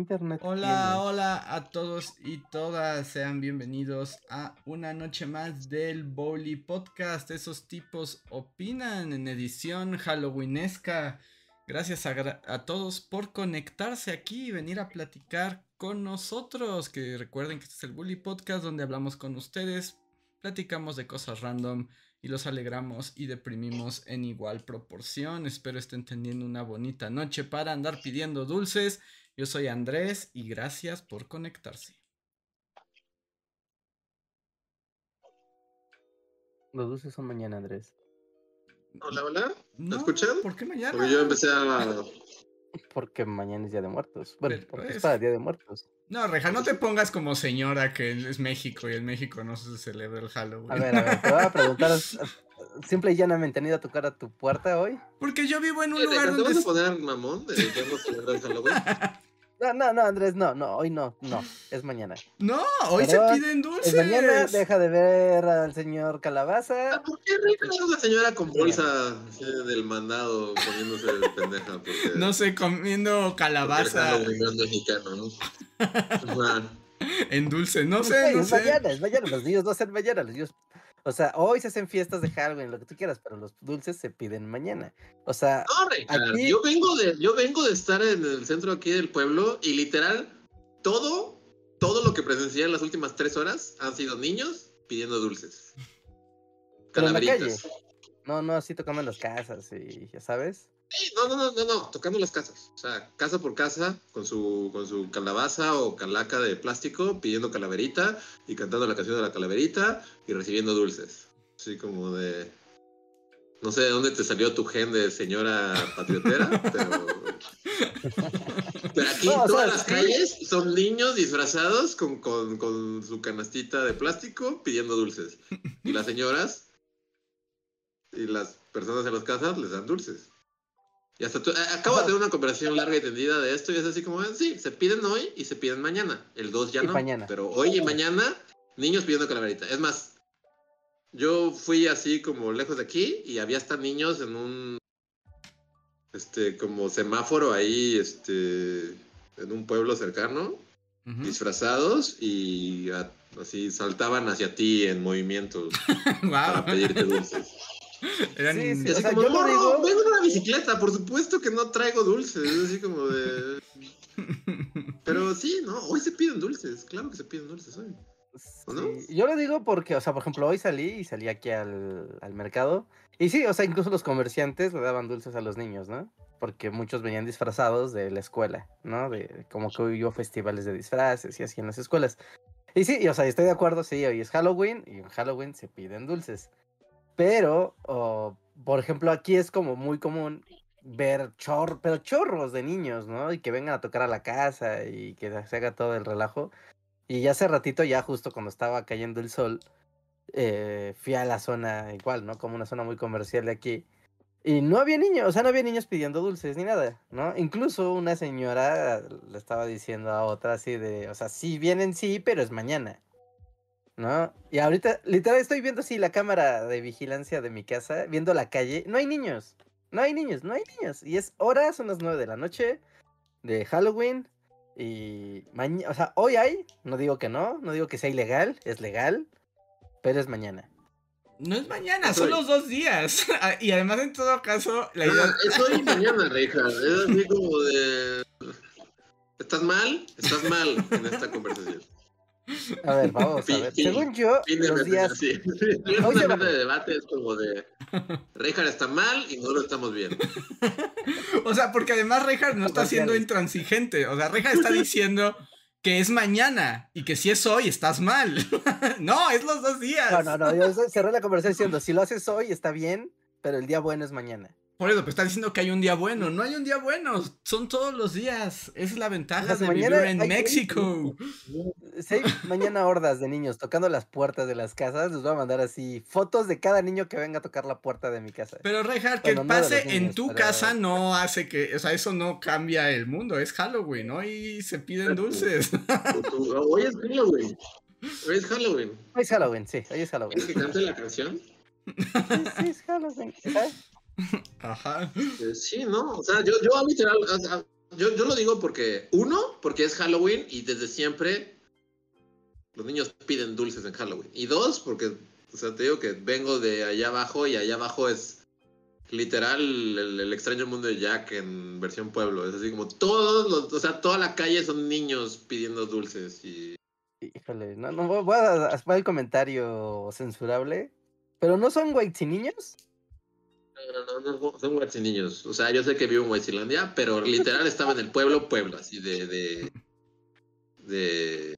Internet. Hola, hola a todos y todas. Sean bienvenidos a una noche más del Bowly Podcast. Esos tipos opinan en edición halloweenesca. Gracias a, todos por conectarse aquí y venir a platicar con nosotros. Que recuerden que este es el Bully Podcast donde hablamos con ustedes, platicamos de cosas random y los alegramos y deprimimos en igual proporción. Espero estén teniendo una bonita noche para andar pidiendo dulces yo soy Andrés y gracias por conectarse. Los dulces son mañana, Andrés. Hola, hola. ¿Me escuchan? ¿Por qué mañana? Porque yo empecé a. Porque mañana es Día de Muertos. Bueno, porque es para Día de Muertos. No, Reja, no te pongas como señora que es México y en México no se celebra el Halloween. A ver, a ver, te voy a preguntar simple y llanamente han ido a tocar a tu puerta hoy. Porque yo vivo en un lugar donde. ¿Te vas a poner mamón de que no celebra el Halloween? No, no, no, Andrés, no, no, hoy no, no, es mañana. No, hoy se piden dulces. Es mañana, deja de ver al señor Calabaza. Ah, ¿Por qué rica es la señora con bolsa del mandado poniéndose pendeja? no sé, comiendo calabaza. Es mexicano, ¿no? en dulce, no sé, no es mañana, es mañana, los niños no hacen mañana, los niños o sea, hoy se hacen fiestas de Halloween, lo que tú quieras, pero los dulces se piden mañana. O sea, no, yo vengo de, yo vengo de estar en el centro aquí del pueblo y literal todo, todo lo que presencié en las últimas tres horas han sido niños pidiendo dulces. Calaveritas. No, no, así tocamos en las casas y ya sabes no, no, no, no, no, tocando las casas. O sea, casa por casa, con su, con su calabaza o calaca de plástico, pidiendo calaverita y cantando la canción de la calaverita y recibiendo dulces. Así como de. No sé de dónde te salió tu gen de señora patriotera, pero. Pero aquí todas las calles son niños disfrazados con, con, con su canastita de plástico pidiendo dulces. Y las señoras y las personas en las casas les dan dulces. Y hasta tú, acabo de tener una conversación larga y tendida de esto y es así como, sí, se piden hoy y se piden mañana. El 2 ya no. Mañana. Pero hoy y mañana, niños pidiendo calaverita. Es más, yo fui así como lejos de aquí y había hasta niños en un, este, como semáforo ahí, este, en un pueblo cercano, disfrazados y así saltaban hacia ti en movimientos para pedirte dulces. Eran sí, sí, así como, no, digo... vengo en una bicicleta, por supuesto que no traigo dulces. Es así como de. Pero sí, no, hoy se piden dulces, claro que se piden dulces hoy. Yo lo digo porque, o sea, por ejemplo, hoy salí y salí aquí al, al mercado. Y sí, o sea, incluso los comerciantes le daban dulces a los niños, ¿no? Porque muchos venían disfrazados de la escuela, ¿no? De como que hubo festivales de disfraces y así en las escuelas. Y sí, o sea, estoy de acuerdo, sí, hoy es Halloween y en Halloween se piden dulces. Pero, por ejemplo, aquí es como muy común ver chorros, pero chorros de niños, ¿no? Y que vengan a tocar a la casa y que se haga todo el relajo. Y ya hace ratito, ya justo cuando estaba cayendo el sol, eh, fui a la zona igual, ¿no? Como una zona muy comercial de aquí. Y no había niños, o sea, no había niños pidiendo dulces ni nada, ¿no? Incluso una señora le estaba diciendo a otra así de, o sea, sí vienen, sí, pero es mañana. ¿No? Y ahorita, literal, estoy viendo así la cámara de vigilancia de mi casa, viendo la calle. No hay niños, no hay niños, no hay niños. Y es hora, son las nueve de la noche de Halloween. Y mañana, o sea, hoy hay, no digo que no, no digo que sea ilegal, es legal, pero es mañana. No es mañana, son los dos días. Ah, y además, en todo caso, la idea. es hoy y mañana, Reija. Es así como de. ¿Estás mal? Estás mal en esta conversación. A ver, vamos a ver. Según yo, los días. Sí. Hoy se de debate es como de. Reinhardt está mal y no lo estamos viendo. o sea, porque además Reinhardt no está siendo intransigente. O sea, Reinhardt está diciendo que es mañana y que si es hoy estás mal. no, es los dos días. No, no, no. Yo cerré la conversación diciendo: si lo haces hoy está bien, pero el día bueno es mañana. Por eso, pero está diciendo que hay un día bueno. No hay un día bueno. Son todos los días. Esa es la ventaja Pues de mañana vivir en México. Hay mañana hordas de niños tocando las puertas de las casas, les voy a mandar así fotos de cada niño que venga a tocar la puerta de mi casa. Pero Reinhardt, que Bueno, no de pase en tu pero- casa no hace que. O sea, eso no cambia el mundo. Es Halloween, ¿no? Y se piden dulces. Hoy es Halloween. Hoy es Halloween. Hoy es Halloween, sí, hoy es Halloween. ¿Quieres que cante la canción? Sí, sí, es Halloween. ¿sabes? Ajá. Eh, sí, ¿no? O sea, yo, yo literal, o sea, yo, yo lo digo porque, uno, porque es Halloween y desde siempre los niños piden dulces en Halloween. Y dos, porque, o sea, te digo que vengo de allá abajo y allá abajo es literal el, el extraño mundo de Jack en versión pueblo. Es así como todos los, o sea, toda la calle son niños pidiendo dulces y... Híjole, no, no, voy voy a hacer el comentario censurable. Pero no son white niños. No, no, no, no, son guachi niños. O sea, yo sé que vivo en Huachilandia, pero literal estaba en el pueblo, pueblo, así de, de, de,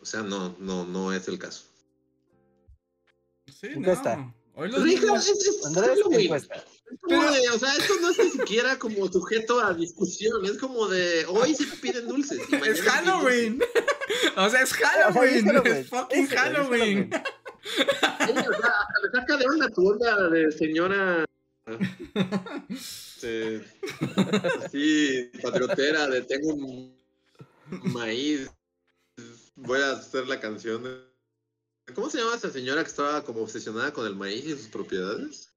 o sea, no, no, no es el caso. Sí, no. Hoy los Rija, niños. es, es Andrés, encuesta. Es como de, o sea, esto no es ni siquiera como sujeto a discusión, es como de, hoy se piden dulces. Es Halloween. o sea, es O sea, Halloween. Halloween. Es fucking Halloween. Sí, o sea, hasta le saca de onda tu onda de señora. Este, así, patriotera, de tengo un maíz. Voy a hacer la canción. de- ¿Cómo se llama esa señora que estaba como obsesionada con el maíz y sus propiedades?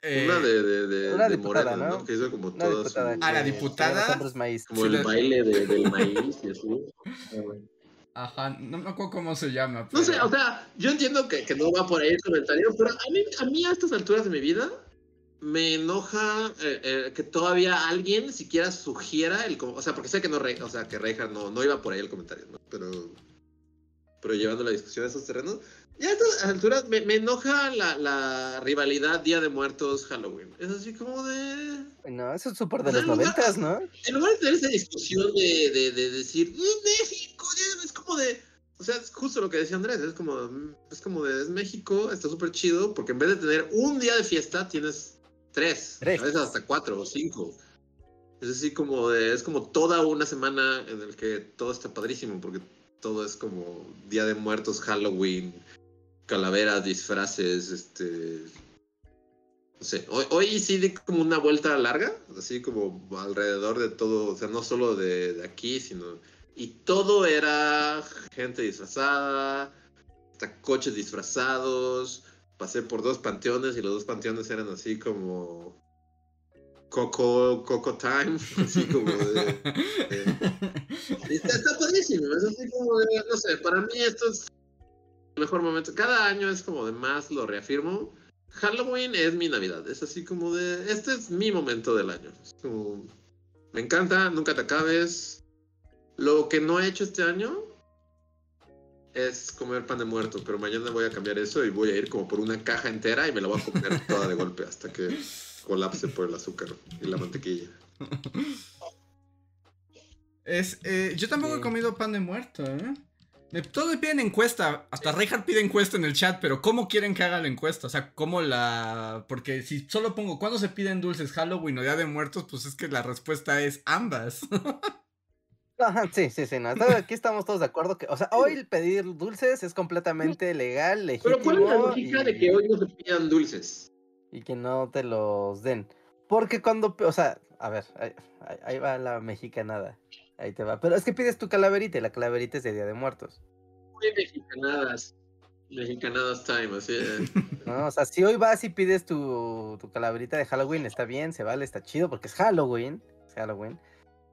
Eh, una de, de, de, una de diputada, Morena, ¿no? ¿no? Que hizo como Una toda diputada. su... Ah, la diputada. maíz. Como Sí, el baile de- del maíz y así. Ajá, no me acuerdo cómo se llama. No sé, o sea, yo entiendo que, que no va por ahí el comentario, pero a mí, a mí a estas alturas de mi vida me enoja eh, eh, que todavía alguien siquiera sugiera el... O sea, porque sé que no, Re- o sea, que Reinhardt no, no iba por ahí el comentario, ¿no? Pero, pero llevando la discusión a esos terrenos, ya a estas alturas me, me enoja la, la rivalidad Día de Muertos Halloween. Es así como de... No, eso es súper de O sea, los noventas, ¿no? En lugar de tener esa discusión de, de, de decir, "Mm, México, ya", es como de, o sea, es justo lo que decía Andrés, es como, mm, es como de, es México, está súper chido, porque en vez de tener un día de fiesta, tienes tres, Tres. a veces hasta cuatro o cinco. Es así como de, es como toda una semana en el que todo está padrísimo, porque todo es como Día de Muertos, Halloween, calaveras, disfraces, este... No sé, hoy, hoy sí di como una vuelta larga, así como alrededor de todo, o sea, no solo de, de aquí, sino... Y todo era gente disfrazada, hasta coches disfrazados, pasé por dos panteones y los dos panteones eran así como... Coco, Coco Time, así como de... de- Está, está padrísimo, es así como de, no sé, para mí esto es el mejor momento. Cada año es como de más, lo reafirmo. Halloween es mi Navidad, es así como de, este es mi momento del año. Es como, me encanta, nunca te acabes. Lo que no he hecho este año es comer pan de muerto, pero mañana voy a cambiar eso y voy a ir como por una caja entera y me la voy a comer toda de golpe hasta que colapse por el azúcar y la mantequilla. Es, eh, yo tampoco he comido pan de muerto, ¿eh? Me- Todos piden encuesta, hasta Reinhardt pide encuesta en el chat, pero ¿cómo quieren que haga la encuesta? O sea, ¿cómo la...? Porque si solo pongo, ¿cuándo se piden dulces? ¿Halloween o Día de Muertos? Pues es que la respuesta es ambas. Ajá, sí, sí, sí, no. Aquí estamos todos de acuerdo que, o sea, hoy pedir dulces es completamente legal, Pero ¿cuál es la legítimo lógica y, de que hoy no se pidan dulces? y que no te los den. Porque cuando, o sea, a ver, ahí va la mexicanada. Ahí te va. Pero es que pides tu calaverita y la calaverita es de Día de Muertos. Muy mexicanadas. Mexicanadas time, así es. ¿no? O sea, si hoy vas y pides tu, tu calaverita de Halloween, está bien, se vale, está chido, porque es Halloween. Es Halloween.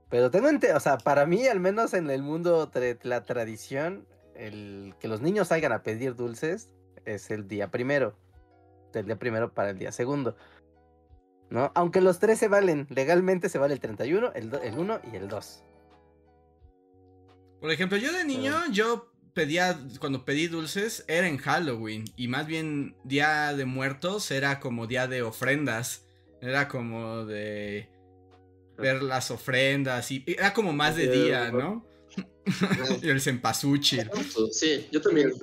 Pero tengo o sea, para mí, al menos en el mundo de la tradición, el que los niños salgan a pedir dulces es el día primero. Del día primero para el día segundo. ¿No? Aunque los tres se valen, legalmente se vale el 31, el, do- el 1 y el 2. Por ejemplo, yo de niño, yo pedía, cuando pedí dulces, era en Halloween. Y más bien Día de Muertos era como Día de Ofrendas. Era como de ver las ofrendas y era como más de día, ¿no? y el cempasúchil. Sí, yo también.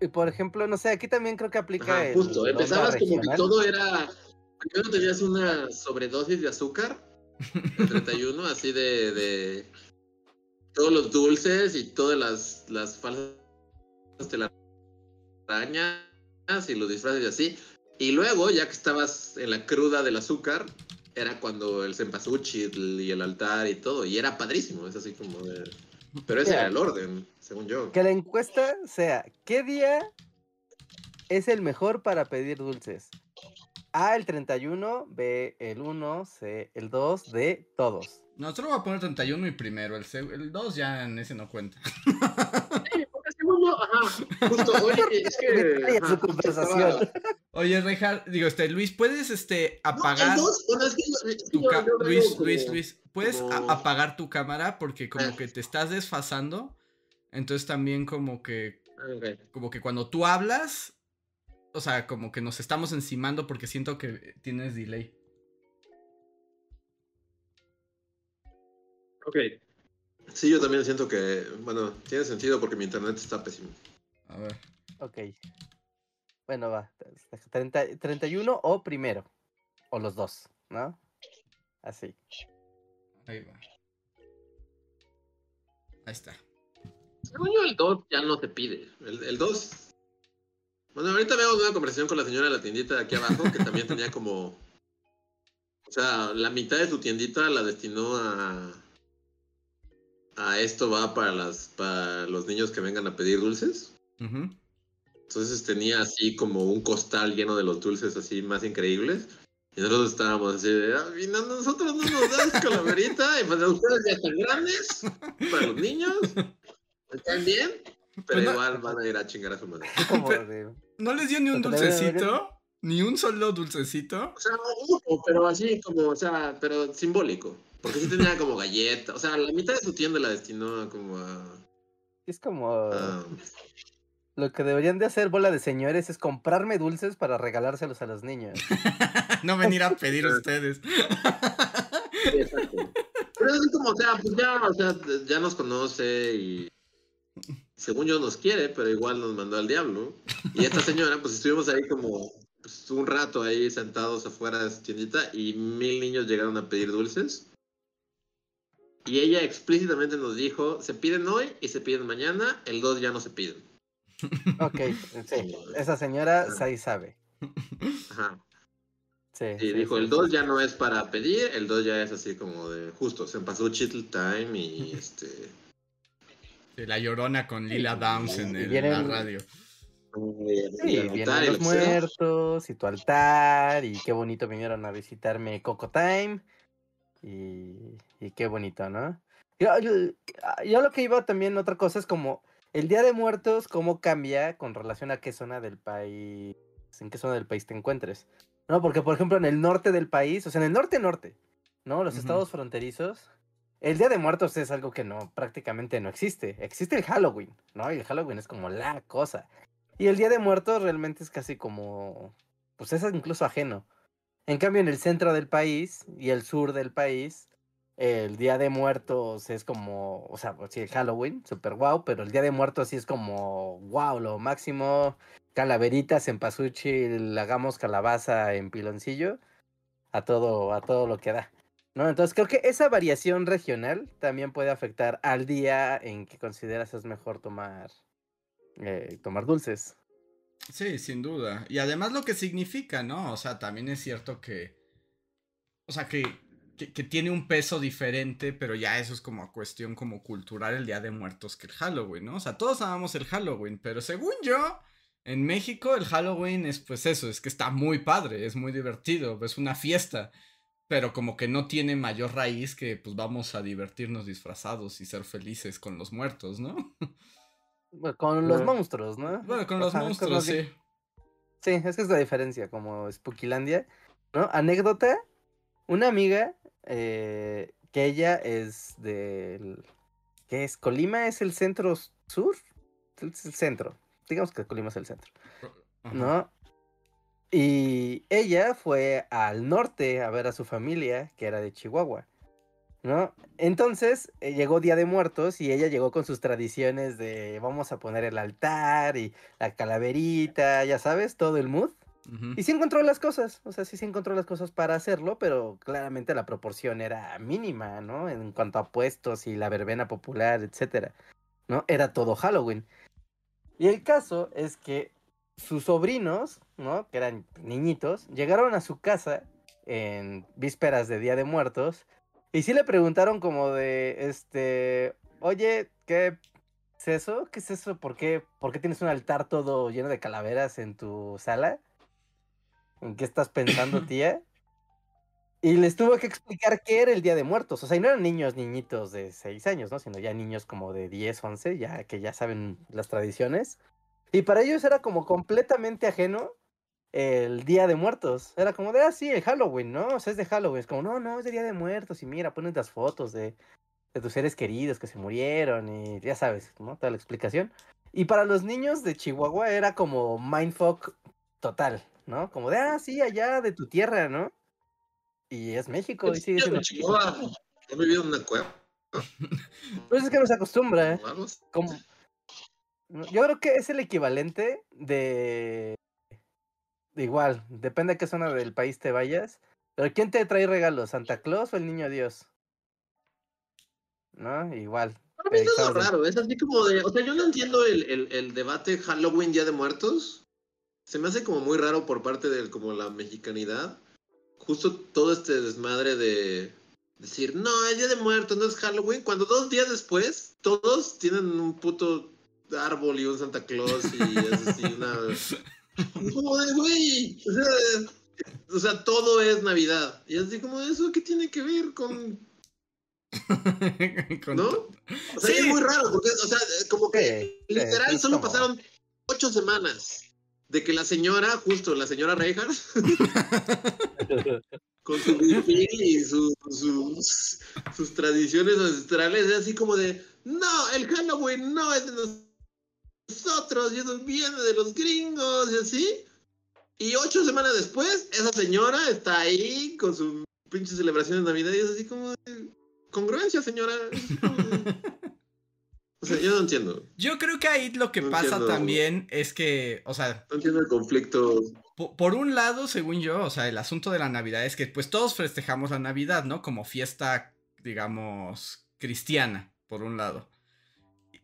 Y por ejemplo, no sé, aquí también creo que aplica Ajá, justo. Empezabas como que todo era Primero tenías una sobredosis de azúcar, el 31, así de, de todos los dulces y todas las, las falsas telarañas y los disfraces y así. Y luego, ya que estabas en la cruda del azúcar, era cuando el cempasúchil y el altar y todo, y era padrísimo, es así como de... Pero ese Mira. era el orden, según yo. Que la encuesta sea, ¿qué día es el mejor para pedir dulces? A, el 31, B, el 1, C, el 2, D, todos. No, solo voy a poner 31 y primero. El, seg- el 2 ya en ese no cuenta. Sí, porque según yo, ajá, justo, oye, es que... Detalle ajá, su conversación. estaba- Oye, Rejar, digo, este, Luis, ¿puedes este, apagar el dos, bueno, es que yo- es que tu yo- ca- yo veo Luis, como- Luis, Luis, ¿puedes apagar tu cámara? Porque como que te estás desfasando. Entonces también como que, como que cuando tú hablas, o sea, como que nos estamos encimando porque siento que tienes delay. Ok. Sí, yo también siento que, bueno, tiene sentido porque mi internet está pésimo. A ver. Ok. Bueno, va. 30 31 o primero. O los dos, ¿no? Así. Ahí va. Ahí está. Según yo, el 2 ya no te pide. El, el 2. Bueno, ahorita veo una conversación con la señora de la tiendita de aquí abajo que también tenía como. O sea, la mitad de su tiendita la destinó a. A esto va para las para los niños que vengan a pedir dulces. Ujú. Entonces tenía así como un costal lleno de los dulces así más increíbles. Y nosotros estábamos así de, "Ah, y no, nosotros no nos das calaverita, y pues ustedes ya están grandes para los niños. Están bien, pero Pues no- igual van a ir a chingar a su madre. Pero- ¿No les dio ni un Pero dulcecito? ¿Ni un solo dulcecito? O sea, uno, pero así como, o sea, pero simbólico. Porque sí tenía como galleta. O sea, la mitad de su tienda la destinó como a. Es como... a- Lo que deberían de hacer bola de señores es comprarme dulces para regalárselos a los niños. no venir a pedir ustedes. Sí, exacto. Pero es como, o sea, pues ya, o sea, ya nos conoce y según yo nos quiere, pero igual nos mandó al diablo. Y esta señora, pues estuvimos ahí como pues, un rato ahí sentados afuera de su tiendita y mil niños llegaron a pedir dulces. Y ella explícitamente nos dijo, se piden hoy y se piden mañana, el 2 ya no se piden. Ok, sí. Esa señora sí sabe. Ajá. Sí, Y sí, dijo, sí, el sí. 2 ya no es para pedir, el 2 ya es así como de justo, se pasó Chittle Time y este... La llorona con Lila Downs en Y el- vienen- la radio. Sí, y al vienen y los muertos y tu altar y qué bonito vinieron a visitarme Coco Time y, y qué bonito, ¿no? Yo, yo, yo lo que iba también otra cosa es como el Día de Muertos cómo cambia con relación a qué zona del país, en qué zona del país te encuentres, ¿no? Porque por ejemplo en el norte del país, o sea en el norte norte, ¿no? Los estados fronterizos. El Día de Muertos es algo que no, prácticamente no existe. Existe el Halloween, ¿no? Y el Halloween es como la cosa. Y el Día de Muertos realmente es casi como, pues es incluso ajeno. En cambio, en el centro del país y el sur del país, el Día de Muertos es como, o sea, pues sí, el Halloween, super guau, pero el Día de Muertos sí es como, wow, lo máximo, calaveritas en pasuchi, hagamos calabaza en piloncillo, a todo, a todo lo que da. ¿No? Entonces creo que esa variación regional también puede afectar al día en que consideras es mejor tomar eh, tomar dulces. Sí, sin duda. Y además lo que significa, ¿no? O sea, también es cierto que. O sea, que, que, que tiene un peso diferente, pero ya eso es como cuestión como cultural el Día de Muertos que el Halloween, ¿no? O sea, todos amamos el Halloween, pero según yo, en México el Halloween es pues eso, es que está muy padre, es muy divertido, es una fiesta. Pero como que no tiene mayor raíz que pues vamos a divertirnos disfrazados y ser felices con los muertos, ¿no? Bueno, con los monstruos, ¿no? Bueno, con los Ajá, monstruos, bien- sí. Sí, esa es la diferencia, como Spookylandia, ¿no? Anécdota, una amiga, eh, que ella es del... ¿Qué es? ¿Colima es el centro sur? Es el centro. Digamos que Colima es el centro. ¿no? Y ella fue al norte a ver a su familia, que era de Chihuahua, ¿no? Entonces eh, llegó Día de Muertos y ella llegó con sus tradiciones de vamos a poner el altar y la calaverita, ya sabes, todo el mood. Y sí encontró las cosas, o sea, sí se encontró las cosas para hacerlo, pero claramente la proporción era mínima, ¿no? En cuanto a puestos y la verbena popular, etcétera, ¿no? Era todo Halloween. Y el caso es que sus sobrinos, ¿no? Que eran niñitos, llegaron a su casa en vísperas de Día de Muertos y sí le preguntaron como de, este, oye, ¿qué es eso? ¿Qué es eso? ¿Por qué, ¿Por qué tienes un altar todo lleno de calaveras en tu sala? ¿En qué estás pensando, tía? Y les tuvo que explicar qué era el Día de Muertos. O sea, y no eran niños, niñitos de 6 años, ¿no? Sino ya niños como de 10, 11, ya que ya saben las tradiciones. Y para ellos era como completamente ajeno el Día de Muertos. Era como de, ah, sí, el Halloween, ¿no? O sea, es de Halloween. Es como, no, no, es de Día de Muertos. Y mira, ponen las fotos de, de tus seres queridos que se murieron y ya sabes, ¿no? Toda la explicación. Y para los niños de Chihuahua era como mindfuck total, ¿no? Como de, ah, sí, allá de tu tierra, ¿no? Y es México y sigue Yo siendo en Chihuahua he vivido en una cueva. Pues es que no se acostumbra, ¿eh? Como... Yo creo que es el equivalente de... de Igual, depende a qué zona del país te vayas. Pero ¿quién te trae regalos? ¿Santa Claus o el Niño Dios? ¿No? Igual. Para mí eso es lo raro, es así como de, o sea, yo no entiendo el, el, el debate Halloween Día de Muertos. Se me hace como muy raro por parte de como la mexicanidad. Justo todo este desmadre de decir, no, es Día de Muertos, no es Halloween, cuando dos días después todos tienen un puto árbol y un Santa Claus y es así una... Como de, güey, o sea, o sea, todo es Navidad. Y así como, ¿eso qué tiene que ver con Con- ¿No? O sea, Sí. es muy raro, porque, o sea, como que Sí, literal solo como- pasaron ocho semanas de que la señora, justo la señora Reinhardt, con su y su- sus, sus tradiciones ancestrales, es así como de, no, el Halloween no es de nosotros, y eso viene de los gringos, y así. Y ocho semanas después, esa señora está ahí con su pinche celebración de Navidad y es así como de, congruencia, señora. Es así como de- O sea, yo no entiendo. Yo creo que ahí lo que No pasa entiendo. también es que, o sea, No entiendo el conflicto. po- por un lado, según yo, o sea, el asunto de la Navidad es que pues todos festejamos la Navidad, ¿no? Como fiesta, digamos, cristiana, por un lado.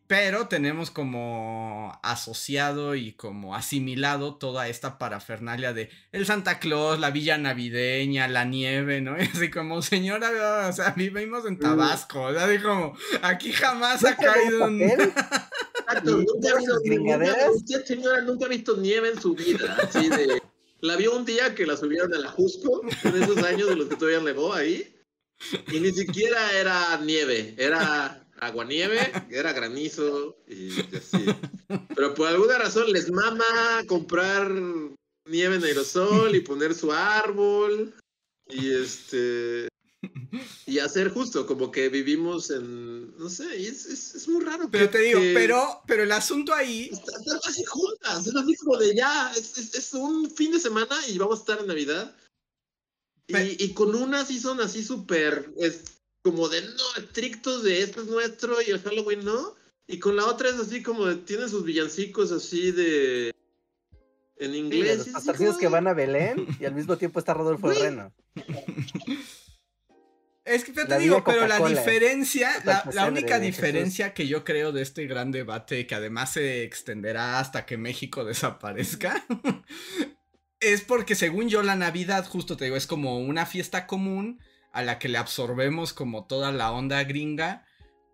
Pero tenemos como asociado y como asimilado toda esta parafernalia de el Santa Claus, la villa navideña, la nieve, ¿no? Y así como, señora, o sea, vivimos en Tabasco, o sea, de como, aquí jamás ha ¿No te da caído un... Exacto, ¿Y nunca ha visto, nunca- usted, señora, nunca ha visto nieve en su vida. Así de. La vio un día que la subieron a la Jusco, en esos años de los que todavía nevó ahí. Y ni siquiera era nieve, era aguanieve, era granizo y así. Pero por alguna razón les mama comprar nieve en aerosol y poner su árbol. Y este. Y hacer justo, como que vivimos en. No sé, y es, es, es muy raro. Pero que- te digo, que- pero, pero el asunto ahí Están así juntas, es así como de ya, es, es- es un fin de semana y vamos a estar en Navidad. Y, Pe- y con unas sí son así súper, como de no, estrictos de esto es nuestro y el Halloween no. Y con la otra es así como de, tiene sus villancicos así de... En Sí, inglés. los es así pastorcillos que van a Belén y al mismo tiempo está Rodolfo. Reno. Es que te La digo, pero la diferencia, la, única diferencia que yo creo de este gran debate, que además se extenderá hasta que México desaparezca, es porque según yo la Navidad, justo te digo, es como una fiesta común a la que le absorbemos como toda la onda gringa,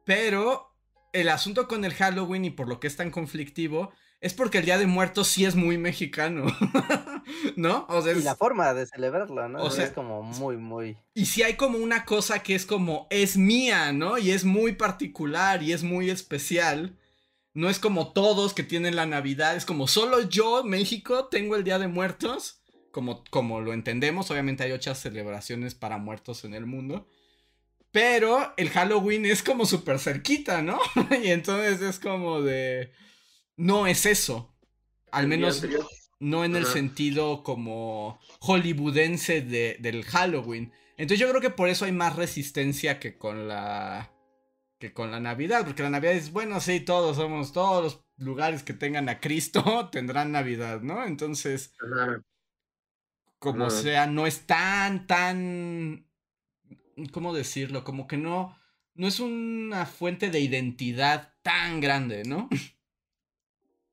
pero el asunto con el Halloween y por lo que es tan conflictivo es porque el Día de Muertos sí es muy mexicano, ¿no? O sea, Y es- la forma de celebrarlo, ¿no? O sea- es como muy, muy... y si hay como una cosa que es como, es mía, ¿no? Y es muy particular y es muy especial. No es como todos que tienen la Navidad, es como solo yo, México, tengo el Día de Muertos. Como, como lo entendemos, obviamente hay otras celebraciones para muertos en el mundo. Pero el Halloween es como súper cerquita, ¿no? y entonces es como de... No es eso. Al menos no en el Ajá. sentido como hollywoodense de, del Halloween. Entonces yo creo que por eso hay más resistencia que con la que con la Navidad, porque la Navidad es bueno, sí, todos somos todos los lugares que tengan a Cristo tendrán Navidad, ¿no? Entonces, Ajá. Como sea, no es tan, tan, ¿cómo decirlo? Como que no, no es una fuente de identidad tan grande, ¿no?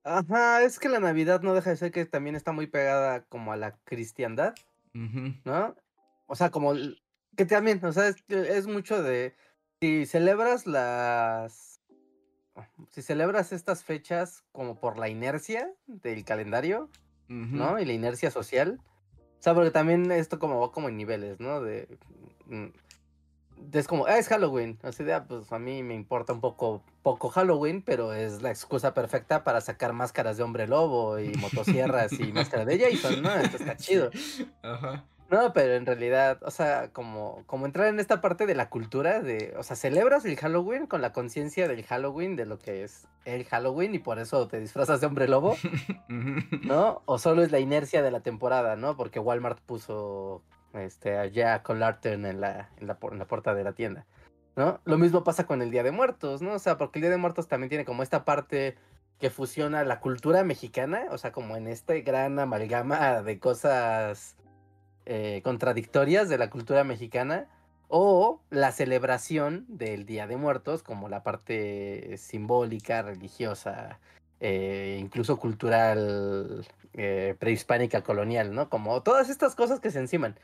Ajá, es que la Navidad no deja de ser que también está muy pegada como a la cristiandad, ¿no? O sea, como que también, o sea, es, mucho de si celebras las si celebras estas fechas como por la inercia del calendario, ¿no? Y la inercia social. O sea, porque también esto como va como en niveles, ¿no? De mm, es como, ah, es Halloween. Así de, ah, pues a mí me importa un poco, poco Halloween, pero es la excusa perfecta para sacar máscaras de hombre lobo y motosierras y máscara de Jason, ¿no? Esto está chido. Ajá. No, pero en realidad, o sea, como, como entrar en esta parte de la cultura de, o sea, celebras el Halloween con la conciencia del Halloween, de lo que es el Halloween y por eso te disfrazas de hombre lobo, ¿no? O solo es la inercia de la temporada, ¿no? Porque Walmart puso este, allá con Larten en la, en, la, en la puerta de la tienda, ¿no? Lo mismo pasa con el Día de Muertos, ¿no? O sea, porque el Día de Muertos también tiene como esta parte que fusiona la cultura mexicana, o sea, como en este gran amalgama de cosas eh, contradictorias de la cultura mexicana, o la celebración del Día de Muertos, como la parte simbólica, religiosa, eh, incluso cultural, eh, prehispánica, colonial, ¿no? Como todas estas cosas que se enciman.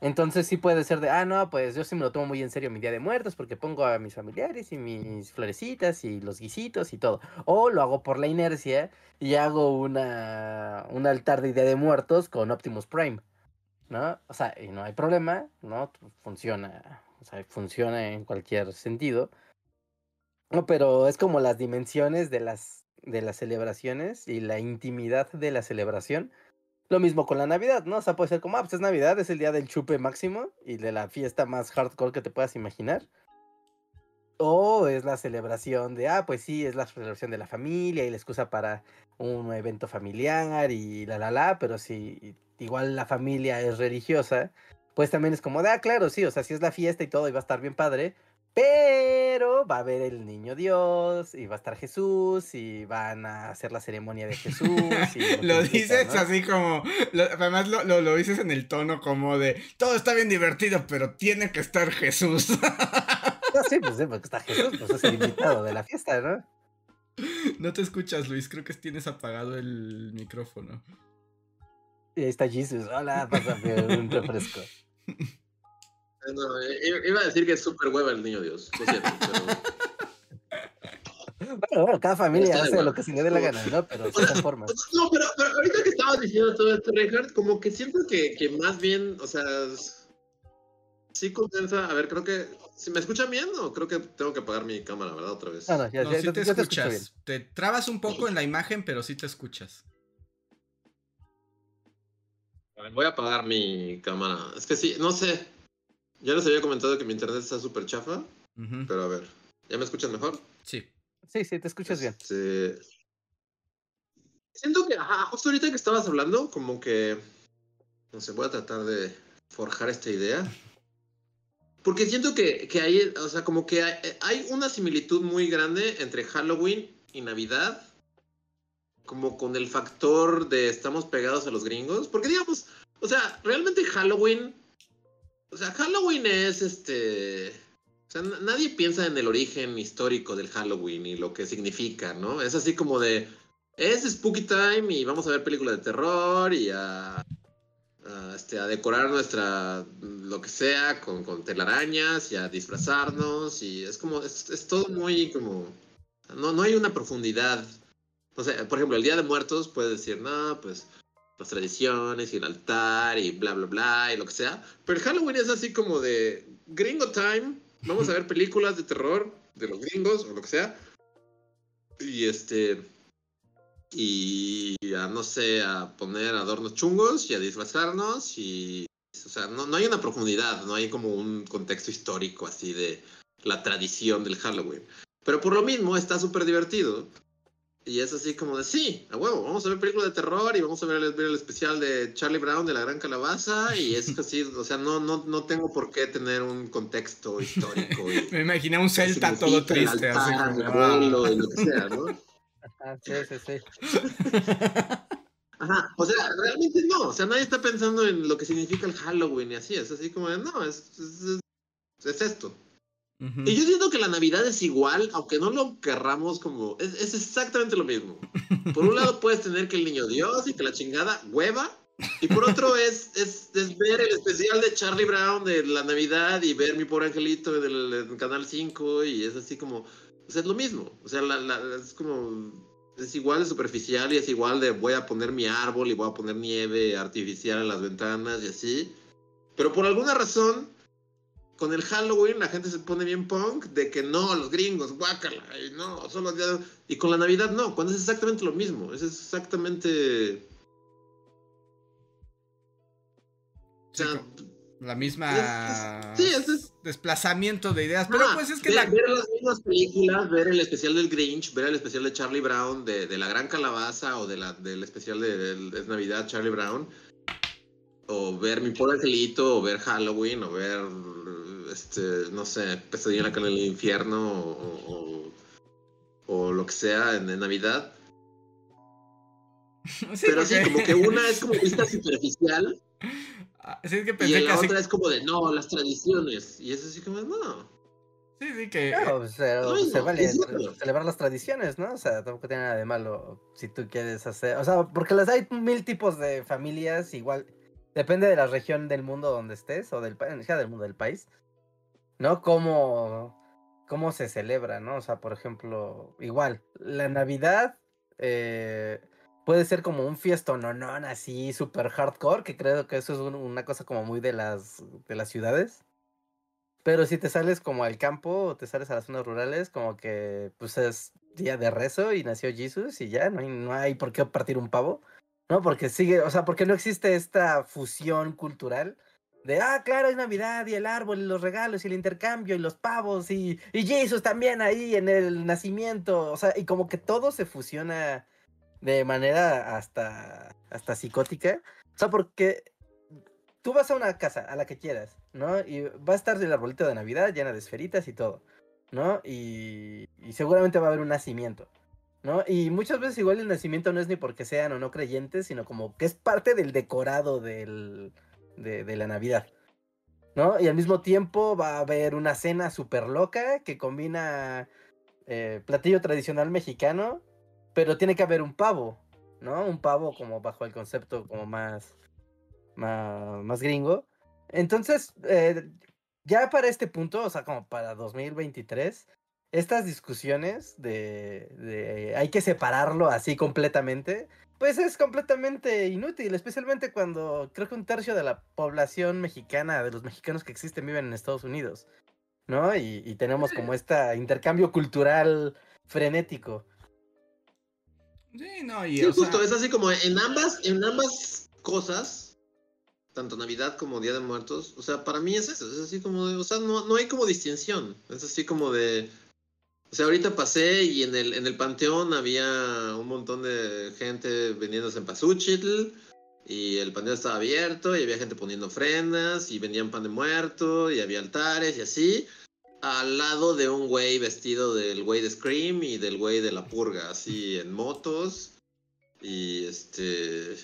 Entonces sí puede ser de, ah, no, pues yo sí me lo tomo muy en serio mi Día de Muertos porque pongo a mis familiares y mis florecitas y los guisitos y todo. O lo hago por la inercia y hago una, un altar de Día de Muertos con Optimus Prime, ¿no? O sea, y no hay problema, ¿no? Funciona, o sea, funciona en cualquier sentido. No, pero es como las dimensiones de las, de las celebraciones y la intimidad de la celebración lo mismo con la Navidad, ¿no? O sea, puede ser como, ah, pues es Navidad, es el día del chupe máximo y de la fiesta más hardcore que te puedas imaginar. O es la celebración de, ah, pues sí, es la celebración de la familia y la excusa para un evento familiar y la la la, pero si igual la familia es religiosa, pues también es como de, ah, claro, sí, o sea, si es la fiesta y todo y va a estar bien padre, pero va a haber el niño Dios y va a estar Jesús y van a hacer la ceremonia de Jesús. lo, dices así como, además lo, lo, dices en el tono como de, todo está bien divertido, pero tiene que estar Jesús. sí, pues sí, porque está Jesús, pues es el invitado de la fiesta, ¿no? No te escuchas, Luis, creo que tienes apagado el micrófono. Y ahí está Jesús, hola, pásame un refresco. No, iba a decir que es súper hueva el niño Dios. Lo siento, pero... Bueno, cada familia hace lo que se le dé la gana, ¿no? Pero de todas formas. No, pero, pero, ahorita que estabas diciendo todo esto, Reinhardt, como que siento que, que más bien, o sea, sí condensa. A ver, creo que. ¿Si me escuchan bien o creo que tengo que apagar mi cámara, verdad? Otra vez. Ah, no, ya, no, sí te, escuchas. Te, trabas un poco en la imagen, pero sí te escuchas. Ver, voy a apagar mi cámara. Es que sí, no sé. Ya les había comentado que mi internet está súper chafa, pero a ver, ¿ya me escuchan mejor? Sí. Sí, sí, te escuchas bien. Este, siento que, ajá, justo ahorita que estabas hablando, como que, no sé, voy a tratar de forjar esta idea. Porque siento que, que hay, o sea, como que hay, hay una similitud muy grande entre Halloween y Navidad, como con el factor de estamos pegados a los gringos, porque digamos, o sea, realmente Halloween o sea, Halloween es este. O sea, nadie piensa en el origen histórico del Halloween y lo que significa, ¿no? Es así como de. Es Spooky Time y vamos a ver películas de terror y a. este, a decorar nuestra. lo que sea con, con telarañas y a disfrazarnos y es como. Es, es todo muy como. No, no hay una profundidad. O sea, por ejemplo, el Día de Muertos puedes decir, no, pues las tradiciones y el altar y bla, bla, bla y lo que sea. Pero Halloween es así como de gringo time. Vamos a ver películas de terror de los gringos o lo que sea. Y este. Y a, no sé, a poner adornos chungos y a disfrazarnos y. O sea, no, no hay una profundidad, no hay como un contexto histórico así de la tradición del Halloween. Pero por lo mismo está súper divertido y es así como de, sí, a huevo, vamos a ver películas de terror y vamos a ver el, especial de Charlie Brown de la Gran Calabaza y es así, o sea, no, no, no tengo por qué tener un contexto histórico. Me imaginé un Celta todo triste. así como, ah". lo que sea, ¿no? sí, sí, sí. Ajá, o sea, realmente no, o sea, nadie está pensando en lo que significa el Halloween y así, es así como de, no, es, es, es esto. Ujú. Y yo siento que la Navidad es igual, aunque no lo querramos como, es, es exactamente lo mismo. Por un lado puedes tener que el niño Dios y que la chingada hueva, y por otro es, es, es ver el especial de Charlie Brown de la Navidad y ver mi pobre angelito del, del Canal 5 y es así como, o sea, es lo mismo, o sea, la, la- es como, es igual de superficial y es igual de voy a poner mi árbol y voy a poner nieve artificial en las ventanas y así, pero por alguna razón, con el Halloween la gente se pone bien punk de que no, los gringos, guácala, y no, solo día- y con la Navidad no, cuando es exactamente lo mismo, es exactamente... O sea, la misma Es- es- sí, es- es- desplazamiento de ideas. Pero Ah, pues es que ver, la. ver las mismas películas, ver el especial del Grinch, ver el especial de Charlie Brown, de, de la Gran Calabaza o de la, del especial de, de Navidad Charlie Brown, o ver Mi Pobre Angelito, o ver Halloween, o ver, este, no sé, Pesadilla en la Cala del Infierno, o, o- o lo que sea en, en Navidad. Sí, Pero sí, porque- como que una es como vista superficial Ah, Sí, es que y que la así. otra es como de, no, las tradiciones. Y es así como, no. Sí, sí, que. Claro, pues, se no, vale celebrar las tradiciones, ¿no? O sea, tampoco tiene nada de malo si tú quieres hacer. O sea, porque las hay mil tipos de familias, igual. Depende de la región del mundo donde estés, o del país, del mundo del país, ¿no? Cómo, cómo se celebra, ¿no? O sea, por ejemplo, igual, la Navidad eh, puede ser como un fiestononón así, súper hardcore, que creo que eso es un- una cosa como muy de las, de las ciudades. Pero si te sales como al campo o te sales a las zonas rurales, como que pues es día de rezo y nació Jesús y ya, no hay, no hay por qué partir un pavo, ¿no? Porque sigue, o sea, porque no existe esta fusión cultural de, ah, claro, es Navidad y el árbol y los regalos y el intercambio y los pavos y, y Jesús también ahí en el nacimiento, o sea, y como que todo se fusiona de manera hasta, hasta psicótica, o sea, porque tú vas a una casa, a la que quieras, ¿no? Y va a estar el arbolito de Navidad llena de esferitas y todo, ¿no? Y, y seguramente va a haber un nacimiento, ¿no? Y muchas veces igual el nacimiento no es ni porque sean o no creyentes, sino como que es parte del decorado del, de, la Navidad, ¿no? Y al mismo tiempo va a haber una cena súper loca que combina eh, platillo tradicional mexicano, pero tiene que haber un pavo, ¿no? Un pavo como bajo el concepto como más más, más gringo. Entonces, eh, ya para este punto, o sea, como para 2023, estas discusiones de, de hay que separarlo así completamente, pues es completamente inútil, especialmente cuando creo que un tercio de la población mexicana, de los mexicanos que existen, viven en Estados Unidos, ¿no? Y, y tenemos como este intercambio cultural frenético. Sí, no, y Sí, o sea, justo, es así como en ambas, en ambas cosas, tanto Navidad como Día de Muertos, o sea, para mí es eso, es así como de, o sea, no, no hay como distinción, es así como de, o sea, ahorita pasé y en el, en el panteón había un montón de gente vendiéndose en Pazúchitl, y el panteón estaba abierto, y había gente poniendo ofrendas, y vendían pan de muerto, y había altares, y así, al lado de un güey vestido del güey de Scream y del güey de la purga, así en motos y este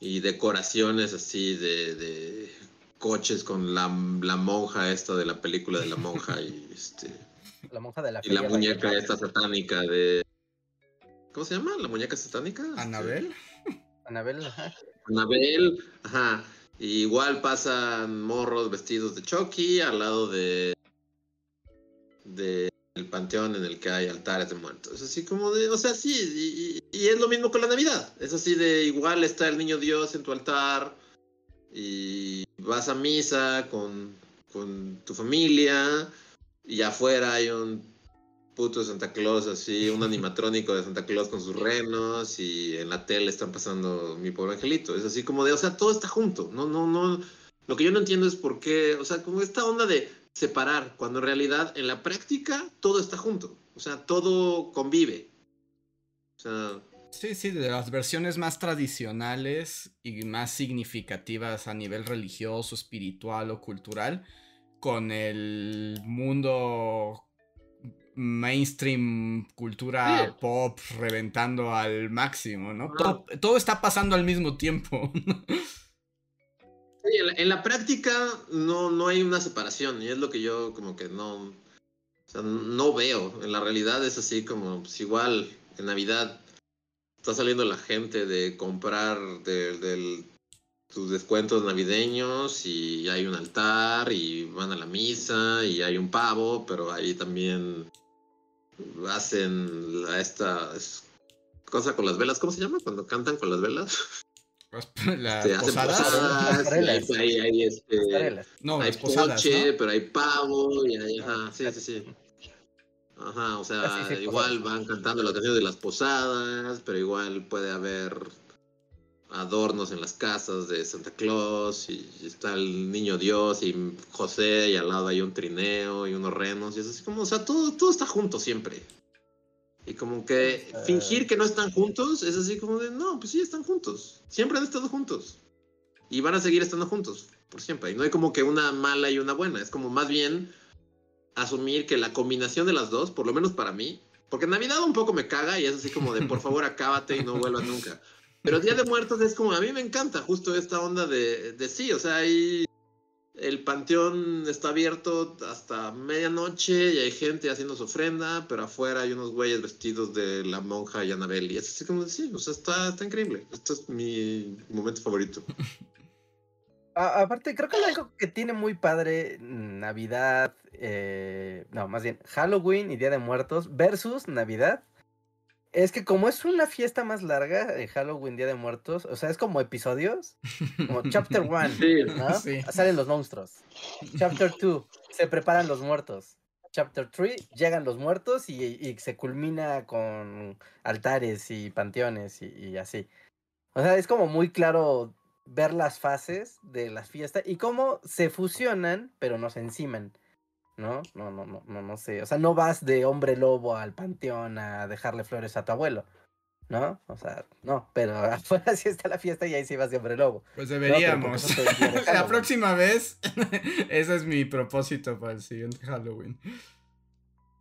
y decoraciones así de, de coches con la, la monja esta de la película de la monja y este La monja de la y la muñeca esta satánica de ¿cómo se llama? la muñeca satánica Anabel. Anabel, ajá. Anabel, ajá. Y igual pasan morros vestidos de Chucky al lado de de el panteón en el que hay altares de muertos. Es así como de, o sea, sí, y, y es lo mismo con la Navidad. Es así de igual está el niño Dios en tu altar y vas a misa con, con tu familia y afuera hay un puto Santa Claus así, un animatrónico de Santa Claus con sus renos y en la tele están pasando mi pobre angelito. Es así como de, o sea, todo está junto. No, no, no. Lo que yo no entiendo es por qué, o sea, como esta onda de separar, cuando en realidad en la práctica todo está junto. O sea, todo convive. O sea, Sí, sí, de las versiones más tradicionales y más significativas a nivel religioso, espiritual o cultural, con el mundo mainstream cultura Sí. pop reventando al máximo, ¿no? Todo, todo está pasando al mismo tiempo. Sí, en, la, en la práctica no, no hay una separación y es lo que yo como que no, o sea, no veo. En la realidad es así como, pues igual en Navidad está saliendo la gente de comprar de, del- sus descuentos navideños y hay un altar y van a la misa y hay un pavo, pero ahí también hacen la, esta es- cosa con las velas, ¿cómo se llama? Cuando cantan con las velas. Las Este, hacen posadas. y hay, Pasarelas. hay- hay, este, Pasarelas. No, hay las posadas, poche, ¿no? pero hay pavo, y hay, ajá, sí, sí, sí. Ajá, o sea, Ah, sí, sí, igual posadas. van cantando las canciones de las posadas, pero igual puede haber adornos en las casas de Santa Claus, y está el niño Dios y José, y al lado hay un trineo y unos renos, y es así como, o sea, todo, todo está junto siempre. Y como que fingir que no están juntos es así como de, no, pues sí, están juntos. Siempre han estado juntos. Y van a seguir estando juntos, por siempre. Y no hay como que una mala y una buena. Es como más bien asumir que la combinación de las dos, por lo menos para mí, porque Navidad un poco me caga y es así como de, por favor, acábate y no vuelvas nunca. Pero Día de Muertos es como, a mí me encanta justo esta onda de, de sí, o sea, hay... El panteón está abierto hasta medianoche y hay gente haciendo su ofrenda, pero afuera hay unos güeyes vestidos de la monja y Anabel. Y es así como, sí, o sea, está, está increíble. Este es mi momento favorito. Aparte, creo que algo que tiene muy padre Navidad, eh, no, más bien Halloween y Día de Muertos versus Navidad, es que como es una fiesta más larga, de Halloween, Día de Muertos, o sea, es como episodios, como Chapter 1, Sí, ¿no? Sí. Salen los monstruos. Chapter 2, se preparan los muertos. Chapter 3, llegan los muertos y, y se culmina con altares y panteones y, y así. O sea, es como muy claro ver las fases de la fiesta y cómo se fusionan, pero no se enciman. ¿No? No, no, no, no, no sé. O sea, no vas de hombre lobo al panteón a dejarle flores a tu abuelo. ¿No? O sea, no, pero afuera sí está la fiesta y ahí sí vas de hombre lobo. Pues deberíamos. La próxima vez, ese es mi propósito para el siguiente Halloween.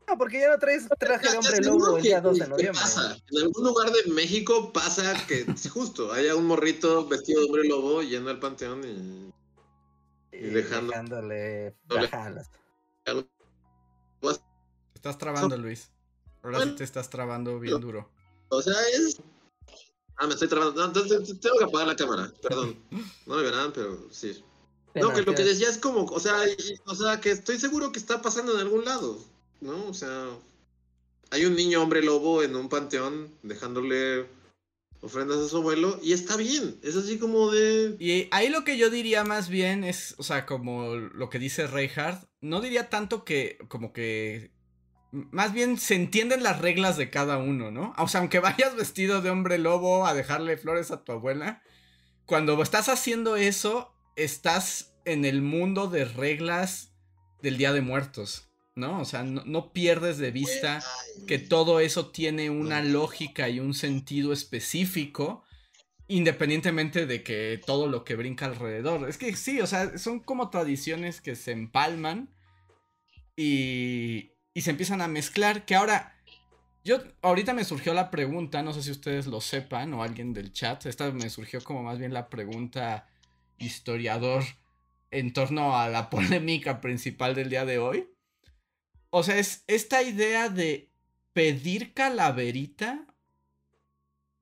No, porque ya no traes traje de hombre lobo el día 2 de noviembre. pasa. En algún lugar de México pasa que justo haya un morrito vestido de hombre lobo yendo al panteón y Y dejando- dejándole Te estás trabando, Luis. Ahora sí te estás trabando bien duro. O sea, es. Ah, me estoy trabando. No, entonces tengo que apagar la cámara. Perdón. No me verán, pero sí. No, que lo que decía es como, o sea, y- o sea, que estoy seguro que está pasando en algún lado, ¿no? O sea, hay un niño hombre lobo en un panteón dejándole ofrendas a su abuelo y está bien. Es así como de. Y ahí lo que yo diría más bien es, o sea, como lo que dice Reinhardt, no diría tanto que, como que, más bien se entienden las reglas de cada uno, ¿no? O sea, aunque vayas vestido de hombre lobo a dejarle flores a tu abuela, cuando estás haciendo eso, estás en el mundo de reglas del Día de Muertos, ¿no? O sea, no, no pierdes de vista que todo eso tiene una lógica y un sentido específico, independientemente de que todo lo que brinca alrededor. Es que sí, o sea, son como tradiciones que se empalman y, y se empiezan a mezclar, que ahora... Yo, ahorita me surgió la pregunta, no sé si ustedes lo sepan o alguien del chat, esta me surgió como más bien la pregunta historiador en torno a la polémica principal del día de hoy. O sea, es esta idea de pedir calaverita.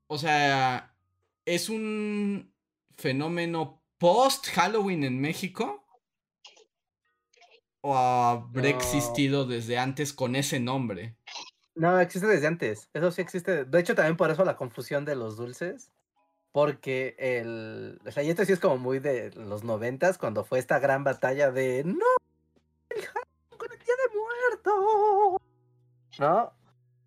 O sea, es un fenómeno post Halloween en México. ¿O habrá No. existido desde antes con ese nombre? No, existe desde antes. Eso sí existe. De hecho, también por eso la confusión de los dulces. Porque el. O sea, y esto sí es como muy de los noventas, cuando fue esta gran batalla de. ¡No! Día de Muertos! ¿No?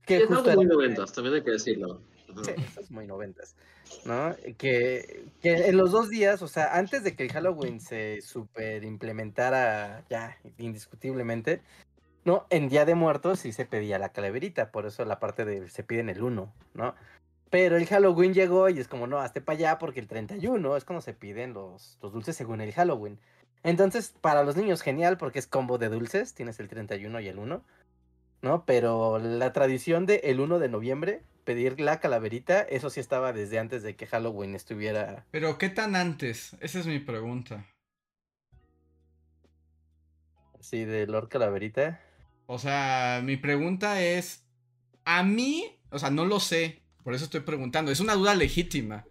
Que Es algo muy noventas, también hay que decirlo. Sí, es muy noventas. ¿No? Que, que en los dos días, o sea, antes de que el Halloween se super implementara ya indiscutiblemente, ¿no? En Día de Muertos sí se pedía la calaverita, por eso la parte de se piden el 1, ¿no? Pero el Halloween llegó y es como, no, hazte para allá porque el 31 es cuando se piden los, los dulces según el Halloween. Entonces, para los niños, genial porque es combo de dulces, tienes el 31 y el 1. ¿no? Pero la tradición de el 1 de noviembre, pedir la calaverita, eso sí estaba desde antes de que Halloween estuviera. Pero ¿qué tan antes? Esa es mi pregunta. Sí, de Lord Calaverita. O sea, mi pregunta es, a mí, o sea, no lo sé, por eso estoy preguntando, es una duda legítima.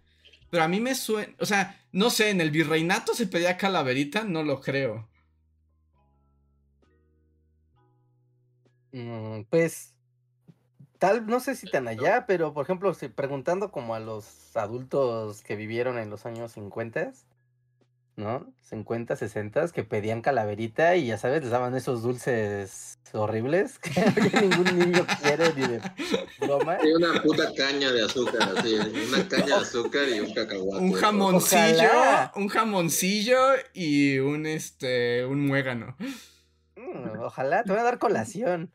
Pero a mí me suena, o sea, no sé, en el virreinato se pedía calaverita, no lo creo. Mm, pues, tal, no sé si tan allá, pero por ejemplo, preguntando como a los adultos que vivieron en los años 50, ¿no? 50, 60, que pedían calaverita y ya sabes, les daban esos dulces horribles que ningún niño quiere ni de broma. Y una puta caña de azúcar, así, una caña de azúcar y un cacahuate. Un jamoncillo, un jamoncillo y un este un muégano. Mm, ojalá, te voy a dar colación.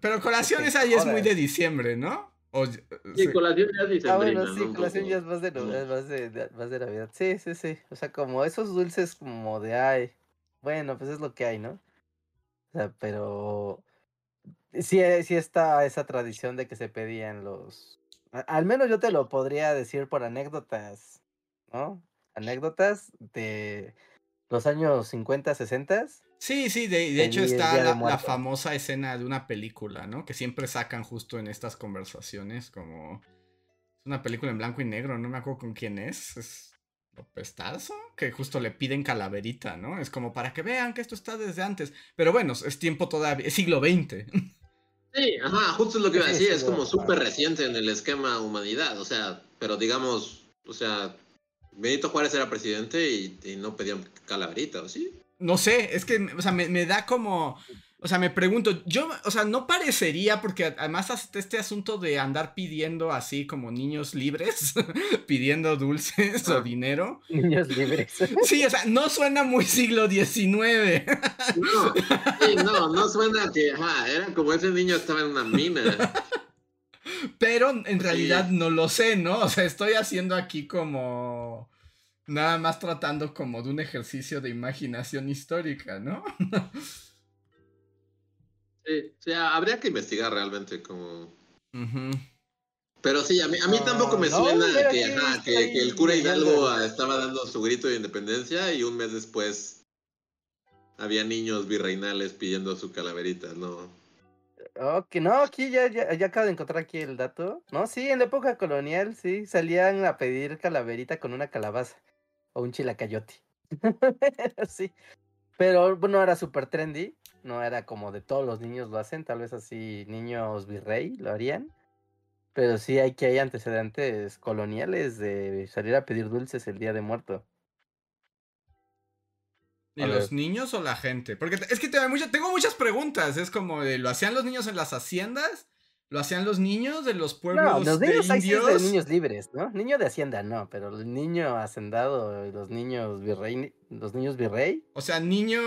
Pero colación esa ya es muy de diciembre, ¿no? O, sí, colación ya es Ah, bueno, sí, colación ya es más de, más, de, más de Navidad. Sí, sí, sí. O sea, como esos dulces como de, ay, bueno, pues es lo que hay, ¿no? O sea, pero sí, sí está esa tradición de que se pedían los... Al menos yo te lo podría decir por anécdotas, ¿no? Anécdotas de los años 50, 60 Sí, sí, de, hecho está la, famosa escena de una película, ¿no? Que siempre sacan justo en estas conversaciones, como... Es una película en blanco y negro, no me acuerdo con quién es. Es López que justo le piden calaverita, ¿no? Es como para que vean que esto está desde antes. Pero bueno, es tiempo todavía, es siglo XX. Sí, ajá, justo es lo que iba a decir, es como súper reciente en el esquema humanidad, o sea, pero digamos, o sea, Benito Juárez era presidente y, y no pedían calaverita, ¿o sí? No sé, es que, o sea, me, da como... O sea, me pregunto, yo, o sea, no parecería, porque además este asunto de andar pidiendo así como niños libres, pidiendo dulces o dinero. Niños libres. Sí, o sea, no suena muy siglo XIX. No, sí, no, no suena que, ajá, era como ese niño estaba en una mina. Pero en realidad no lo sé, ¿no? O sea, estoy haciendo aquí como Nada más tratando como de un ejercicio de imaginación histórica, ¿no? sí, o sea, habría que investigar realmente como... Pero sí, a mí, a mí tampoco me suena que, el cura Hidalgo estaba dando su grito de independencia y un mes después había niños virreinales pidiendo su calaverita, ¿no? Ok, no, aquí ya, ya, ya, acabo de encontrar aquí el dato. No, sí, en la época colonial, sí, salían a pedir calaverita con una calabaza o un chilacayote. sí. Pero bueno, era súper trendy. No era como de todos los niños lo hacen. Tal vez así niños virrey lo harían. Pero sí hay que hay antecedentes coloniales de salir a pedir dulces el día de muerto. ¿Y los niños o la gente? Porque es que tengo muchas preguntas. Es como ¿lo hacían los niños en las haciendas? ¿Lo hacían los niños de los pueblos no, los niños de indios? de niños libres, ¿no? Niño de hacienda no, pero el niño hacendado y los niños virrey, los niños virrey. O sea, niño,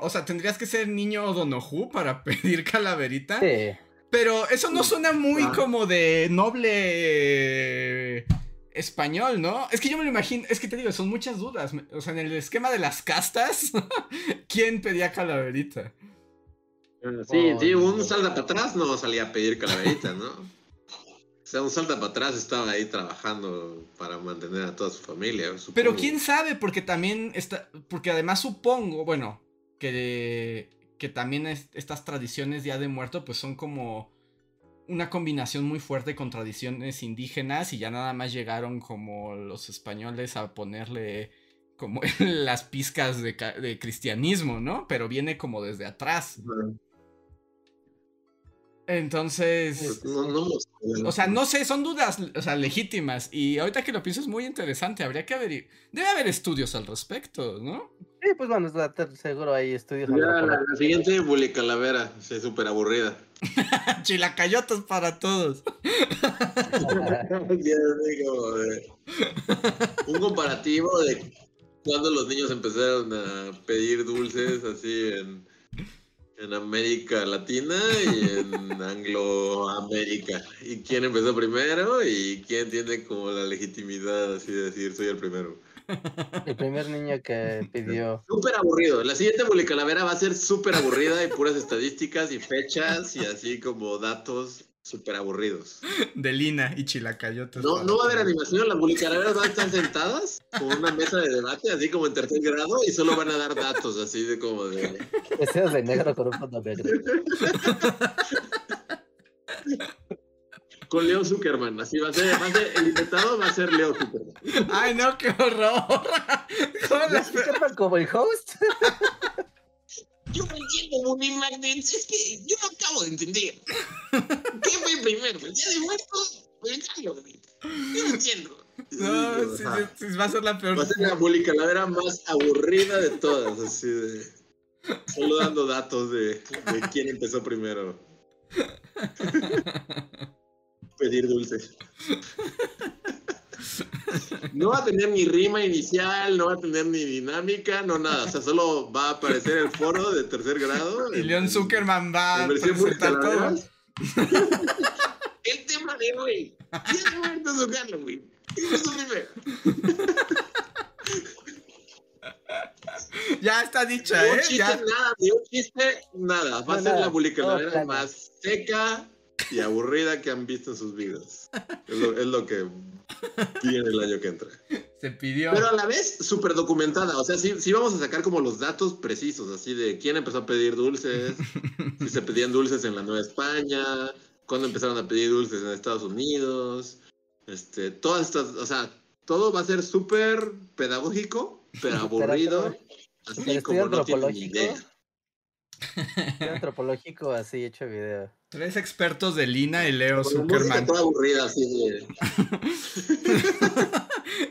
o sea, tendrías que ser niño donojú para pedir calaverita. Sí. Pero eso no suena muy ah. como de noble español, ¿no? Es que yo me lo imagino, es que te digo, son muchas dudas. O sea, en el esquema de las castas, ¿quién pedía calaverita? Sí, sí, un salda para atrás no salía a pedir calaverita, ¿no? O sea, un salda para atrás estaba ahí trabajando para mantener a toda su familia. Pero quién sabe, porque también está, porque además supongo, bueno, que, que también estas tradiciones ya de muerto, pues son como una combinación muy fuerte con tradiciones indígenas y ya nada más llegaron como los españoles a ponerle como las pizcas de, cristianismo, ¿no? Pero viene como desde atrás. Entonces. Pues, o sea, no sé, son dudas, o sea, legítimas. Y ahorita que lo pienso es muy interesante. Habría que haber. Debe haber estudios al respecto, ¿no? Sí, pues bueno, seguro hay estudios. Ya, la, siguiente Bully Calavera, sí, súper aburrida. Chilacayotas para todos. Un comparativo de cuando los niños empezaron a pedir dulces así en en América Latina y en Angloamérica. ¿Y quién empezó primero y quién tiene como la legitimidad así de decir soy el primero? El primer niño que pidió. Súper aburrido. La siguiente Calavera va a ser súper aburrida y puras estadísticas y fechas y así como datos súper aburridos. De Lina y Chilacayotes. No, no va a haber animación, las bulicalaveras van a estar sentadas con una mesa de debate, así como en tercer grado, y solo van a dar datos, así de como de. Deseos de negro con un fondo negro. Con Leo Zuckerman, así va a ser, va a ser el invitado va a ser Leo Zuckerman. Ay, no, qué horror. ¿Leo Zuckerman como el host? Yo no entiendo, Movie Magnets. Es que yo no acabo de entender. ¿Qué fue primero? ¿El día de muertos o el Halloween? Yo no entiendo. No, sí, sí, sí, va a ser la peor. Va a ser la calavera más aburrida de todas, así de. Solo dando datos de, de quién empezó primero. Pedir dulces. No va a tener ni rima inicial, no va a tener ni dinámica, no nada. O sea, solo va a aparecer el foro de tercer grado. Y Leon Zuckerman va a presentar todo. el tema de hoy. Ya muerto su Halloween. Eso primero. Ya está dicha, ¿eh? Chiste, ya. nada, un chiste, nada. Va a ser la publicación más seca y aburrida que han visto en sus vidas. Es lo, es lo que viene el año que entra. Se pidió. Pero a la vez súper documentada. O sea, sí, sí vamos a sacar como los datos precisos, así de quién empezó a pedir dulces, si se pedían dulces en la Nueva España, cuándo empezaron a pedir dulces en Estados Unidos. Este, todas estas, o sea, todo va a ser súper pedagógico, pero aburrido. así como no tienen ni idea. antropológico así hecho video. Tres expertos de Lina y Leo Zuckerman. Toda aburrida así de...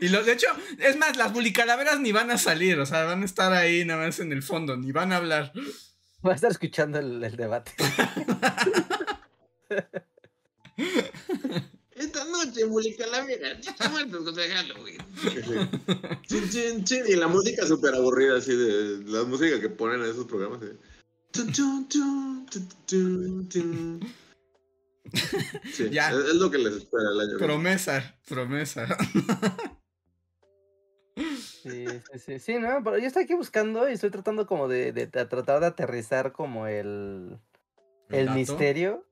y lo, de hecho, es más, las bulicalaveras ni van a salir, o sea, van a estar ahí nada más en el fondo, ni van a hablar. Va a estar escuchando el, el debate. Esta noche, Bulicalavera, está muertos contra Halloween. chin, chin, chin. Y la música súper aburrida, así de la música que ponen en esos programas. ¿eh? Sí, ya. Es, lo que les espera el año. Promesa, promesa. Sí, sí, sí, sí, no, pero yo estoy aquí buscando y estoy tratando como de, de, tratar de aterrizar como el, el, misterio.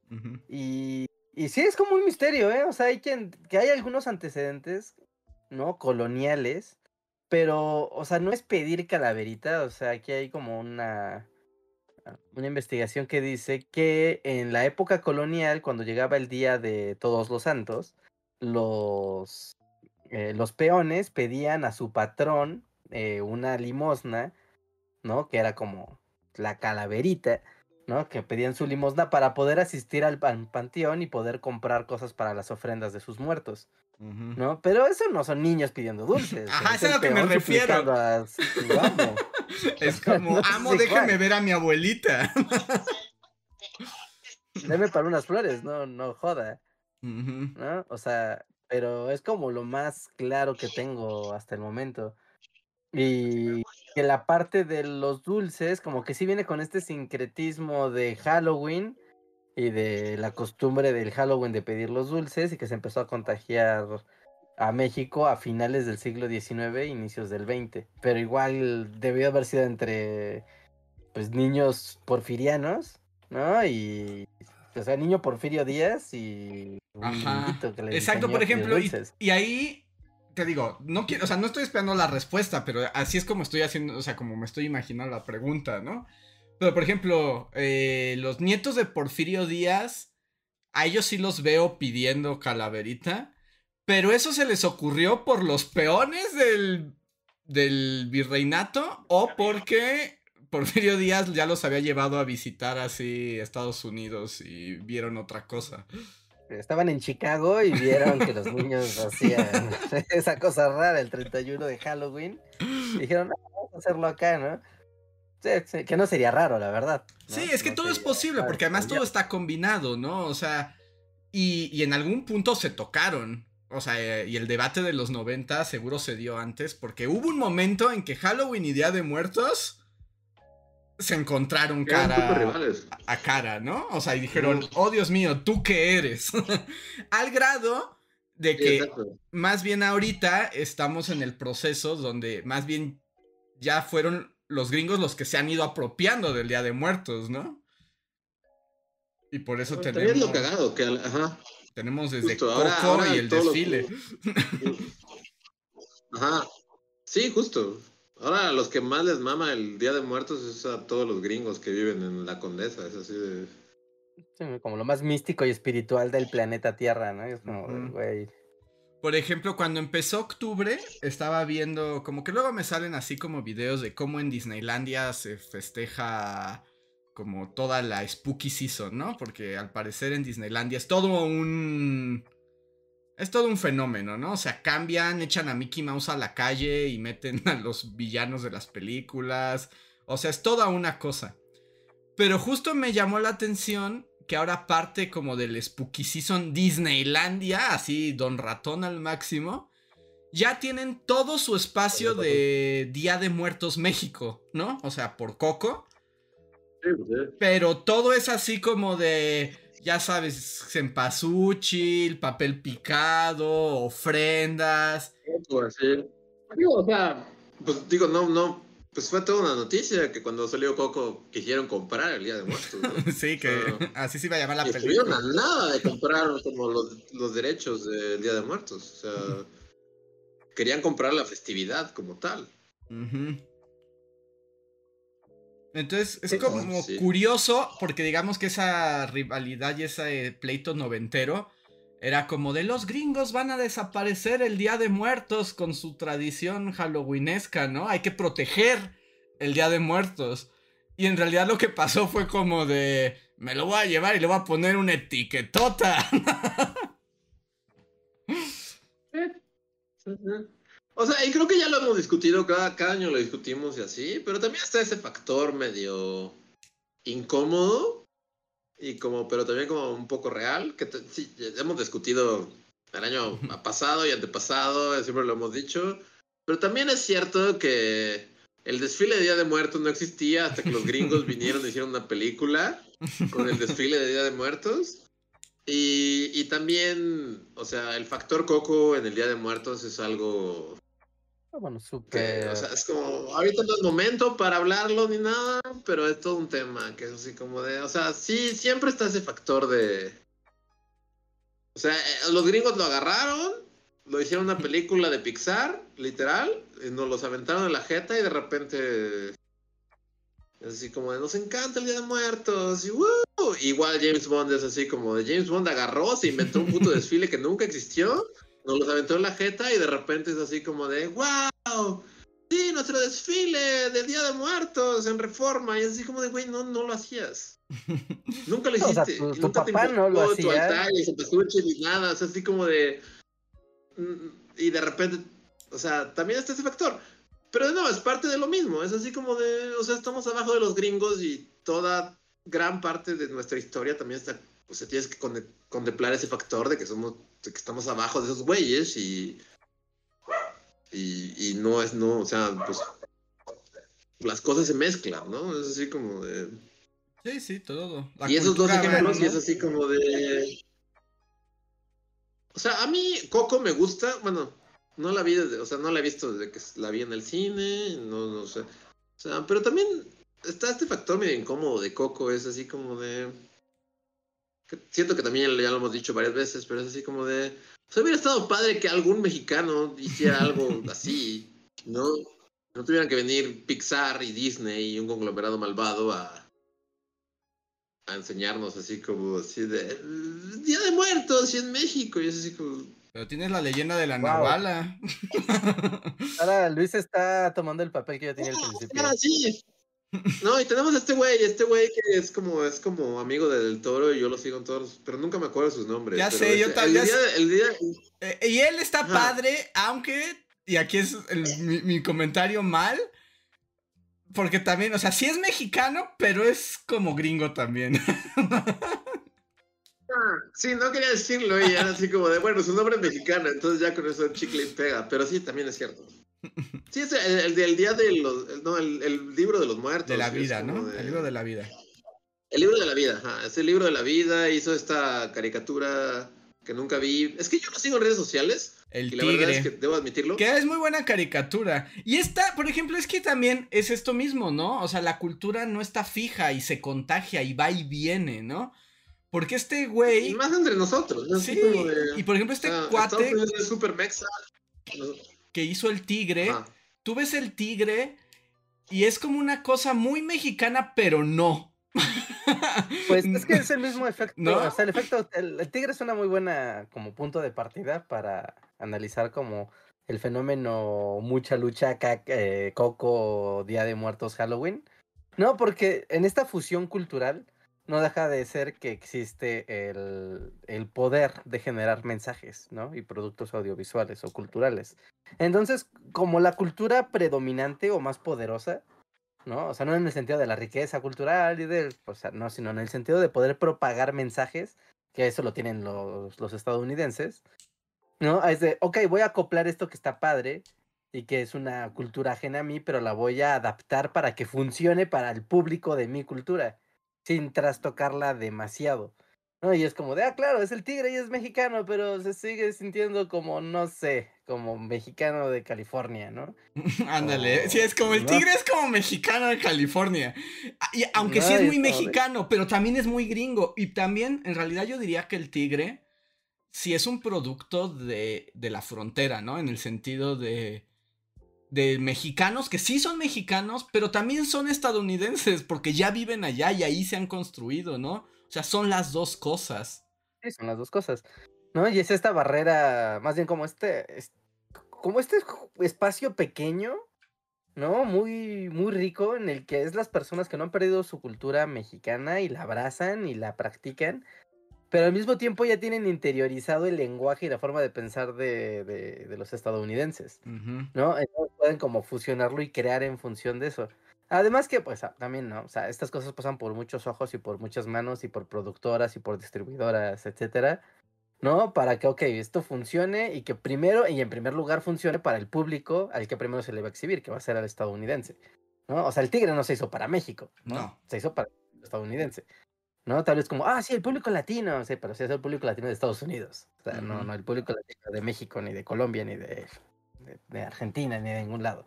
y, y sí, es como un misterio, ¿eh? O sea, hay quien, que hay algunos antecedentes, ¿no? Coloniales, pero, o sea, no es pedir calaverita, o sea, aquí hay como una una investigación que dice que en la época colonial, cuando llegaba el día de Todos los Santos, los, eh, los peones pedían a su patrón eh, una limosna, ¿no? Que era como la calaverita, ¿no? Que pedían su limosna para poder asistir al panteón y poder comprar cosas para las ofrendas de sus muertos. ¿No? Pero eso no son niños pidiendo dulces. Ajá, es a lo que me refiero. es como, amo, déjame ver a mi abuelita. Deme para unas flores, no, no joda. ¿No? O sea, pero es como lo más claro que tengo hasta el momento. Y que la parte de los dulces, como que sí viene con este sincretismo de Halloween, y de la costumbre del Halloween de pedir los dulces y que se empezó a contagiar a México a finales del siglo XIX, inicios del XX. Pero igual debió haber sido entre pues niños porfirianos, ¿no? Y o sea, niño Porfirio Díaz y Ajá. Exacto, por ejemplo, y, y, ahí te digo, no quiero, o sea, no estoy esperando la respuesta, pero así es como estoy haciendo, o sea, como me estoy imaginando la pregunta, ¿no? Pero, por ejemplo, eh, los nietos de Porfirio Díaz, a ellos sí los veo pidiendo calaverita. Pero eso se les ocurrió por los peones del, del virreinato o porque Porfirio Díaz ya los había llevado a visitar así Estados Unidos y vieron otra cosa. Estaban en Chicago y vieron que los niños hacían esa cosa rara el 31 de Halloween. Y dijeron, vamos a hacerlo acá, ¿no? Sí, que no sería raro, la verdad. Sí, es que todo es posible, porque además todo está combinado, ¿no? O sea, y, en algún punto se tocaron. O sea, y el debate de los 90 seguro se dio antes, porque hubo un momento en que Halloween y Día de Muertos se encontraron cara a cara, ¿no? O sea, y dijeron, oh Dios mío, ¿tú qué eres? Al grado de que más bien ahorita estamos en el proceso donde más bien ya fueron los gringos los que se han ido apropiando del Día de Muertos, ¿no? Y por eso es tenemos, lo cagado, que ajá. tenemos desde Justo, Coco ahora- ahora y el los- desfile. Ajá. Sí, justo. Ahora los que más les mama el Día de Muertos es a todos los gringos que viven en la Condesa. Es así de. Sí, como lo más místico y espiritual del planeta Tierra, ¿no? Es como, güey. Por ejemplo, cuando empezó octubre, estaba viendo, como que luego me salen así como videos de cómo en Disneylandia se festeja como toda la spooky season, ¿no? Porque al parecer en Disneylandia es todo un... Es todo un fenómeno, ¿no? O sea, cambian, echan a Mickey Mouse a la calle y meten a los villanos de las películas. O sea, es toda una cosa. Pero justo me llamó la atención que ahora parte como del Spooky Season Disneylandia, así Don Ratón al máximo, ya tienen todo su espacio de Día de Muertos México, ¿no? O sea, por Coco. Sí, pues, sí. Pero todo es así como de, ya sabes, cempasúchil, papel picado, ofrendas. Digo, o sea, pues digo, no, no. Pues fue toda una noticia que cuando salió Coco quisieron comprar el Día de Muertos. ¿no? sí, que así se iba a llamar la Y estuvieron película. a nada de comprar como los, los derechos del Día de Muertos. O sea, querían comprar la festividad como tal. Entonces es como sí. curioso porque digamos que esa rivalidad y ese pleito noventero era como de los gringos van a desaparecer el Día de Muertos con su tradición halloweenesca, ¿no? Hay que proteger el Día de Muertos. Y en realidad lo que pasó fue como de me lo voy a llevar y le voy a poner una etiquetota. O sea, y creo que ya lo hemos discutido, cada, cada año lo discutimos y así, pero también está ese factor medio incómodo y como, pero también como un poco real, que te- sí, hemos discutido el año pasado y antepasado, siempre lo hemos dicho, pero también es cierto que el desfile de Día de Muertos no existía hasta que los gringos vinieron y hicieron una película con el desfile de Día de Muertos. Y, y también, o sea, el factor Coco en el Día de Muertos es algo Bueno, que, súper. o sea, es como, ahorita no es momento para hablarlo ni nada, pero es todo un tema que es así como de, o sea, sí, siempre está ese factor de, o sea, eh, los gringos lo agarraron, lo hicieron una película de Pixar, literal, y nos los aventaron en la jeta y de repente es así como de, nos encanta el Día de Muertos, y ¡woo! Igual James Bond es así como de, James Bond agarró, se inventó un puto desfile que nunca existió, nos los aventó en la jeta y de repente es así como de, wow, sí, nuestro desfile del Día de Muertos en Reforma, y es así como de, güey, no, no lo hacías. Nunca lo O sea, hiciste. tu- y tu nunca te papá no lo importó tu hacía. altar y cempasúchil ni nada, o sea, así como de... mm, Y de repente, o sea, también está ese factor. Pero no, es parte de lo mismo, es así como de, o sea, estamos abajo de los gringos y toda gran parte de nuestra historia también está, sea, tienes que contemplar ese factor de que somos, de que estamos abajo de esos güeyes y, y, y no es, no, o sea, pues las cosas se mezclan, ¿no? Es así como de... Sí, sí, todo. La y esos dos ejemplos, y es así como de. O sea, a mí Coco me gusta. Bueno, no la vi desde. O sea, no la he visto desde que la vi en el cine. No, no sé. O sea, pero también está este factor medio incómodo de Coco. Es así como de. Siento que también ya lo hemos dicho varias veces, pero es así como de. O sea, hubiera estado padre que algún mexicano hiciera algo así, ¿no? No tuvieran que venir Pixar y Disney y un conglomerado malvado a, a enseñarnos así como así de "Eh, Día de Muertos y en México y es así como Pero tienes la leyenda de la Wow. Navala. Ahora Luis está tomando el papel que yo tenía al "Ah, principio. ah, sí. No, y tenemos a este güey, este güey que es como es como amigo de Del Toro y yo lo sigo en todos, pero nunca me acuerdo sus nombres. Ya sé, yo también- El día, el día Eh, y él está Ajá. padre, aunque, y aquí es el- mi, mi comentario mal, porque también, o sea, sí es mexicano, pero es como gringo también. Sí, no quería decirlo y era así como de, bueno, su nombre es mexicano, entonces ya con eso el chicle y pega, pero sí, también es cierto. Sí, es el, el del día de los. No, el, el libro de los muertos. De la vida, ¿no? de- El libro de la vida. El libro de la vida, ajá. Es el libro de la vida. Hizo esta caricatura que nunca vi. Es que yo lo sigo en redes sociales. El y la verdad es tigre. que debo admitirlo. Que es muy buena caricatura. Y esta, por ejemplo, es que también es esto mismo, ¿no? O sea, la cultura no está fija y se contagia y va y viene, ¿no? Porque este Y güey. más entre nosotros. ¿no? Sí, de- y por ejemplo, este sea, cuate es super mexa. Que hizo el tigre, Ajá. tú ves el tigre y es como una cosa muy mexicana, pero no. Pues es que es el mismo efecto. ¿No? O sea, el efecto. El, el tigre es una muy buena como punto de partida para analizar como el fenómeno mucha lucha, eh, Coco, Día de Muertos, Halloween. No, porque en esta fusión cultural no deja de ser que existe el, el poder de generar mensajes, ¿no? Y productos audiovisuales o culturales. Entonces, como la cultura predominante o más poderosa, ¿no? O sea, no en el sentido de la riqueza cultural y del, o sea, no, sino en el sentido de poder propagar mensajes, que eso lo tienen los, los estadounidenses, ¿no? Es de, ok, voy a acoplar esto que está padre y que es una cultura ajena a mí, pero la voy a adaptar para que funcione para el público de mi cultura, sin trastocarla demasiado. ¿no? Y es como de, ah, claro, es el tigre y es mexicano, pero se sigue sintiendo como, no sé, como mexicano de California, ¿no? Ándale, Oh, sí, es como el no. tigre es como mexicano de California. Ah, Y aunque sí No, es es muy de- mexicano, pero también es muy gringo. Y también, en realidad, yo diría que el tigre sí es un producto de, de la frontera, ¿no? En el sentido de, de mexicanos que sí son mexicanos, pero también son estadounidenses, porque ya viven allá y ahí se han construido, ¿no? O sea, son las dos cosas. Sí, son las dos cosas. ¿No? Y es esta barrera, más bien como este, es- como este espacio pequeño, ¿no? Muy, muy rico en el que es las personas que no han perdido su cultura mexicana y la abrazan y la practican, pero al mismo tiempo ya tienen interiorizado el lenguaje y la forma de pensar de, de- de los estadounidenses. ¿no? Entonces pueden como fusionarlo y crear en función de eso. Además que, pues, ah, también, ¿no? O sea, estas cosas pasan por muchos ojos y por muchas manos y por productoras y por distribuidoras, etcétera, ¿no? Para que, ok, esto funcione y que primero y en primer lugar funcione para el público al que primero se le va a exhibir, que va a ser al estadounidense, ¿no? O sea, el tigre no se hizo para México, ¿no? No. Se hizo para el estadounidense, ¿no? Tal vez como, ah, sí, el público latino, sí, pero sí es el público latino de Estados Unidos, o sea, no, no el público latino de México, ni de Colombia, ni de, de, de Argentina, ni de ningún lado.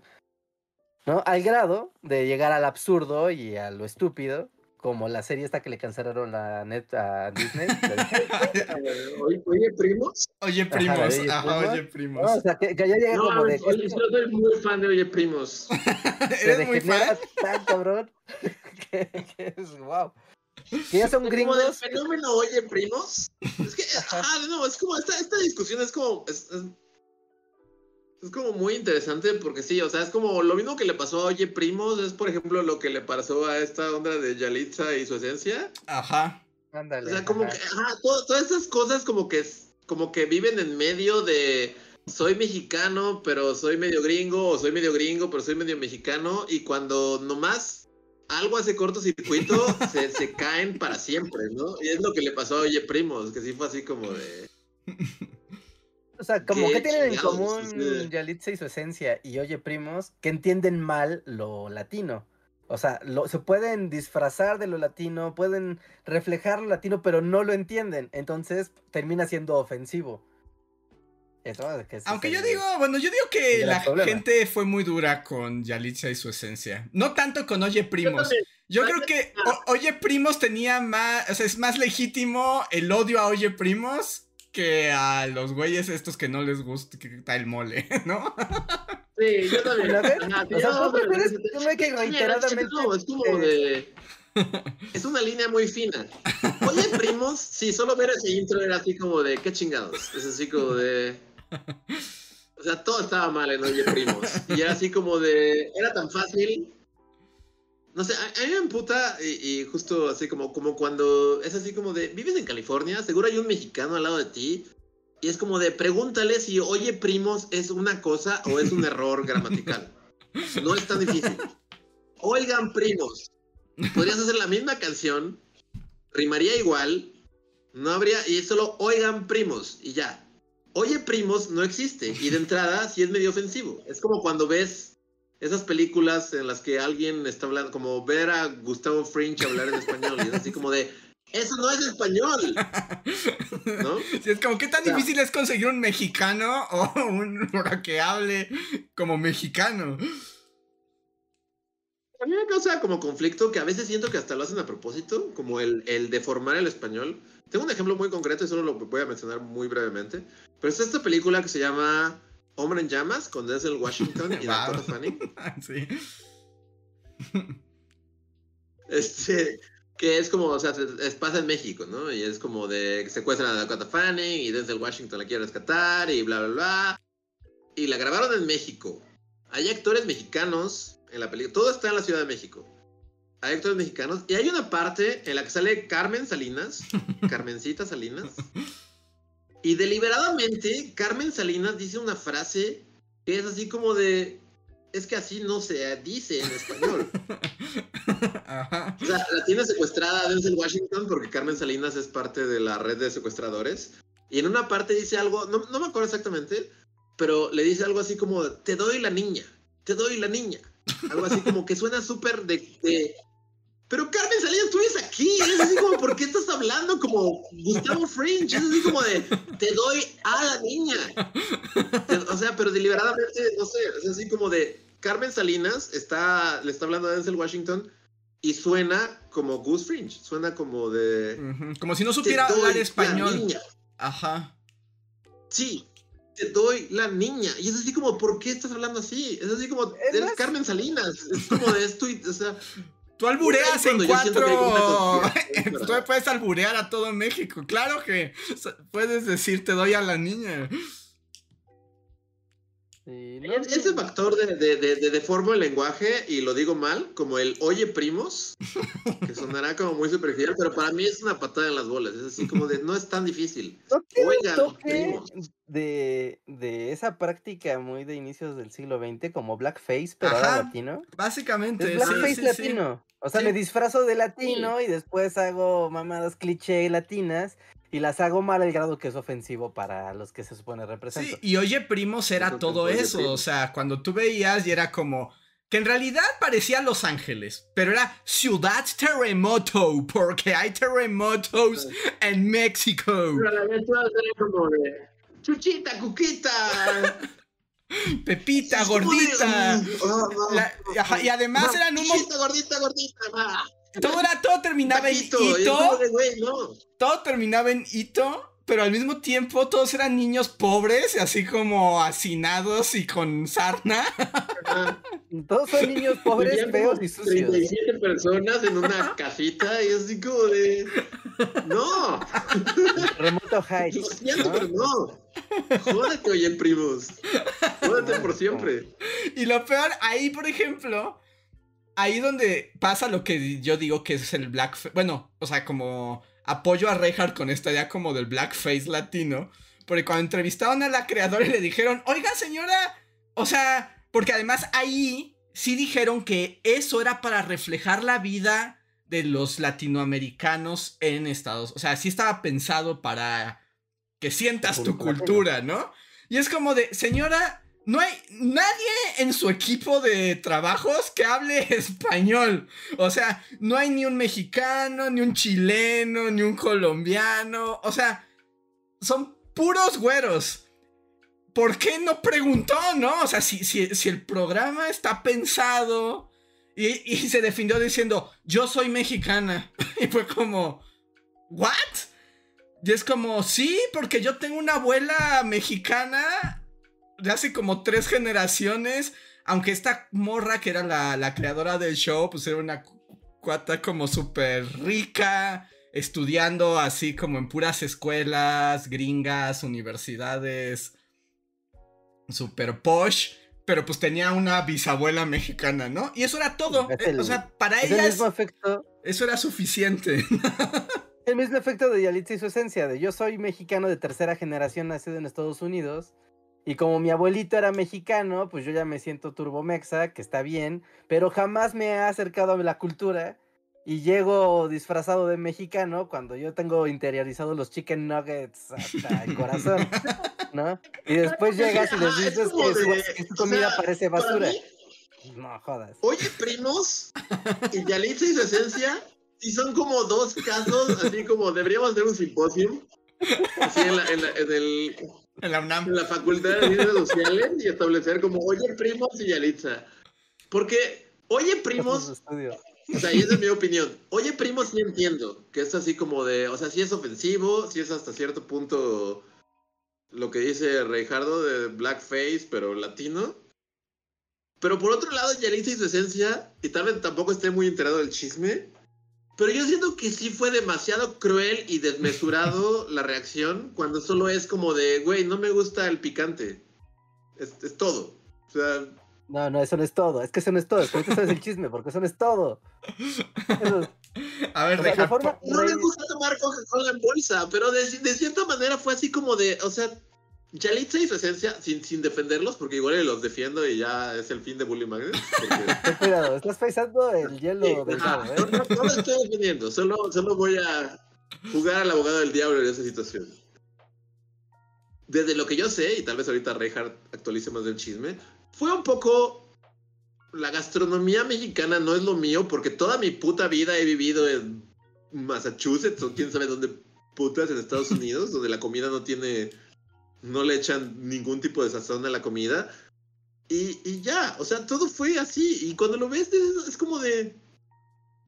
¿no? Al grado de llegar al absurdo y a lo estúpido, como la serie esta que le cancelaron la net a Disney. Oye, oye, primos. Oye, Ajá, primos. oye, Ajá, primos. oye, ¿no? O sea, que, que ya llega No, como de... oye, yo soy muy fan de Oye Primos. ¿Eres muy fan? tan cabrón que, que es wow. Que ya son Como del gringos. fenómeno Oye Primos. Es que, ah, no, es como, esta, esta discusión es como, es, es, es como muy interesante porque sí, o sea, es como lo mismo que le pasó a Oye Primos, es por ejemplo lo que le pasó a esta onda de Yalitza y su esencia. Ajá. Ándale. O sea, como ajá. que, ajá, to- todas estas cosas como que, como que viven en medio de soy mexicano, pero soy medio gringo, o soy medio gringo, pero soy medio mexicano, y cuando nomás algo hace cortocircuito, se, se caen para siempre, ¿no? Y es lo que le pasó a Oye Primos, que sí fue así como de... O sea, como qué que tienen en común sí. Yalitza y su esencia y Oye Primos que entienden mal lo latino. O sea, lo, se pueden disfrazar de lo latino, pueden reflejar lo latino, pero no lo entienden. Entonces termina siendo ofensivo. Eso, que ese es Aunque yo digo, bueno, yo digo que la problema. gente fue muy dura con Yalitza y su esencia. No tanto con Oye Primos. Yo creo que O- Oye Primos tenía más, o sea, es más legítimo el odio a Oye Primos que a los güeyes estos que no les gusta que está el mole, ¿no? Sí, yo también. A ver, o sea, no, ¿tú pero- prefieres que me que Oye, reiteradamente, no, es como de... Es una línea muy fina. Oye, primos, sí, solo ver ese intro era así como de, qué chingados. Es así como de... O sea, todo estaba mal en Oye, primos. Y era así como de... Era tan fácil. No sé, a, a mí me emputa y, y justo así como, como cuando es así como de, vives en California, seguro hay un mexicano al lado de ti. Y es como de, pregúntale si oye primos es una cosa o es un error gramatical. No es tan difícil. Oigan primos, podrías hacer la misma canción, rimaría igual, no habría, y es solo oigan primos, y ya. Oye primos no existe. Y de entrada sí es medio ofensivo. Es como cuando ves esas películas en las que alguien está hablando, como ver a Gustavo Fringe hablar en español. Y es así como de, eso no es español. ¿No? Sí, es como, ¿qué tan O sea- difícil es conseguir un mexicano o un que hable como mexicano? A mí me causa como conflicto que a veces siento que hasta lo hacen a propósito, como el, el deformar el español. Tengo un ejemplo muy concreto y solo lo voy a mencionar muy brevemente. Pero es esta película que se llama Hombre en Llamas con Denzel Washington y. Dakota Fanning. Sí. Este, que es como, o sea, es- pasa en México, ¿no? Y es como de que secuestran a Dakota Fanning y Denzel Washington la quiere rescatar y bla, bla, bla. Y la grabaron en México. Hay actores mexicanos en la película. Todo está en la Ciudad de México. Hay actores mexicanos. Y hay una parte en la que sale Carmen Salinas, Carmencita Salinas. Y deliberadamente, Carmen Salinas dice una frase que es así como de. Es que así no se dice en español. Ajá. O sea, la tiene secuestrada Denzel Washington porque Carmen Salinas es parte de la red de secuestradores. Y en una parte dice algo, no, no me acuerdo exactamente, pero le dice algo así como, te doy la niña, te doy la niña. Algo así como que suena súper de, de- Pero Carmen Salinas, tú eres aquí. Es así como, ¿por qué estás hablando como Gustavo Fringe? Es así como de, te doy a la niña. O sea, pero deliberadamente, no sé, es así como de, Carmen Salinas está, le está hablando a Denzel Washington y suena como Goose Fringe, suena como de... Como si no "Te supiera hablar la español. niña". Ajá. Sí, te doy la niña. Y es así como, ¿por qué estás hablando así? Es así como, Es eres más- Carmen Salinas. Es como de esto y, o sea, Tú albureas en cuatro. Tú puedes alburear a todo México. Claro que puedes decir te doy a la niña. Sí, no, es- ese factor de, de, de, de deformo el lenguaje, y lo digo mal, como el oye primos, que sonará como muy superficial, pero para mí es una patada en las bolas. Es así como de, no es tan difícil. ¿No Oigan, toque primos. de, de esa práctica muy de inicios del siglo XX como blackface, pero ahora Ajá. latino? Básicamente. Es blackface sí, sí. latino. O sea, Sí. me disfrazo de latino y después hago mamadas cliché latinas y las hago mal al grado que es ofensivo para los que se supone represento. Sí, y Oye Primos era todo eso. Primos. O sea, cuando tú veías y era como. Que en realidad parecía Los Ángeles, pero era Ciudad Terremoto, porque hay terremotos en México. Pero la como de, Chuchita, Cuquita. Pepita, gordita. "Mm, ah, no, La- ajá, y además eran un Chuchita, gordita, gordita. va". Todo era todo terminaba en hito, de, no. todo terminaba en hito, pero al mismo tiempo todos eran niños pobres, así como hacinados y con sarna. Ajá. Todos son niños pobres, feos y sucios. 37 personas en una casita y así como de. No, Remoto high. lo siento, ¿no? pero no. Jódete, oye, primos. Jódete por siempre. Y lo peor, ahí, por ejemplo, ahí donde pasa lo que yo digo que es el blackface. Bueno, o sea, como apoyo a Reinhardt con esta idea como del blackface latino. Porque cuando entrevistaron a la creadora y le dijeron, oiga, señora, o sea, porque además ahí sí dijeron que eso era para reflejar la vida de los latinoamericanos en Estados. O sea, sí estaba pensado para que sientas tu Cultura. cultura, ¿no? Y es como de, señora, no hay nadie en su equipo de trabajos que hable español. O sea, no hay ni un mexicano, ni un chileno, ni un colombiano. O sea, son puros güeros. ¿Por qué no preguntó, no? O sea, si, si, si el programa está pensado y, y se defendió diciendo, yo soy mexicana. Y fue como, ¿what? Y es como, sí, porque yo tengo una abuela mexicana de hace como tres generaciones. Aunque esta morra que era la, la creadora del show, pues era una cu- cuata como súper rica, estudiando así como en puras escuelas, gringas, universidades, súper posh. Pero pues tenía una bisabuela mexicana, ¿no? Y eso era todo. Es el- o sea, para Es el ella mismo efecto. eso era suficiente. El mismo efecto de Yalitza y su esencia, de yo soy mexicano de tercera generación nacido en Estados Unidos, y como mi abuelito era mexicano, pues yo ya me siento turbomexa, que está bien, pero jamás me he acercado a la cultura, y llego disfrazado de mexicano cuando yo tengo interiorizado los chicken nuggets hasta el corazón. ¿no? Y después llegas y les es dices que, su, de- que su o comida sea, parece basura. mí, No jodas. Oye, primos Yalitza y su esencia, y son como dos casos, así como deberíamos hacer un simposio, así en la, en la- en el, En la UNAM. en la Facultad de Ciencias Sociales y establecer como, oye, primos y Yalitza. Porque, oye, primos, o sea, y esa es mi opinión. Oye, primos, sí entiendo que es así como de, o sea, sí es ofensivo, sí es hasta cierto punto lo que dice Reijardo de blackface, pero latino. Pero por otro lado, Yalitza y su esencia, y tal vez tampoco esté muy enterado del chisme, pero yo siento que sí fue demasiado cruel y desmesurado la reacción cuando solo es como de, güey, no me gusta el picante. Es, es todo. O sea, No, no, eso no es todo. Es que eso no es todo. Es que ahorita sabes el chisme, porque eso no es todo. Eso- A ver, O sea, de forma- No me gusta tomar Coca-Cola en bolsa, pero de, de cierta manera fue así como de, o sea, Yalitza y su esencia, sin, sin defenderlos, porque igual los defiendo y ya es el fin de Bully Magnet. porque- cuidado, estás pensando el hielo Sí, del ajá, lado, no, ¿eh? no- no lo estoy defendiendo, solo, solo voy a jugar al abogado del diablo en esa situación. Desde lo que yo sé, y tal vez ahorita Reinhardt actualice más del chisme, fue un poco... La gastronomía mexicana no es lo mío porque toda mi puta vida he vivido en Massachusetts o quién sabe dónde putas en Estados Unidos, donde la comida no tiene... No le echan ningún tipo de sazón a la comida. Y, y ya, o sea, todo fue así. Y cuando lo ves es, es como de...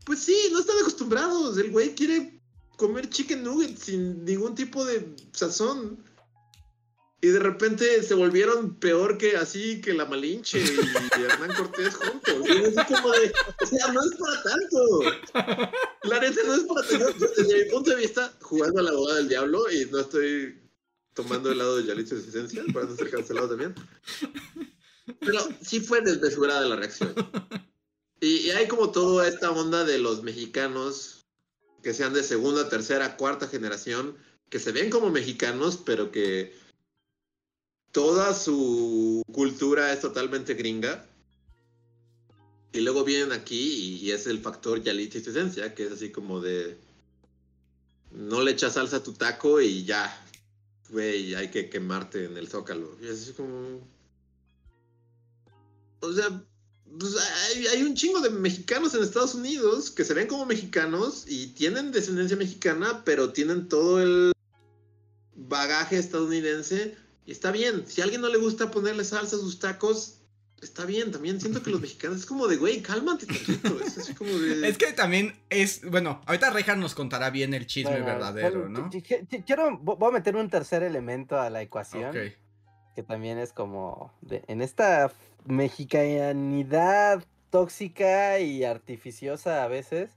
Pues sí, no están acostumbrados. El güey quiere comer chicken nuggets sin ningún tipo de sazón. Y de repente se volvieron peor que así que la Malinche y Hernán Cortés juntos. Y es como de, o sea, no es para tanto. La neta no es para tanto. Desde mi punto de vista, jugando a la abogada del diablo, y no estoy tomando el lado de Yalitza de su esencia, para no ser cancelado también. Pero sí fue desmesurada la reacción. Y, hay como toda esta onda de los mexicanos que sean de segunda, tercera, cuarta generación, que se ven como mexicanos, pero que toda su cultura es totalmente gringa. Y luego vienen aquí y, es el factor Yalitza y esencia, que es así como de... No le echas salsa a tu taco y ya, güey, hay que quemarte en el zócalo. Y así como... O sea, pues hay, hay un chingo de mexicanos en Estados Unidos que se ven como mexicanos y tienen descendencia mexicana, pero tienen todo el bagaje estadounidense. Y está bien, si a alguien no le gusta ponerle salsa a sus tacos, está bien. También siento que los mexicanos es como de, güey, cálmate tantito. Es así como de... Es que también es. Bueno, ahorita Rejar nos contará bien el chisme Bueno, verdadero, ¿no? qui- qui- qui- Quiero, vo- voy a meter un tercer elemento a la ecuación, que también es como, de- en esta mexicanidad tóxica y artificiosa a veces,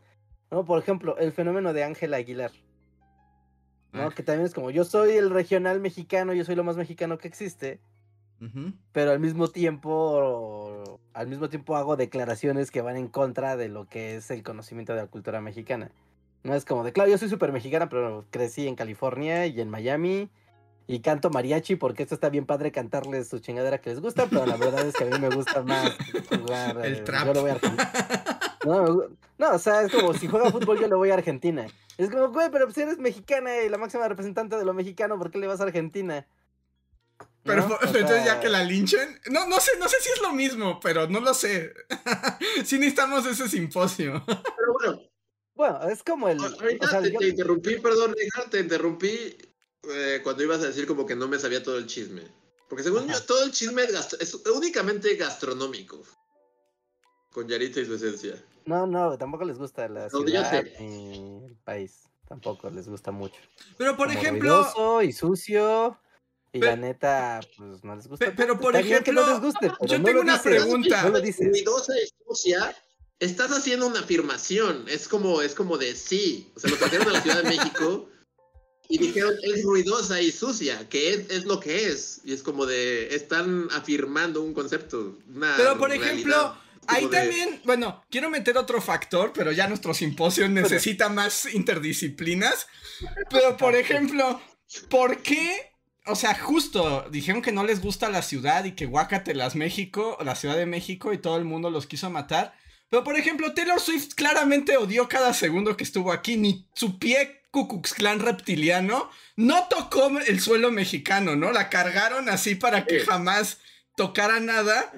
¿no? Por ejemplo, el fenómeno de Ángel Aguilar, ¿no? Ah. Que también es como, yo soy el regional mexicano, yo soy lo más mexicano que existe, Pero al mismo tiempo, al mismo tiempo hago declaraciones que van en contra de lo que es el conocimiento de la cultura mexicana. No es como de, claro, yo soy súper mexicana, pero crecí en California y en Miami y canto mariachi porque esto está bien padre cantarles su chingadera que les gusta, pero la verdad es que a mí me gusta más jugar. El eh, trap. Yo lo voy a Argentina. No, no, o sea, es como si juega fútbol yo le voy a Argentina. Es como, güey, pero si eres mexicana y la máxima representante de lo mexicano, ¿por qué le vas a Argentina? Pero, entonces ya que la linchen. No, no sé, no sé si es lo mismo, pero no lo sé. sí necesitamos ese simposio. Pero bueno, Bueno, es como el. ahorita o sea, te, yo- te interrumpí, perdón, Richard, te interrumpí eh, cuando ibas a decir como que no me sabía todo el chisme. Porque según yo, todo el chisme es, gastro- es únicamente gastronómico. Con Yarita y su esencia. No, no, tampoco les gusta la No, ciudad ni el país. Tampoco les gusta mucho. Pero por Como ejemplo. y sucio. Y la neta, pues no les gusta. Pe- pero por Está no ejemplo, les guste, pero yo no tengo lo una dices, pregunta. No lo dices. Ruidosa y sucia. Estás haciendo una afirmación. Es como, es como de sí. O sea, lo trajeron a la Ciudad de México y dijeron es ruidosa y sucia, que es, es lo que es. Y es como de están afirmando un concepto. Una Pero por realidad. ejemplo, ahí de- también, bueno, quiero meter otro factor, pero ya nuestro simposio necesita más interdisciplinas. Pero por ejemplo, ¿por qué? O sea, justo dijeron que no les gusta la ciudad y que Guacatelas México, la Ciudad de México y todo el mundo los quiso matar. Pero por ejemplo, Taylor Swift claramente odió cada segundo que estuvo aquí, ni su pie Ku Klux Klan reptiliano, no tocó el suelo mexicano, ¿no? La cargaron así para que jamás tocara nada,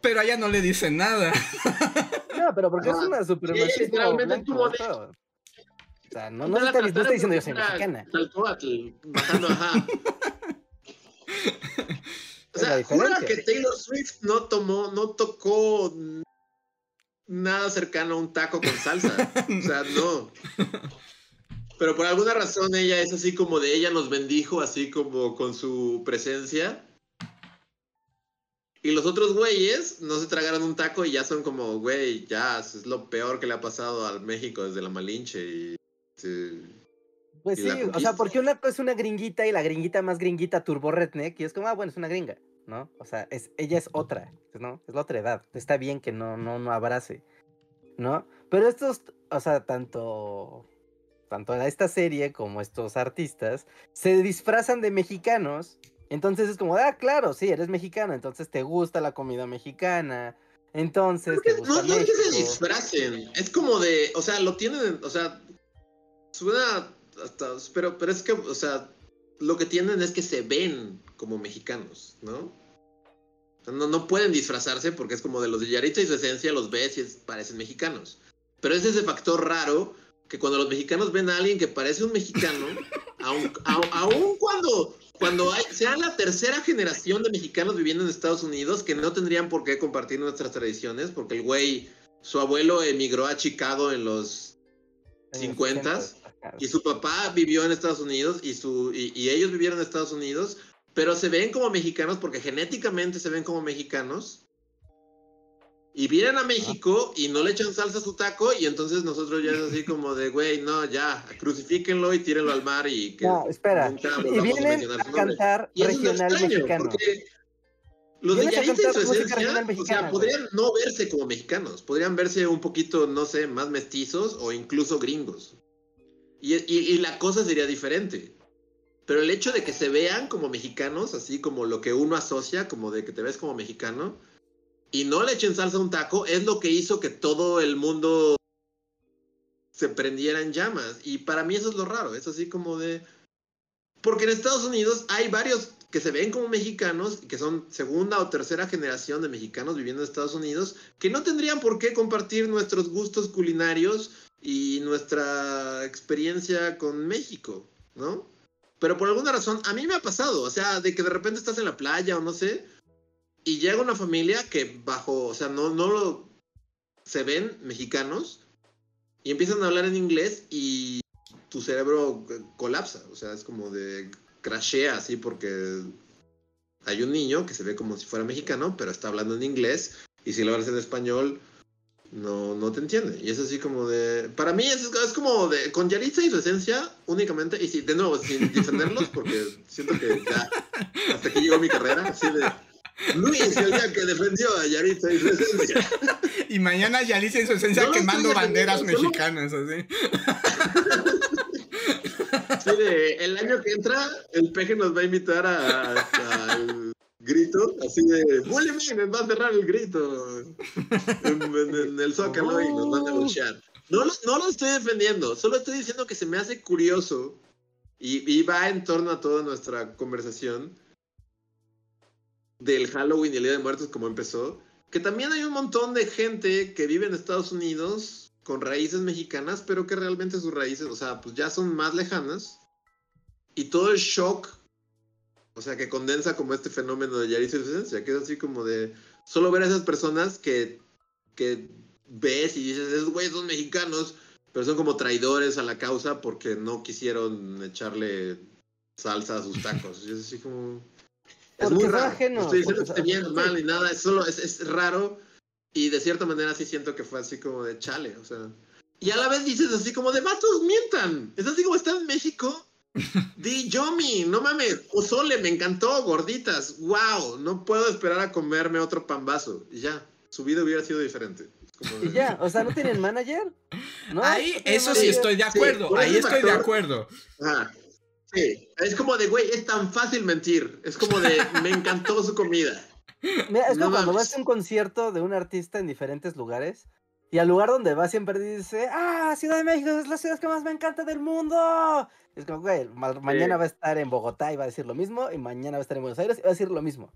pero a ella no le dicen nada. No, pero porque es una de- eso. O sea, no, no, está, no está diciendo yo soy mexicana. Tlalcoatl, bajando, ajá. O sea, jura que Taylor Swift no tomó, no tocó nada cercano a un taco con salsa. O sea, no. Pero por alguna razón ella es así como de ella nos bendijo, así como con su presencia. Y los otros güeyes no se tragaron un taco y ya son como, güey, ya, es lo peor que le ha pasado al México desde la Malinche. Y, sí. Pues sí, o sea, porque una cosa es una gringuita y la gringuita más gringuita turbo redneck y es como, ah, bueno, es una gringa, ¿no? O sea, es, ella es otra, ¿no? Es la otra edad. Está bien que no, no, no abrace, ¿no? Pero estos, o sea, tanto, tanto esta serie como estos artistas se disfrazan de mexicanos. Entonces es como, ah, claro, sí, eres mexicano, entonces te gusta la comida mexicana, entonces te gusta No, no es que se disfracen, es como de, o sea, lo tienen, o sea, suena hasta, pero, pero es que, o sea, lo que tienen es que se ven como mexicanos, ¿no? No, no pueden disfrazarse porque es como de los de y su esencia, los ves y es- parecen mexicanos. Pero es ese factor raro que cuando los mexicanos ven a alguien que parece un mexicano, aun, aun- aun cuando, cuando hay, sea la tercera generación de mexicanos viviendo en Estados Unidos, que no tendrían por qué compartir nuestras tradiciones, porque el güey, su abuelo emigró a Chicago en los En los 50s, 80s, ajá. Y su papá vivió en Estados Unidos y, su, y, y ellos vivieron en Estados Unidos, pero se ven como mexicanos porque genéticamente se ven como mexicanos. Y vienen a México y no le echan salsa a su taco y entonces nosotros ya es así como de, güey, no, ya, crucifíquenlo y tírenlo al mar y que... No, espera. Y a vienen a nombre. cantar Y es regional extraño, mexicano. porque los de a Yaritza su esencia, o sea, podrían no verse como mexicanos, podrían verse un poquito, no sé, más mestizos o incluso gringos. Y, la cosa sería diferente. Pero el hecho de que se vean como mexicanos, así como lo que uno asocia, como de que te ves como mexicano, y no le echen salsa a un taco, es lo que hizo que todo el mundo se prendiera en llamas. Y para mí eso es lo raro, es así como de... Porque en Estados Unidos hay varios que se ven como mexicanos, y que son segunda o tercera generación de mexicanos viviendo en Estados Unidos, que no tendrían por qué compartir nuestros gustos culinarios y nuestra experiencia con México, ¿no? Pero por alguna razón, a mí me ha pasado, o sea, de que de repente estás en la playa o no sé, y llega una familia que bajo, o sea, no, no lo, se ven mexicanos y empiezan a hablar en inglés y tu cerebro colapsa, o sea, es como de crashea así porque hay un niño que se ve como si fuera mexicano, pero está hablando en inglés y si lo hablas en español no, no te entiende. Y es así como de... Para mí es, es como de... Con Yaritza y su esencia únicamente, y si, de nuevo, sin defenderlos, porque siento que ya hasta aquí llegó mi carrera, así de... Luis, el día que defendió a Yaritza y su esencia. Y mañana Yalicia y su esencia No quemando banderas mexicanas, así. Sí, de, el año que entra, el peje nos va a invitar a, a- grito, así de, William nos va a cerrar el grito en, en- en el Zócalo y nos van a luchar. No, lo- no lo estoy defendiendo, solo estoy diciendo que se me hace curioso y, y va en torno a toda nuestra conversación del Halloween y el Día de Muertos como empezó, que también hay un montón de gente que vive en Estados Unidos con raíces mexicanas, pero que realmente sus raíces, o sea, pues ya son más lejanas. Y todo el shock, o sea, que condensa como este fenómeno de Yaritza y su esencia, que es así como de solo ver a esas personas que, que ves y dices, esos güeyes son mexicanos, pero son como traidores a la causa porque no quisieron echarle salsa a sus tacos. Y es así como... Es Porque muy raro. No estoy diciendo que esté bien, mal, ni nada. Es solo, es, es raro. Y de cierta manera sí siento que fue así como de chale, o sea. Y a la vez dices así como de vatos, mientan. Es así como estás en México. Di Yomi, no mames, pozole, me encantó, gorditas, wow, no puedo esperar a comerme otro pambazo. Y ya, su vida hubiera sido diferente. Como Y ya, o sea, ¿no tienen manager? ¿No? Ahí, ¿No tienen eso sí estoy de acuerdo. ahí estoy de acuerdo. Ajá. Sí, es como de, güey, es tan fácil mentir. Es como de, me encantó su comida. Mira, es No como cuando mames. vas a un concierto de un artista en diferentes lugares Y al lugar donde va siempre dice, ah, Ciudad de México es la ciudad que más me encanta del mundo. Es como, güey, mañana va a estar en Bogotá y va a decir lo mismo, y mañana va a estar en Buenos Aires y va a decir lo mismo.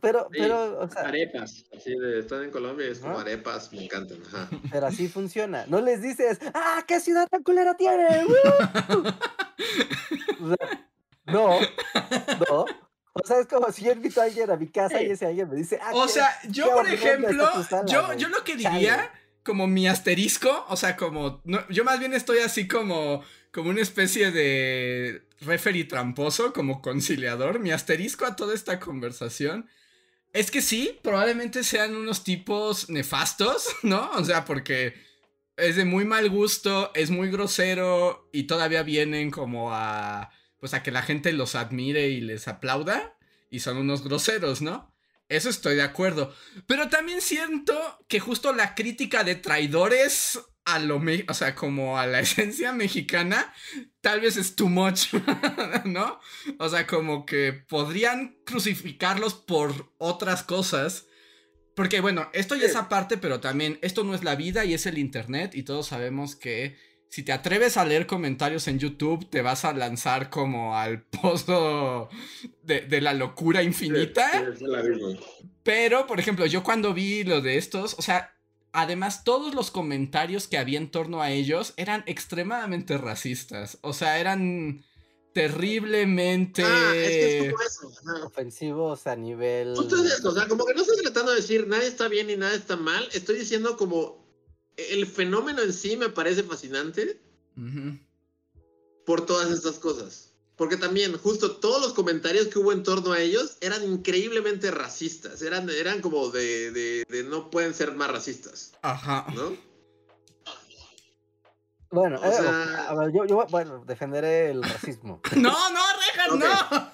Pero, pero, o sea. Arepas, así de estar en Colombia es como arepas, me encantan, ajá. Pero así funciona. No les dices, ¡ah, qué ciudad tan culera tiene! no, no. O sea, es como si yo invito a alguien a mi casa y ese alguien me dice, ah, O sea, yo, por ejemplo, yo, yo lo que diría, como mi asterisco, o sea, como. yo más bien estoy así como. Como una especie de referee tramposo, como conciliador. Mi asterisco a toda esta conversación es que sí, probablemente sean unos tipos nefastos, ¿no? O sea, porque es de muy mal gusto, es muy grosero y todavía vienen como a pues a que la gente los admire y les aplauda y son unos groseros, ¿no? Eso estoy de acuerdo. Pero también siento que justo la crítica de traidores a lo, o sea, como a la esencia mexicana, tal vez es too much, ¿no? O sea, como que podrían crucificarlos por otras cosas. Porque bueno, esto ya es aparte, pero también esto no es la vida y es el Internet y todos sabemos que si te atreves a leer comentarios en YouTube, te vas a lanzar como al pozo de, la locura infinita. Pero, por ejemplo, yo cuando vi lo de estos, o sea, además todos los comentarios que había en torno a ellos eran extremadamente racistas. O sea, eran terriblemente ah, ofensivos a nivel. o sea, como que no estoy tratando de decir nada está bien y nada está mal. Estoy diciendo como el fenómeno en sí me parece fascinante por todas estas cosas. Porque también, justo todos los comentarios que hubo en torno a ellos eran increíblemente racistas. Eran, eran como de, de, no pueden ser más racistas. Ajá. ¿No? Bueno, eh, a ver, yo, yo bueno, defenderé el racismo. no, no, Rejas, no.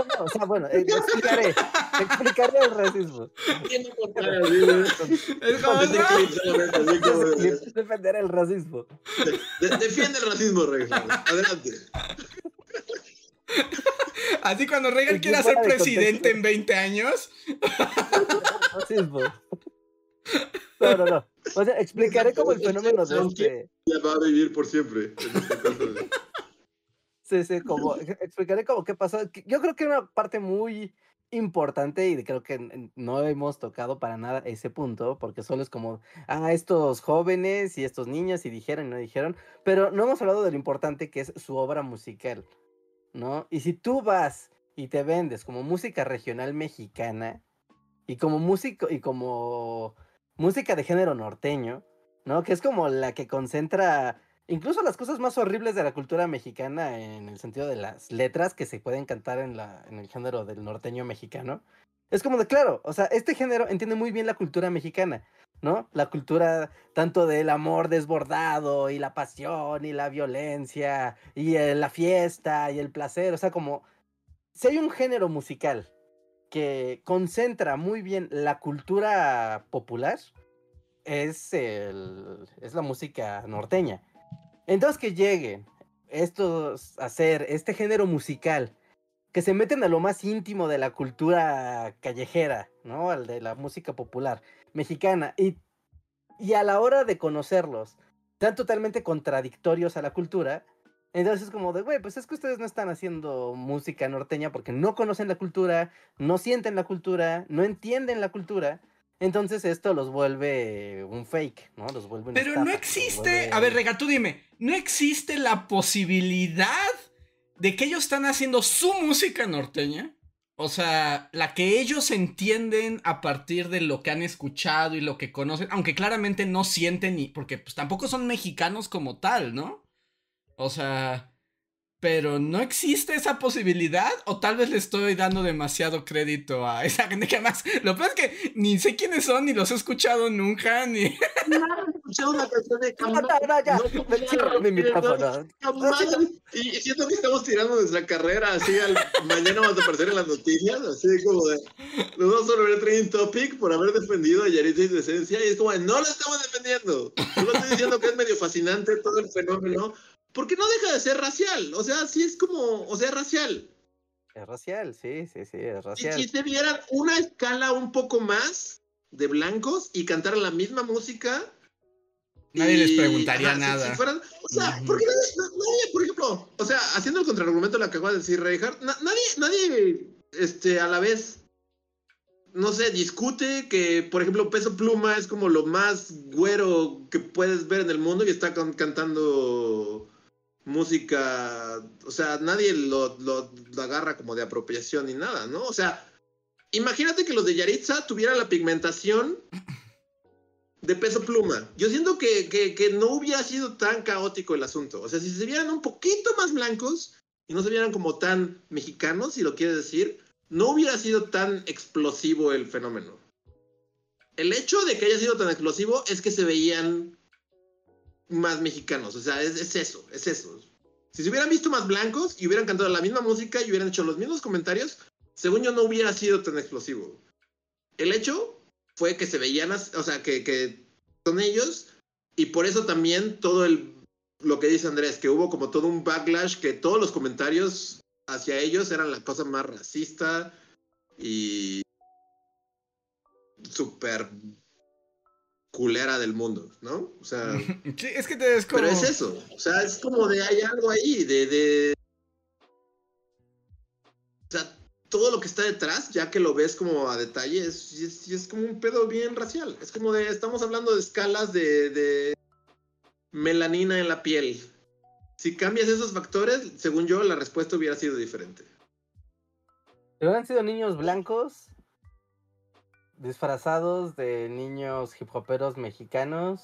No, no, o sea, bueno, eh, explicaré, explicaré el racismo. Es como Defender el racismo. defiende el racismo, Reagan. Adelante. Así cuando Reagan quiera ser presidente en 20 años. Racismo. No, no, no. O sea, explicaré cómo el fenómeno de este. Ya va a vivir por siempre. Sí, sí, como explicaré cómo qué pasó. Yo creo que una parte muy importante y creo que no hemos tocado para nada ese punto, porque solo es como, ah, estos jóvenes y estos niños y dijeron y no dijeron, pero no hemos hablado de lo importante que es su obra musical, ¿no? Y si tú vas y te vendes como música regional mexicana y como músico y como música de género norteño, ¿no? Que es como la que concentra incluso las cosas más horribles de la cultura mexicana en el sentido de las letras que se pueden cantar en, el género del norteño mexicano. Es como de, claro, o sea, este género entiende muy bien la cultura mexicana, ¿no? La cultura tanto del amor desbordado y la pasión y la violencia y la fiesta y el placer, o sea, como si hay un género musical que concentra muy bien la cultura popular, es, el, es la música norteña. Entonces que lleguen estos a hacer este género musical, que se meten a lo más íntimo de la cultura callejera, ¿no? Al de la música popular mexicana. Y, y a la hora de conocerlos, sean totalmente contradictorios a la cultura. Entonces es como de, güey, pues es que ustedes no están haciendo música norteña porque no conocen la cultura, no sienten la cultura, no entienden la cultura. Entonces esto los vuelve un fake, ¿no? Los vuelve Pero no existe, a ver, Rega, tú dime, ¿no existe la posibilidad de que ellos están haciendo su música norteña? O sea, la que ellos entienden a partir de lo que han escuchado y lo que conocen, aunque claramente no sienten, ni, porque pues tampoco son mexicanos como tal, ¿no? O sea, pero no existe esa posibilidad o tal vez le estoy dando demasiado crédito a esa gente que además lo peor es que ni sé quiénes son ni los he escuchado nunca ni no escuchado una canción de jamás, y siento que estamos tirando nuestra carrera así al mañana vamos a aparecer en las noticias así como de nos vamos a volver trending topic por haber defendido a Yaritza y Decencia y es como de, no lo estamos defendiendo solo estoy diciendo que es medio fascinante todo el fenómeno porque no deja de ser racial. O sea, sí es como, o sea, racial. Es racial, sí, sí, sí, es racial. Si, si te vieran una escala un poco más de blancos y cantar la misma música, Nadie les preguntaría ajá, nada. si fueran- o sea, porque nadie, na- nadie, por ejemplo, o sea, haciendo el contraargumento de lo que acaba de decir Reinhardt, na- nadie, nadie, este, a la vez, no sé, discute que, por ejemplo, Peso Pluma es como lo más güero que puedes ver en el mundo y está can- cantando música, o sea, nadie lo, lo- agarra como de apropiación ni nada, ¿no? O sea, imagínate que los de Yaritza tuvieran la pigmentación de peso pluma. Yo siento que, que- que no hubiera sido tan caótico el asunto. O sea, si se vieran un poquito más blancos y no se vieran como tan mexicanos, si lo quieres decir, no hubiera sido tan explosivo el fenómeno. El hecho de que haya sido tan explosivo es que se veían más mexicanos. O sea, es, es eso, es eso. Si se hubieran visto más blancos y hubieran cantado la misma música y hubieran hecho los mismos comentarios, según yo no hubiera sido tan explosivo. El hecho fue que se veían, o sea, que, que son ellos, y por eso también todo el, lo que dice Andrés, que hubo como todo un backlash, que todos los comentarios hacia ellos eran la cosa más racista y súper culera del mundo, ¿no? O sea, Sí, es que te es como... pero es eso, o sea, es como de hay algo ahí, de, de... O sea, todo lo que está detrás, ya que lo ves como a detalle, es, es, es como un pedo bien racial. Es como de, estamos hablando de escalas de, de melanina en la piel. Si cambias esos factores, según yo, la respuesta hubiera sido diferente. Si hubieran sido niños blancos, disfrazados de niños hip hoperos mexicanos,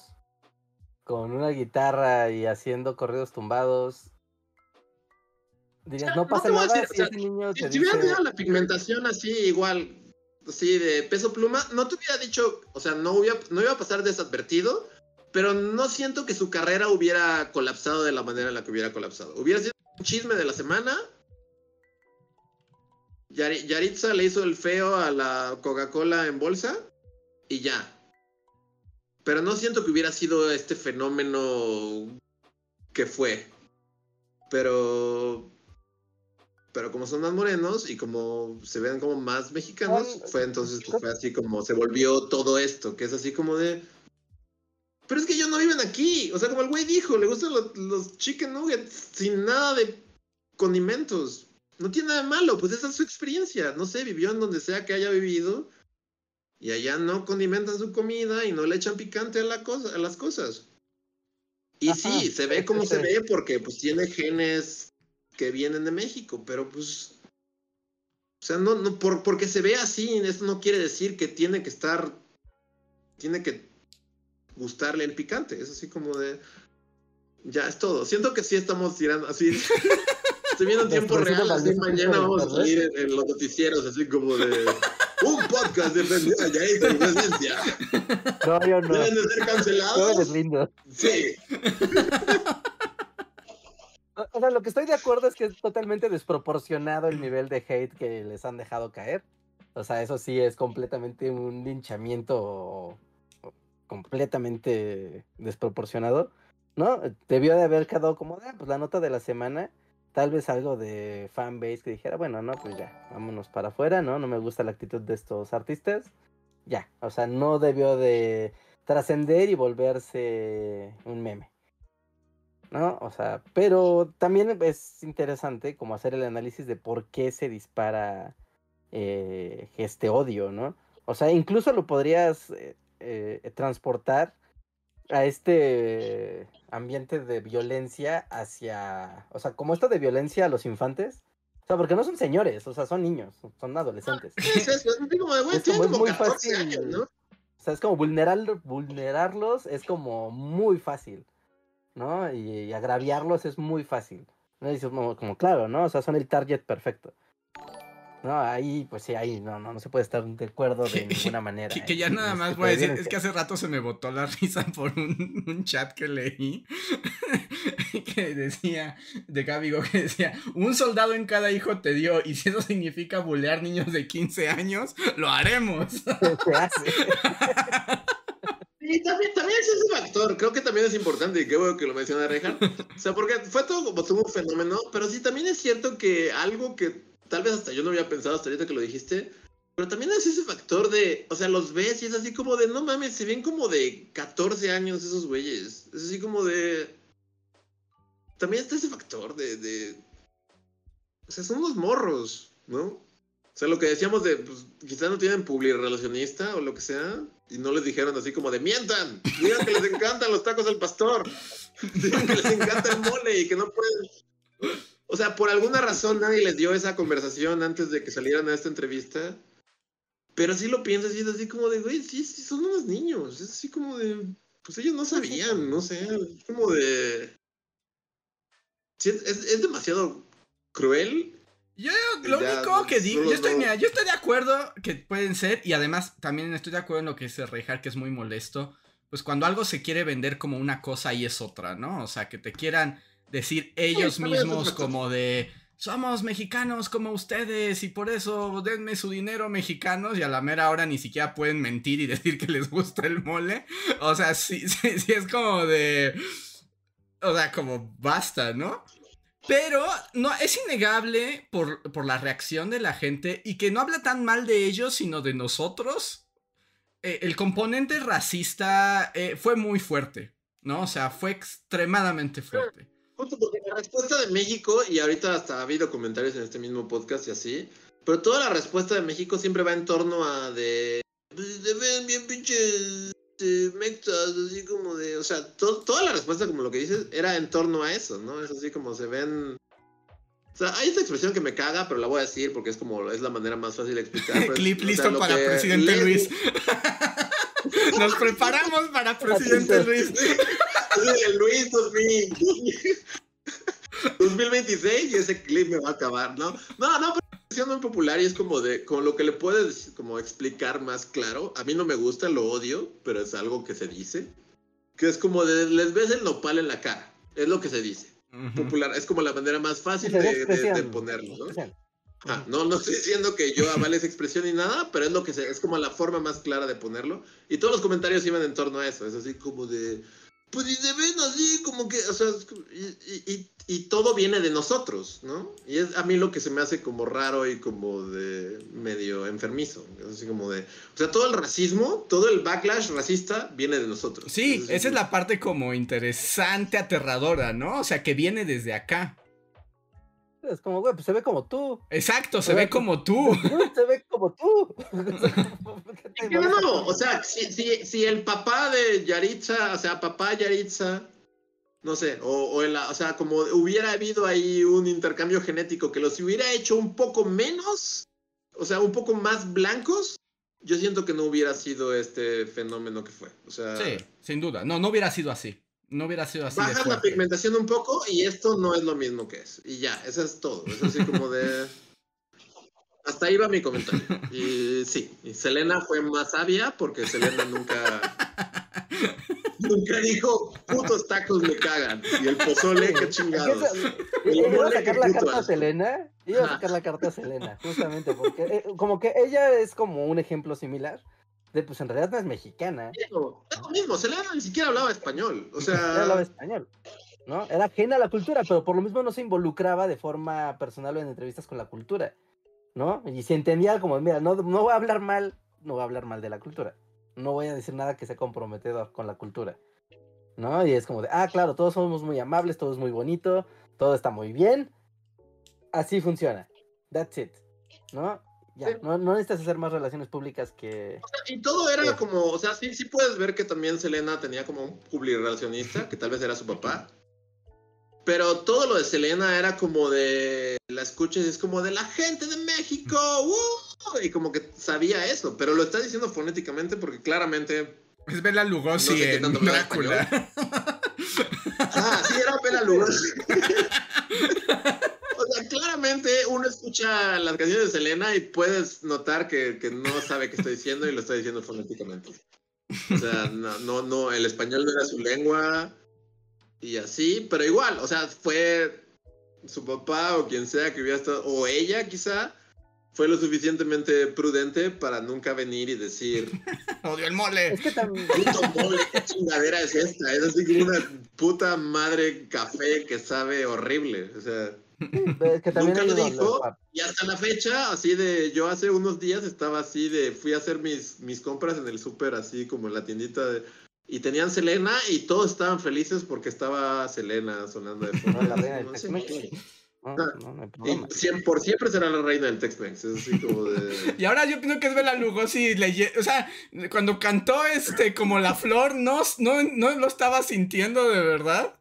con una guitarra y haciendo corridos tumbados, dirías, no No pasa a nada decir, si o sea, ese niño Si, te si hubieran dice... tenido la pigmentación así, igual, así de peso pluma, no te hubiera dicho, o sea, no, hubiera, no iba a pasar desadvertido, pero no siento que su carrera hubiera colapsado de la manera en la que hubiera colapsado. Hubiera sido un chisme de la semana. Yari- Yaritza le hizo el feo a la Coca-Cola en bolsa y ya. Pero no siento que hubiera sido este fenómeno que fue. Pero pero como son más morenos y como se ven como más mexicanos, fue entonces pues, fue así como se volvió todo esto, que es así como de... Pero es que ellos no viven aquí, o sea, como el güey dijo, le gustan los, los chicken nuggets sin nada de condimentos. No tiene nada de malo, pues esa es su experiencia. No sé, vivió en donde sea que haya vivido y allá no condimentan su comida y no le echan picante a, la cosa, a las cosas. Y Ajá, sí, se ve como sí, se sí. ve porque pues tiene genes que vienen de México, pero pues... O sea, no, no, por, porque se ve así, eso no quiere decir que tiene que estar... Tiene que gustarle el picante, es así como de... Ya, es todo. Siento que sí estamos tirando así... Estoy viendo en tiempo real, así mañana de vamos a salir en, en los noticieros, así como de... Un podcast de Fresnillo, ya hizo presencia. No, yo no. Deben de ser cancelados. deslindo. Sí. O- O sea, lo que estoy de acuerdo es que es totalmente desproporcionado el nivel de hate que les han dejado caer. O sea, eso sí es completamente un linchamiento completamente desproporcionado, ¿no? Debió de haber quedado como, ah, pues la nota de la semana, tal vez algo de fanbase que dijera, bueno, no, pues ya, vámonos para afuera, ¿no? No me gusta la actitud de estos artistas. Ya, o sea, no debió de trascender y volverse un meme. ¿no? O sea, pero también es interesante como hacer el análisis de por qué se dispara eh, este odio, ¿no? O sea, incluso lo podrías eh, eh, transportar a este ambiente de violencia hacia, o sea, como esto de violencia a los infantes, o sea, porque no son señores, o sea, son niños, son adolescentes. Es eso, es así como de, güey, Es tiene como- es como muy 14 fácil. años, ¿no? O sea, es como vulnerar, vulnerarlos es como muy fácil, ¿no? Y, y agraviarlos es muy fácil. ¿no? Y como, claro, ¿no? O sea, son el target perfecto. No, ahí, pues sí, ahí no, no, no se puede estar de acuerdo de ninguna manera. Que, que ya nada este más voy a de decir, es que hace rato se me botó la risa por un, un chat que leí que decía, de Gabigo, que decía, un soldado en cada hijo te dio, y si eso significa bulear niños de 15 años, lo haremos. Se hace. Y también, también es ese factor, creo que también es importante, y qué bueno que lo menciona Rejan. O sea, porque fue todo como todo un fenómeno, pero sí también es cierto que algo que tal vez hasta yo no había pensado hasta ahorita que lo dijiste, Pero también es ese factor de, o sea, los ves y es así como de, no mames, se ven como de 14 años esos güeyes. Es así como de... También está ese factor de... de... O sea, son unos morros, ¿no? O sea, lo que decíamos de, pues, quizás no tienen relacionista o lo que sea, y no les dijeron así como de, mientan, digan que les encantan los tacos al pastor, digan que les encanta el mole y que no pueden... O sea, por alguna razón nadie les dio esa conversación antes de que salieran a esta entrevista. Pero sí lo piensas y es así como de, güey, sí, sí, son unos niños. Es así como de, pues ellos no sabían, no sé, es como de... Sí, es, es demasiado cruel yo lo único que digo, yo estoy, yo estoy de acuerdo que pueden ser, y además también estoy de acuerdo en lo que dice Reijar, que es muy molesto, pues cuando algo se quiere vender como una cosa y es otra, ¿no? O sea, que te quieran decir ellos mismos como de, somos mexicanos como ustedes y por eso denme su dinero mexicanos y a la mera hora ni siquiera pueden mentir y decir que les gusta el mole. O sea, sí, sí, sí es como de... O sea, como basta, ¿no? Pero no, es innegable por, la reacción de la gente y que no habla tan mal de ellos, sino de nosotros. Eh, el componente racista eh, fue muy fuerte, ¿no? O sea, fue extremadamente fuerte. Justo porque la respuesta de México, y ahorita hasta ha habido comentarios en este mismo podcast y así, pero toda la respuesta de México siempre va en torno a de. Pues, de ven bien pinches mectas, así como de, o sea, toda la respuesta, como lo que dices, era en torno a eso, ¿no? Es así como se ven... O sea, hay esta expresión que me caga, pero la voy a decir porque es como, es la manera más fácil de explicar. Clip listo para presidente Luis. Nos preparamos para presidente Luis. Luis 2026 y ese clip me va a acabar, ¿no? No, no, pero muy popular y es como de, como lo que le puedes como explicar más claro. A mí no me gusta, lo odio, pero es algo que se dice. Que es como de, les ves el nopal en la cara. Es lo que se dice. Popular, es como la manera más fácil de, ponerlo, ¿no? Ah, no, no estoy diciendo que yo avale esa expresión ni nada, pero es lo que se, es como la forma más clara de ponerlo. Y todos los comentarios iban en torno a eso. Es así como de, pues y se ven así como que, o sea, y, y, y, todo viene de nosotros, ¿no? Y es a mí lo que se me hace como raro y como de medio enfermizo, es así como de, o sea, todo el racismo, todo el backlash racista viene de nosotros. Sí, esa es la parte como interesante, aterradora, ¿no? O sea, que viene desde acá. Es como, güey, pues se ve como tú. Exacto, se, ve, como, tú. Se ve como tú. no, no, o sea, si, si, si, el papá de Yaritza, o sea, papá Yaritza, no sé, o, o, el, o sea, como hubiera habido ahí un intercambio genético que los hubiera hecho un poco menos, o sea, un poco más blancos, yo siento que no hubiera sido este fenómeno que fue. O sea, sí, sin duda. No, no hubiera sido así. No hubiera sido así. Bajas la pigmentación un poco y esto no es lo mismo que es. Y ya, eso es todo. Es así como de. Hasta ahí va mi comentario. Y sí, y Selena fue más sabia porque Selena nunca. nunca dijo, putos tacos me cagan. Y el pozole, qué chingados. Iba a sacar la carta a Selena. Iba a sacar la carta a Selena, justamente porque eh, como que ella es como un ejemplo similar pues en realidad no es mexicana. Es lo mismo, Selena ni siquiera hablaba español. O sea. hablaba español. ¿no? Era ajena a la cultura, pero por lo mismo no se involucraba de forma personal o en entrevistas con la cultura. ¿No? Y se entendía como, mira, no, no voy a hablar mal, no voy a hablar mal de la cultura. No voy a decir nada que sea comprometedor con la cultura. ¿No? Y es como de, ah, claro, todos somos muy amables, todo es muy bonito, todo está muy bien. Así funciona. That's it. ¿No? Ya, no, necesitas hacer más relaciones públicas que... y todo era como, o sea, sí, sí puedes ver que también Selena tenía como un relacionista, que tal vez era su papá. Pero todo lo de Selena era como de, la escuchas y es como de la gente de México, y como que sabía eso, pero lo está diciendo fonéticamente porque claramente... Es Bela Lugosi no en Drácula. ah, sí, era Bela Lugosi. claramente uno escucha las canciones de Selena y puedes notar que, no sabe qué está diciendo y lo está diciendo fonéticamente. O sea, no, no, el español no era su lengua y así, pero igual, o sea, fue su papá o quien sea que hubiera estado, o ella quizá, fue lo suficientemente prudente para nunca venir y decir odio el mole. Es que también puto mole, qué chingadera es esta, es así como una puta madre café que sabe horrible, o sea, Es que también Nunca lo dijo. Y hasta la fecha, así de, yo hace unos días estaba así de, fui a hacer mis, mis compras en el súper, así como en la tiendita de, y tenían Selena y todos estaban felices porque estaba Selena sonando de fondo. No, la reina del No. No, Ah, no, no por siempre será la reina del Tex-Mex, es así como de... Y ahora yo pienso que es Bela Lugosi, o sea, cuando cantó este como La Flor, no, no, no lo estaba sintiendo de verdad.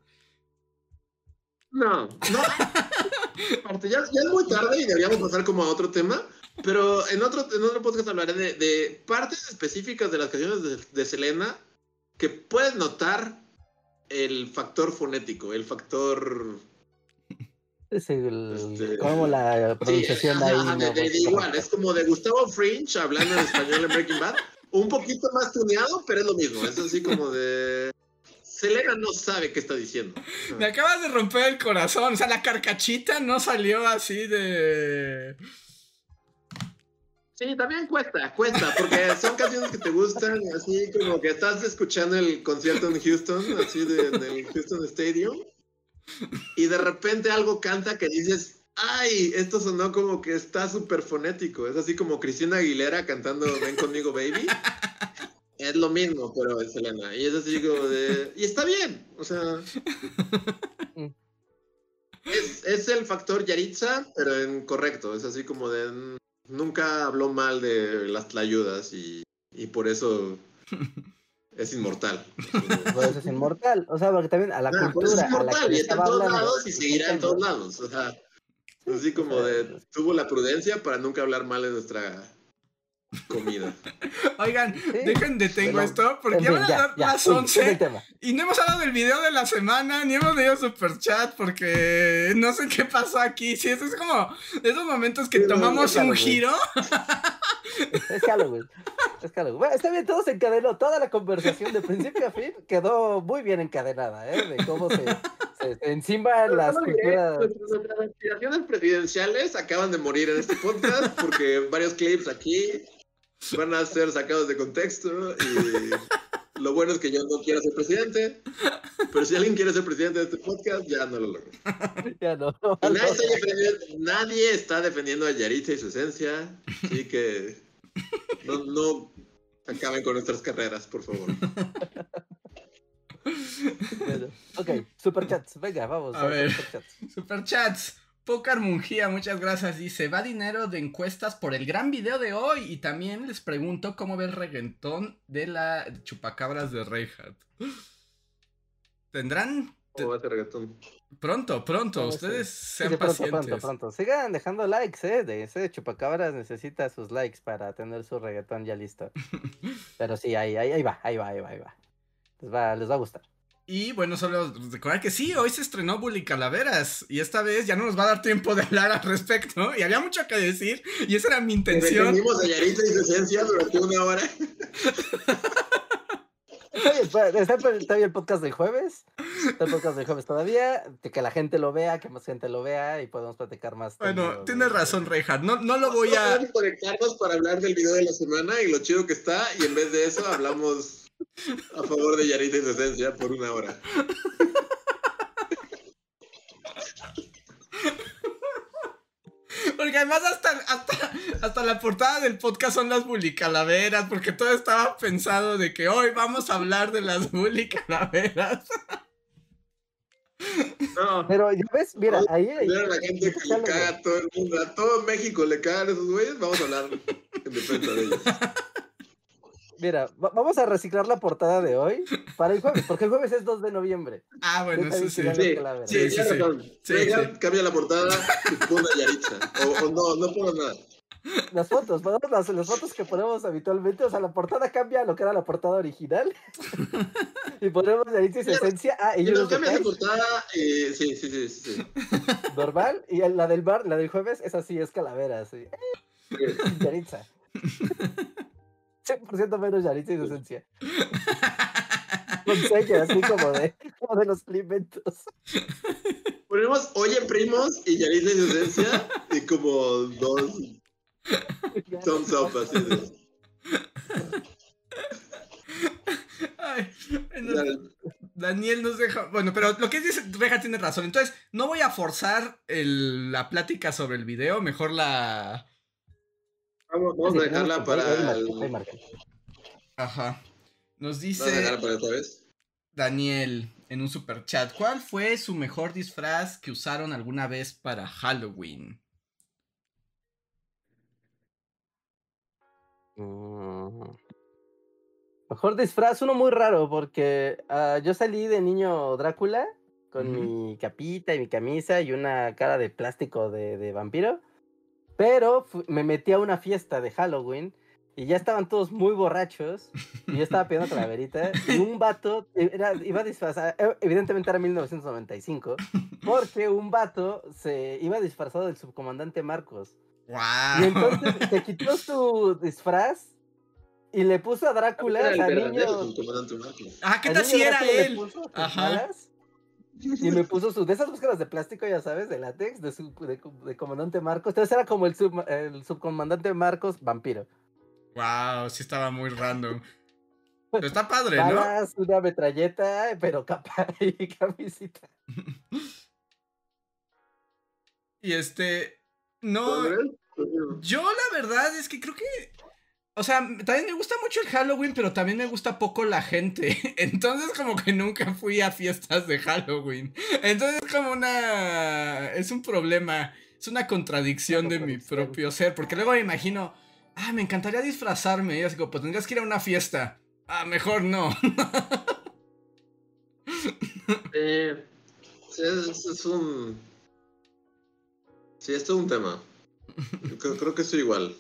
No, no. Aparte, ya, ya es muy tarde y deberíamos pasar como a otro tema. Pero en otro, en otro podcast hablaré de, de partes específicas de las canciones de, de Selena que puedes notar el factor fonético, el factor. Es el, Este- como la Sí, pronunciación ajá, ahí. ajá, de, no, de- de igual, es como de Gustavo Fringe hablando en español en Breaking Bad. Un poquito más tuneado, pero es lo mismo. Es así como de. Selena no sabe qué está diciendo. Me acabas de romper el corazón, o sea, la carcachita no salió así de... Sí, también cuesta, cuesta, porque son canciones que te gustan, así como que estás escuchando el concierto en Houston, así de, en el Houston Stadium, y de repente algo canta que dices, ay, esto sonó como que está súper fonético, es así como Cristina Aguilera cantando Ven conmigo, baby. Es lo mismo, pero es Selena, y es así como de... Y está bien, o sea... Es, es el factor Yaritza, pero en correcto, es así como de... Nunca habló mal de las tlayudas y, y por eso es inmortal. Por eso es inmortal. O sea, porque también a la Ah, cultura. es a la inmortal que y está en todos hablando, lados y seguirá en todos lados. O sea, así como de tuvo la prudencia para nunca hablar mal de nuestra comida. Oigan, Sí, dejen detengo pero- esto porque ya fin, van a ya, dar ya, las uy, ese es el 11 tema. y no hemos hablado del video de la semana ni hemos leído super chat porque no sé qué pasó aquí. Sí, eso es como de esos momentos que Sí, tomamos un giro. Es Halloween. Es Halloween. Bueno, está bien, todo se encadenó. Toda la conversación de principio a fin quedó muy bien encadenada, ¿eh? De cómo se, se, se encima las No culturas. Nuestras aspiraciones presidenciales acaban de morir en este podcast porque varios clips aquí van a ser sacados de contexto y lo bueno es que yo no quiero ser presidente, pero si alguien quiere ser presidente de este podcast, ya no lo logro. Ya no. no, nadie, está defendiendo, nadie está defendiendo a Yaritza y su esencia, así que no, no acaben con nuestras carreras, por favor. Bueno, Ok, superchats. Venga, vamos. A ver. superchats. Superchats. Pocar Mungía, muchas gracias. Dice, va dinero de encuestas por el gran video de hoy. Y también les pregunto cómo ve el reggaetón de la chupacabras de Reinhardt. ¿Tendrán? ¿Cómo va ese reggaetón? Pronto, pronto. Sí. Ustedes Sí, sean sí, pronto, pacientes. pronto, pronto. Sigan dejando likes, ¿eh? De ese chupacabras necesita sus likes para tener su reggaetón ya listo. Pero sí, ahí, ahí, ahí va, ahí va, ahí va, ahí va. Les va, les va a gustar. Y bueno, solo recordar que sí, hoy se estrenó Bully Calaveras. Y esta vez ya no nos va a dar tiempo de hablar al respecto. Y había mucho que decir. Y esa era mi intención. Defendimos a Yaritza y su esencia durante una hora. Está está, está bien el podcast del jueves. Está el podcast del jueves todavía. de Que la gente lo vea, que más gente lo vea y podemos platicar más. Bueno, tendido tienes razón, Reinhardt. No, no lo voy a. Podemos conectarnos para hablar del video de la semana y lo chido que está, y en vez de eso hablamos a favor de Yaritza y su esencia por una hora. Porque además hasta, hasta, hasta la portada del podcast son las bully calaveras, porque todo estaba pensado de que hoy vamos a hablar de las bully calaveras. No, Pero ya ves, mira, ahí. ahí- a la gente que le caga a todo el mundo, a todo México le cagan esos güeyes, vamos a hablar en defensa de ellos. Mira, va- vamos a reciclar la portada de hoy para el jueves, porque el jueves es 2 de noviembre. Ah, bueno, eso sí. Sí, sí, Sí, sí, sí. cambia la portada y pon a Yaritza. O, o no, no pongo nada. Las fotos, ponemos las, las fotos que ponemos habitualmente, o sea, la portada cambia a lo que era la portada original. y ponemos su Claro. esencia. Ah, y Y no unos cambias de detalles, portada, eh, sí, sí, sí, sí. normal. Y la del bar, la del jueves, esa sí es calavera, sí. Yaritza. 100% menos Yaritza y su esencia. Con sello, así como de, como de los alimentos. Ponemos Oye Primos y Yaritza y su esencia y como dos thumbs up así de... Ay, Daniel nos deja. Bueno, pero lo que dice Reja tiene razón. Entonces, no voy a forzar el- la plática sobre el video. Mejor la. Vamos, a dejarla para el... Ajá. Nos Vamos a dejarla dice para otra vez. Daniel en un super chat. ¿Cuál fue su mejor disfraz que usaron alguna vez para Halloween? Mm. Mejor disfraz, uno muy raro, porque ah, yo salí de niño Drácula con mi capita y mi camisa y una cara de plástico de, de vampiro. Pero me metí a una fiesta de Halloween y ya estaban todos muy borrachos. Y yo estaba pidiendo calaverita. Y un vato era, iba disfrazado, eh, evidentemente era 1995, porque un vato se iba disfrazado del subcomandante Marcos. ¡Wow! Y entonces se quitó su disfraz y le puso a Drácula, sea, verdadero niño. Ah, ¿qué al tal si era Drácula le él? Ajá. alas Y le puso sus, de esas máscaras de plástico, ya sabes, de látex, de, su, de, de comandante Marcos. Entonces era como el, sub- el subcomandante Marcos vampiro. Wow, sí estaba muy random. Pero está padre, ¿no? Balas, una metralleta, pero capa y camisita. Y este. No. Yo la verdad es que creo que. O sea, también me gusta mucho el Halloween, pero también me gusta poco la gente. Entonces como que nunca fui a fiestas de Halloween. Entonces es como una... Es un problema. Es una contradicción de mi propio ser. Porque luego me imagino... Ah, me encantaría disfrazarme. Y así como, pues tendrías que ir a una fiesta. Ah, mejor no. Eh, sí, es, es un. Sí, esto es un tema. Yo creo, creo que estoy igual.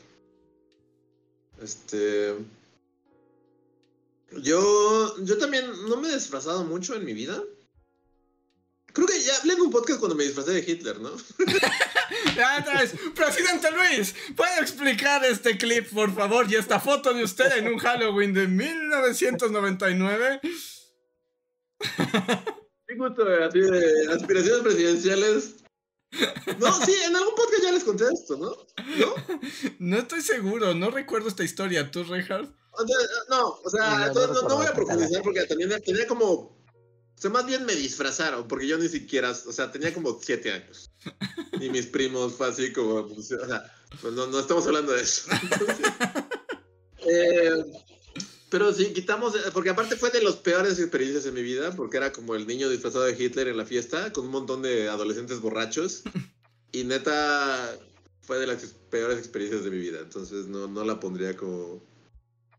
Este. Yo. Yo también no me he disfrazado mucho en mi vida. Creo que ya hablé en un podcast cuando me disfrazé de Hitler, ¿no? Ya otra vez. Presidente Luis, ¿puede explicar este clip, por favor? Y esta foto de usted en un Halloween de 1999. Sí, justo así de aspiraciones presidenciales. No, sí, en algún podcast ya les conté esto, ¿no? ¿No? No estoy seguro, no recuerdo esta historia. ¿Tú, Reinhardt? O sea, no, o sea, No, no voy a profundizar porque también tenía como. O sea, más bien me disfrazaron, porque yo ni siquiera. O sea, tenía como siete años. Y mis primos fue así como. pues, o sea, pues no, no estamos hablando de eso. Entonces, eh, pero sí, quitamos. Porque aparte fue de las peores experiencias en mi vida, porque era como el niño disfrazado de Hitler en la fiesta, con un montón de adolescentes borrachos. Y neta. Fue de las peores experiencias de mi vida. Entonces no, no la pondría como.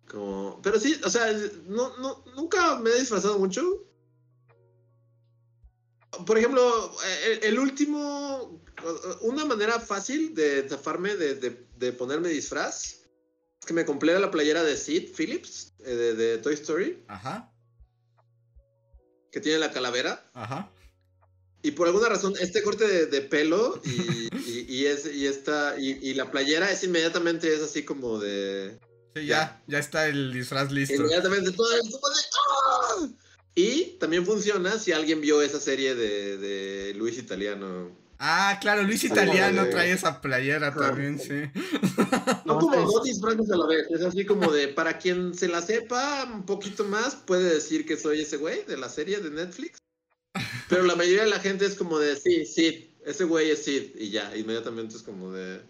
Como, pero sí, o sea, no, no, nunca me he disfrazado mucho. Por ejemplo, el, el último, una manera fácil de zafarme de, de- ponerme disfraz que me compré la playera de Sid Phillips, eh, de, de Toy Story, Ajá, que tiene la calavera. ajá. Y por alguna razón, este corte de, de pelo y, y, y es, y, esta, y, y la playera es inmediatamente, es así como de... Sí, ya, ya está el disfraz listo. Inmediatamente todo el ¡Ah! Y también funciona si alguien vio esa serie de, de Luis Italiano. Ah, claro, Luis Italiano de- trae esa playera Ajá. también, sí. No como dos disfraces a la vez. Es así como de, para quien se la sepa un poquito más, puede decir que soy ese güey de la serie de Netflix. Pero la mayoría de la gente es como de, sí, Sid, ese güey es Sid. Y ya, inmediatamente es como de,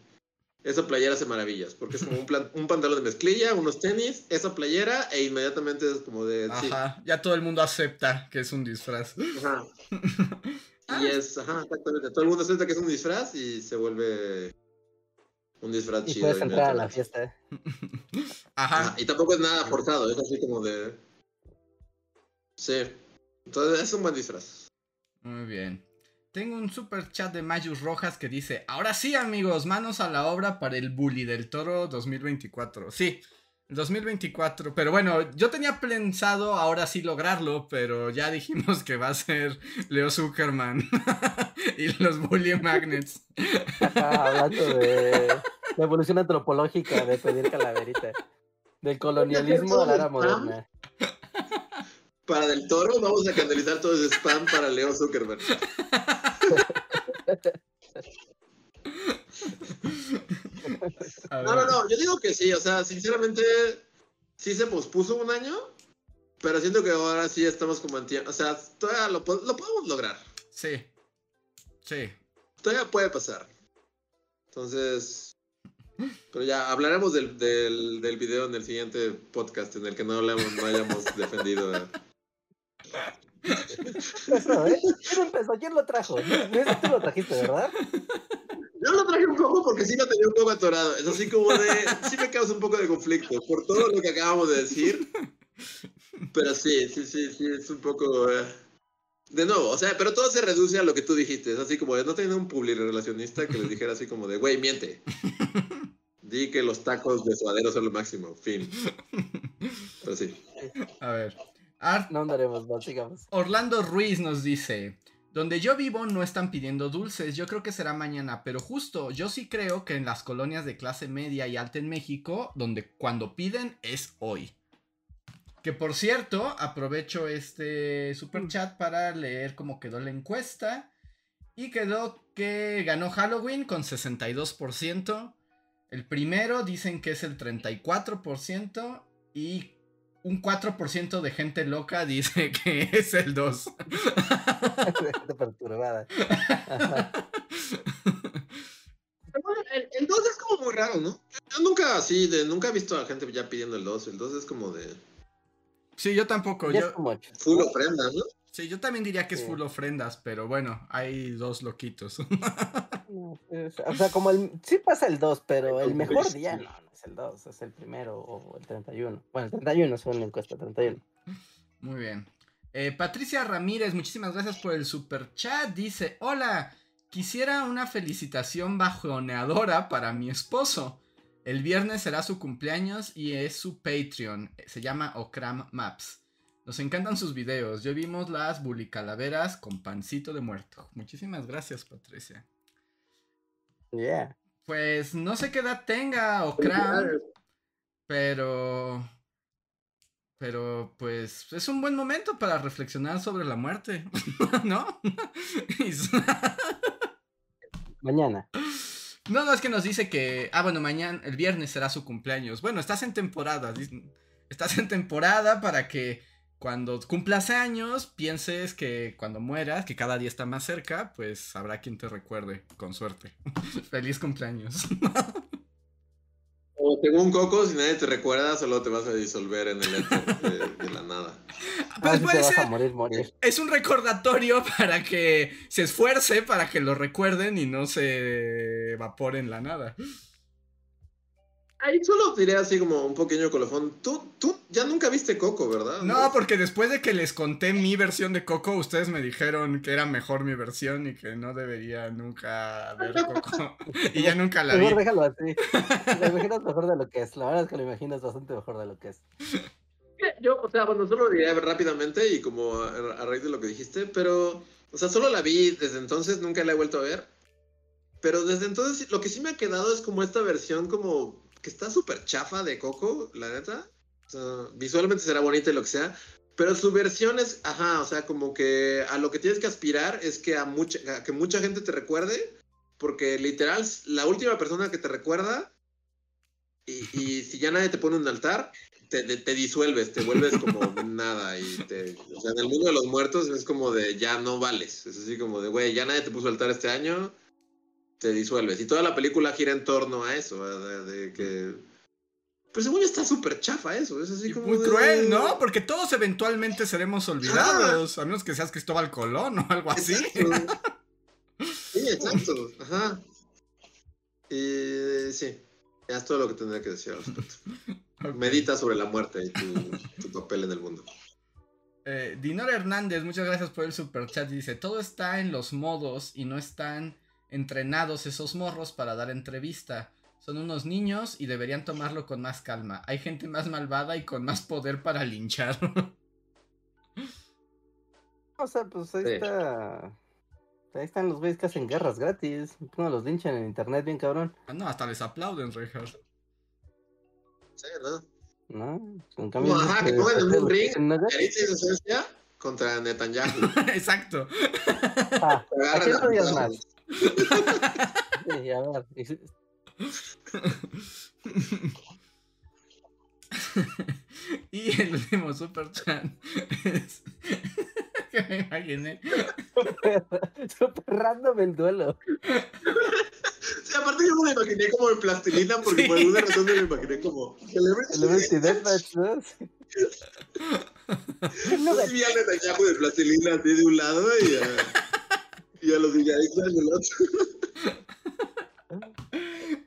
esa playera hace maravillas. Porque es como un, plan- un pantalón de mezclilla, unos tenis, esa playera, e inmediatamente es como de, sí. Ajá, ya todo el mundo acepta que es un disfraz. Ajá. Ah. Y es, ajá, exactamente. Todo el mundo acepta que es un disfraz y se vuelve un disfraz Y chido. puedes entrar a la fiesta. Ajá. Ajá, Y tampoco es nada forzado, es así como de. Sí. Entonces es un buen disfraz. Muy bien. Tengo un super chat de Mayus Rojas que dice, ahora sí amigos, manos a la obra para el Bully del Toro 2024. Sí, 2024. Pero bueno, yo tenía pensado ahora sí lograrlo, pero ya dijimos que va a ser Leo Zuckerman y los Bully Magnets. Ajá, hablando de la evolución antropológica de pedir calaverita. Del colonialismo a la era moderna. Para Del Toro, vamos a canalizar todo ese spam para Leo Zuckerberg. A No, no, no, yo digo que sí, o sea, sinceramente, sí se pospuso un año, Pero siento que ahora sí estamos como en tiempo. O sea, todavía lo, lo podemos lograr. Sí. Sí. Todavía puede pasar. Entonces. Pero ya hablaremos del, del, del video en el siguiente podcast en el que no, hablemos, no hayamos defendido. a- Empezó, ¿eh? ¿Quién empezó? ¿Quién lo trajo? No, ese tú lo trajiste, ¿verdad? Yo lo traje un poco porque sí lo tenía un poco atorado. Es así como de. Sí me causa un poco de conflicto por todo lo que acabamos de decir. Pero sí, sí, sí, sí, es un poco. eh, De nuevo, o sea, pero todo se reduce a lo que tú dijiste. Es así como de no tener un publirelacionista que les dijera así como de, güey, miente. Di que los tacos de suadero son lo máximo. Fin. Pero sí. A ver. Art No andaremos más, sigamos. Orlando Ruiz nos dice, donde yo vivo no están pidiendo dulces, yo creo que será mañana, pero justo, yo sí creo que en las colonias de clase media y alta en México, donde cuando piden es hoy. Que por cierto, aprovecho este super chat para leer cómo quedó la encuesta. Y quedó que ganó Halloween con 62%. El primero dicen que es el 34%. Y un 4% de gente loca dice que es el 2. Gente perturbada. El, el 2 es como muy raro, ¿no? Yo nunca así, de, nunca he visto a la gente ya pidiendo el 2. El 2 es como de Sí, yo tampoco. Yo, full ofrenda, ¿no? sí, yo también diría que es full ofrendas, pero bueno, hay dos loquitos. Es- O sea, como el. Sí pasa el 2, pero el mejor día no, el 2, es el primero o el 31. Bueno, el 31 según la encuesta, 31. Muy bien. Eh, Patricia Ramírez, muchísimas gracias por el super chat. Dice: Hola, quisiera una felicitación bajoneadora para mi esposo. El viernes será su cumpleaños y es su Patreon. Se llama Okram Maps. Nos encantan sus videos. Ya vimos las bulicalaveras con pancito de muerto. Muchísimas gracias, Patricia. Yeah. Pues no sé qué edad tenga Okram, pero. Pero pues es un buen momento para reflexionar sobre la muerte, ¿no? Mañana. no, no, es que nos dice que, ah, bueno, mañana, el viernes será su cumpleaños. Bueno, estás en temporada, estás en temporada para que cuando cumplas años pienses que cuando mueras, que cada día está más cerca, pues habrá quien te recuerde, con suerte. Feliz cumpleaños. O según Coco, si nadie te recuerda, solo te vas a disolver en el éter de, de la nada. Pues Ah, puede te vas ser. a morir, morir. Es un recordatorio para que se esfuerce, para que lo recuerden y no se evapore en la nada. Ahí solo diré así como un pequeño colofón. Tú, tú ya nunca viste Coco, ¿verdad? No, porque después de que les conté mi versión de Coco, ustedes me dijeron que era mejor mi versión y que no debería nunca ver Coco. y ya nunca la vi. Mejor déjalo así. Lo imaginas mejor de lo que es. La verdad es que lo imaginas bastante mejor de lo que es. Yo, o sea, bueno, solo diré rápidamente y como a, a raíz de lo que dijiste, pero, o sea, solo la vi desde entonces, nunca la he vuelto a ver. Pero desde entonces lo que sí me ha quedado es como esta versión como que está súper chafa de Coco, la neta. O sea, visualmente será bonita y lo que sea. Pero su versión es, ajá, o sea, como que a lo que tienes que aspirar es que a mucha, a que mucha gente te recuerde, porque literal, la última persona que te recuerda, y, y si ya nadie te pone un altar, te, te- te disuelves, te vuelves como nada. Y te, o sea, en el mundo de los muertos es como de ya no vales. Es así como de, güey, ya nadie te puso altar este año, te disuelves. Y toda la película gira en torno a eso, de, de que... Pues según está súper chafa eso, es así como... muy de- cruel, ¿no? Porque todos eventualmente seremos olvidados, a menos que seas Cristóbal Colón o algo así. Exacto. Sí, exacto. Ajá. Y sí, ya es todo lo que tendría que decir al respecto. Medita sobre la muerte y tu, tu papel en el mundo. Eh, Dinora Hernández, muchas gracias por el super chat. Dice: Todo está en los modos y no están entrenados esos morros para dar entrevista. Son unos niños y deberían tomarlo con más calma. Hay gente más malvada y con más poder para linchar. O sea, pues ahí Sí. está. Ahí están los güeyes que hacen guerras gratis. Uno los linchan en internet, bien cabrón. Ah, no, hasta les aplauden, Reinhardt. Sí, ¿no? ¿No? En cambio, ajá, que pongan en un ring, esencia contra Netanyahu. Exacto. ah, ¿A quién odias más? Sí, a ver. y el último super chat es que me imaginé. Súper random el duelo. Sí, aparte yo me lo imaginé como en plastilina porque Sí. por alguna razón me lo imaginé como Celebrity Deathmatch, ¿no? Sí. Yo sí vi a Netanyahu de plastilina así de un lado y a, y a los villaditos del otro.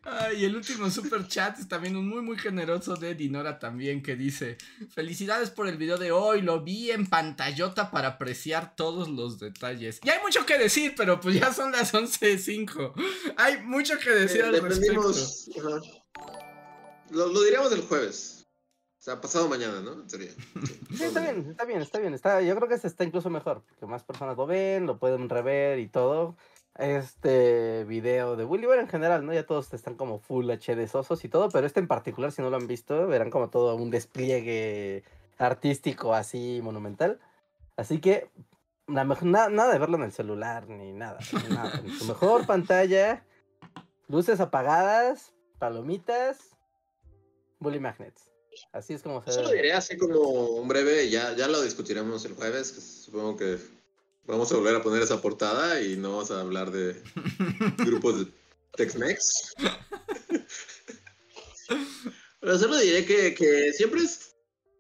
Ay, el último super chat es también un muy muy generoso de Dinora también que dice Felicidades por el video de hoy, lo vi en pantallota para apreciar todos los detalles. Y hay mucho que decir, pero pues ya son las 11.05. Hay mucho que decir al respecto. ajá. Lo, lo diríamos el jueves. O sea, pasado mañana, ¿no? En. Sí, está bien, está bien, está bien. Está, yo creo que está incluso mejor, porque más personas lo ven, lo pueden rever y todo. Este video de Willy Ware en general, ¿no? Ya todos están como full HD sosos y todo, pero este en particular, si no lo han visto, verán como todo un despliegue artístico así monumental. Así que la na- nada de verlo en el celular ni nada, ni nada. En su mejor pantalla, luces apagadas, palomitas, Bully Magnets. Así es como se Solo debe. diré así como un breve, ya, ya lo discutiremos el jueves, que supongo que vamos a volver a poner esa portada y no vamos a hablar de grupos de Tex-Mex. Pero solo diré que, que siempre es...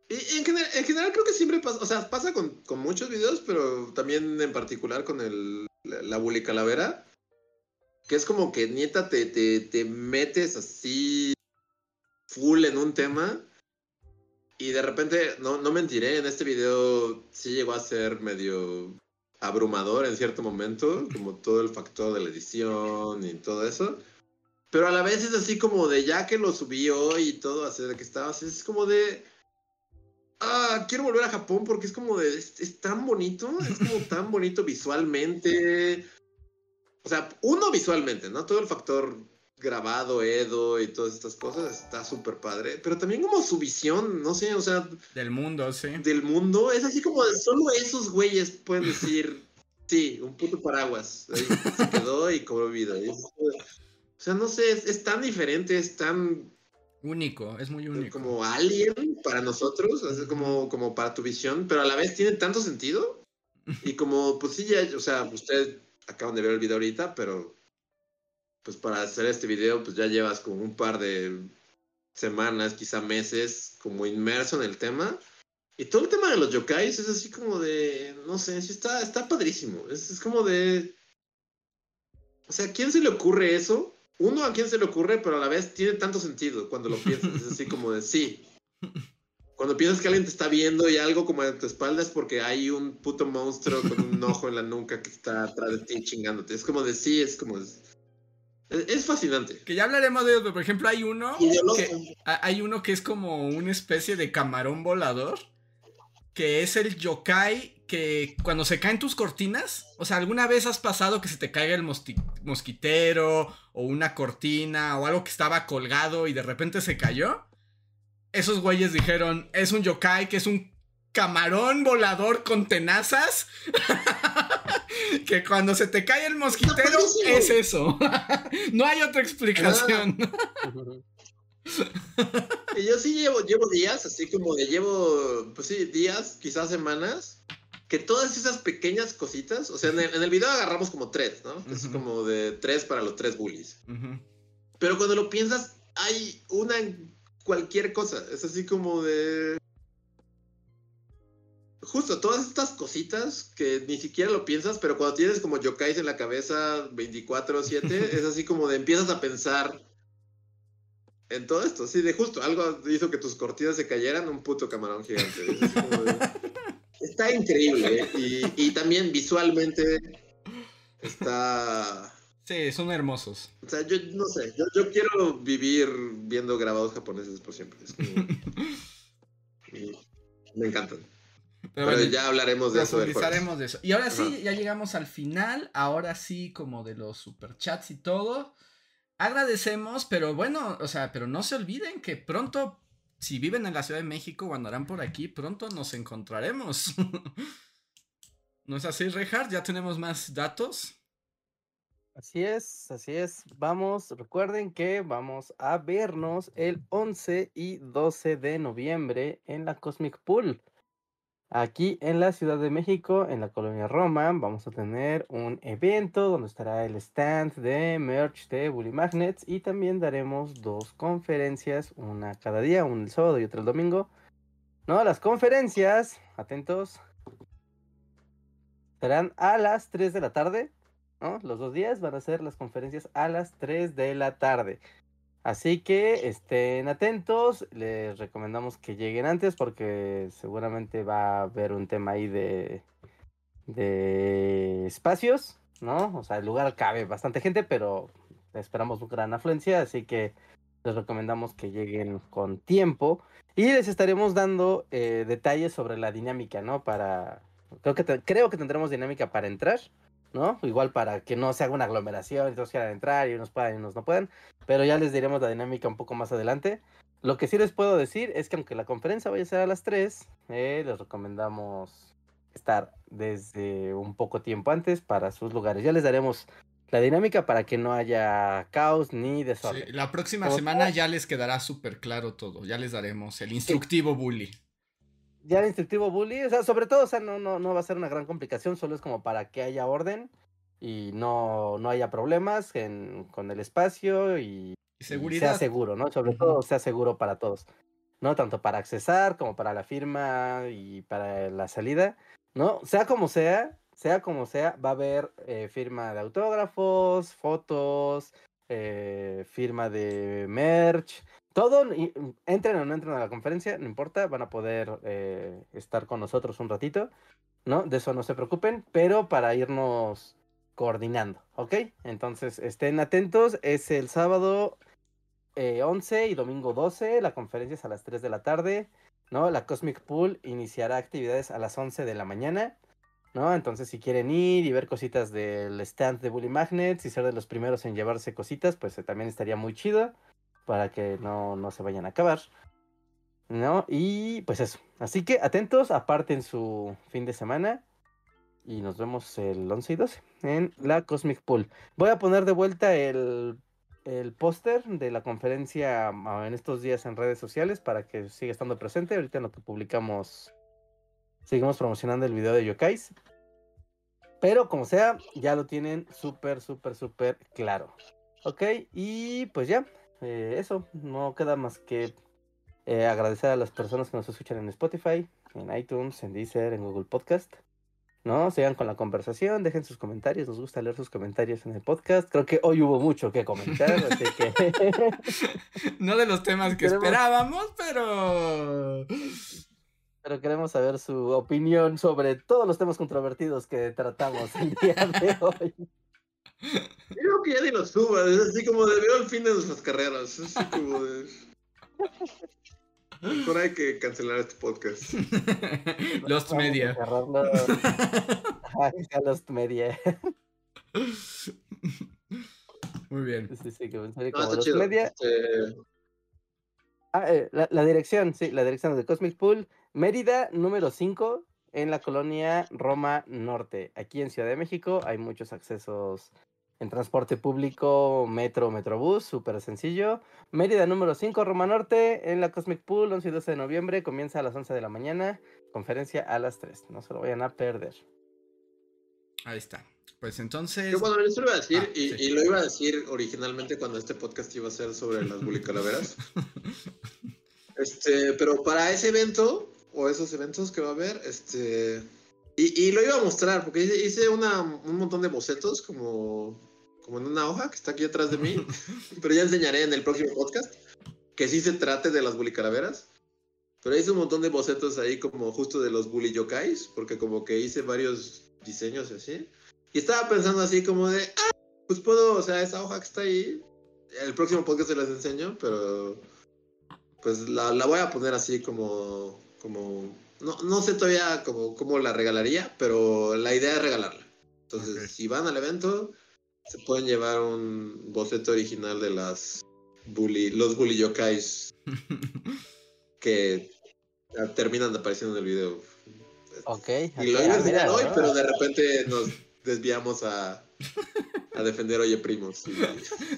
y en, general, en general creo que siempre pasa, o sea, pasa con, con muchos videos, pero también en particular con el, la, la Bully Calavera, que es como que nieta te, te, te metes así full en un tema y de repente, no, no mentiré, en este video sí llegó a ser medio abrumador en cierto momento, como todo el factor de la edición y todo eso. Pero a la vez es así como de ya que lo subí hoy y todo, así de que estaba así, es como de... Ah, quiero volver a Japón porque es como de... Es, es tan bonito, es como tan bonito visualmente. O sea, uno visualmente, ¿no? Todo el factor grabado, Edo y todas estas cosas está súper padre. Pero también como su visión, no sé, o sea, Del mundo, sí. del mundo, es así como solo esos güeyes pueden decir, sí, un puto paraguas. Ahí se quedó y cobró vida. Y es- o sea, no sé, es, es tan diferente, es tan Único, es muy único. como alien para nosotros, es como, como para tu visión, pero a la vez tiene tanto sentido. Y como, pues sí, ya, o sea, ustedes acaban de ver el video ahorita, pero pues para hacer este video, pues ya llevas como un par de semanas, quizá meses, como inmerso en el tema. Y todo el tema de los yokais es así como de, no sé, está, está padrísimo. Es, es como de... O sea, ¿a quién se le ocurre eso? Uno, ¿a quién se le ocurre? Pero a la vez tiene tanto sentido cuando lo piensas. Es así como de, sí. Cuando piensas que alguien te está viendo y algo como de tu espalda es porque hay un puto monstruo con un ojo en la nuca que está atrás de ti chingándote. Es como de, sí, es como... Es, es fascinante. Que ya hablaremos de ellos, pero por ejemplo hay uno que, hay uno que es como una especie de camarón volador, que es el yokai que cuando se caen tus cortinas, o sea, ¿alguna vez has pasado que se te caiga el mosqui- mosquitero o una cortina o algo que estaba colgado y de repente se cayó? Esos güeyes dijeron, es un yokai que es un camarón volador con tenazas. que cuando se te cae el mosquitero es eso. no hay otra explicación. Y yo sí llevo, llevo días, así como de llevo, pues sí, días, quizás semanas, que todas esas pequeñas cositas, o sea, en el, en el video agarramos como tres, ¿no? Es como de tres para los tres bullies. Pero cuando lo piensas, hay una en cualquier cosa. Es así como de. Justo, todas estas cositas que ni siquiera lo piensas, pero cuando tienes como yokais en la cabeza 24-7, es así como de empiezas a pensar en todo esto. Sí, de justo, algo hizo que tus cortinas se cayeran, un puto camarón gigante. Es así como de- Está increíble. ¿eh? Y, y también visualmente está. Sí, son hermosos. O sea, yo no sé, yo, yo quiero vivir viendo grabados japoneses por siempre. Es como- y me encantan. Pero, Pero, bueno, ya hablaremos de eso profundizaremos de eso. Y ahora sí, Ajá. ya llegamos al final. Ahora sí, como de los superchats y todo. Agradecemos, pero bueno, o sea, pero no se olviden que pronto, si viven en la Ciudad de México o andarán por aquí, pronto nos encontraremos. ¿No es así, Reinhardt? ¿Ya tenemos más datos? Así es, así es. Vamos, recuerden que vamos a vernos el 11 y 12 de noviembre en la Cosmic Pool. Aquí en la Ciudad de México, en la colonia Roma, vamos a tener un evento donde estará el stand de merch de Bully Magnets y también daremos dos conferencias, una cada día, una el sábado y otra el domingo. No, las conferencias, atentos, serán a las 3 de la tarde, ¿no? Los dos días van a ser las conferencias a las 3 de la tarde. Así que estén atentos, les recomendamos que lleguen antes porque seguramente va a haber un tema ahí de, de espacios, ¿no? O sea, el lugar cabe bastante gente, pero esperamos gran afluencia, así que les recomendamos que lleguen con tiempo y les estaremos dando eh, detalles sobre la dinámica, ¿no? Para, creo que, creo que tendremos dinámica para entrar, ¿no? Igual para que no se haga una aglomeración y todos quieran entrar y unos puedan y unos no puedan, pero ya les diremos la dinámica un poco más adelante. Lo que sí les puedo decir es que aunque la conferencia vaya a ser a las 3, eh, les recomendamos estar desde un poco tiempo antes para sus lugares. Ya les daremos la dinámica para que no haya caos ni desorden. Sí, la próxima semana ya les quedará súper claro todo. Ya les daremos el instructivo bully ya el instructivo bully, o sea, sobre todo, o sea, no, no, no va a ser una gran complicación, solo es como para que haya orden y no, no haya problemas con el espacio y, seguridad. sea seguro, ¿no? Sobre todo sea seguro para todos, ¿no? Tanto para accesar como para la firma y para la salida, ¿no? Sea como sea, sea como sea, va a haber eh, firma de autógrafos, fotos, eh, firma de merch, todo, mm, entren o no entren a la conferencia, no importa, van a poder eh, estar con nosotros un ratito, ¿no? De eso no se preocupen, pero para irnos coordinando, ¿ok? Entonces estén atentos, es el sábado 11 eh, y domingo 12, la conferencia es a las 3 de la tarde, ¿no? La Cosmic Pool iniciará actividades a las 11 de la mañana. ¿no? Entonces, si quieren ir y ver cositas del stand de Bully Magnets y ser de los primeros en llevarse cositas, pues eh, también estaría muy chido para que no, no se vayan a acabar. ¿No? Y pues eso. Así que atentos, aparten su fin de semana. Y nos vemos el 11 y 12 en la Cosmic Pool. Voy a poner de vuelta el, el póster de la conferencia ah, en estos días en redes sociales para que siga estando presente. Ahorita en lo que publicamos, seguimos promocionando el video de Yokais. Pero como sea, ya lo tienen súper, súper, súper claro. Ok, y pues ya, eh, eso, no queda más que eh, agradecer a las personas que nos escuchan en Spotify, en iTunes, en Deezer, en Google Podcast. ¿no? Sigan con la conversación, dejen sus comentarios, nos gusta leer sus comentarios en el podcast. Creo que hoy hubo mucho que comentar, así que... no de los temas que esperábamos, pero... Pero queremos saber su opinión sobre todos los temas controvertidos que tratamos el día de hoy. Creo que ya ni lo suba, es así como de veo el fin de nuestras carreras. Es así como de. Mejor hay que cancelar este podcast. Lost Media. Lost Media. Muy bien. Sí, sí, que como Lost Media. Este ah, eh, la, la, dirección, sí, la dirección de Cosmic Pool, Mérida número 5, en la colonia Roma Norte. Aquí en Ciudad de México hay muchos accesos en transporte público, metro, metrobús, súper sencillo. Mérida número 5, Roma Norte, en la Cosmic Pool, 11 y 12 de noviembre, comienza a las 11 de la mañana, conferencia a las 3, no se lo vayan a perder. Ahí está. Pues entonces. Yo, bueno, eso lo iba a decir, ah, y, y, lo iba a decir originalmente cuando este podcast iba a ser sobre las bulicalaveras. este, pero para ese evento, o esos eventos que va a haber, este. Y, y lo iba a mostrar, porque hice, hice una, un montón de bocetos como como en una hoja que está aquí atrás de mí, pero ya enseñaré en el próximo podcast que sí se trate de las bully calaveras. Pero hice un montón de bocetos ahí como justo de los bully yokais, porque como que hice varios diseños así. Y estaba pensando así como de, ah, pues puedo, o sea, esa hoja que está ahí, el próximo podcast se las enseño, pero pues la, la voy a poner así como, como, no, no sé todavía cómo, cómo la regalaría, pero la idea es regalarla. Entonces, si van al evento, se pueden llevar un boceto original de las bully, los bully yokais que terminan apareciendo en el video. Ok. Y lo iba a hoy, pero de repente nos desviamos a a defender Oye Primos.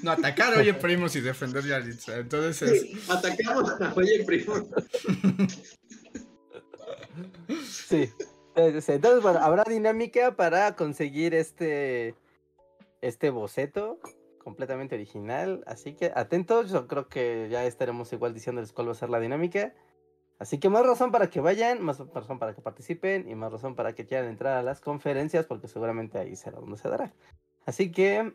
No, atacar Oye Primos y defender Yaritza. Entonces es... Atacamos a Oye Primos. Sí. Entonces, bueno, habrá dinámica para conseguir este, este boceto completamente original. Así que atentos, yo creo que ya estaremos igual diciéndoles cuál va a ser la dinámica. Así que más razón para que vayan, más razón para que participen y más razón para que quieran entrar a las conferencias, porque seguramente ahí será donde se dará. Así que,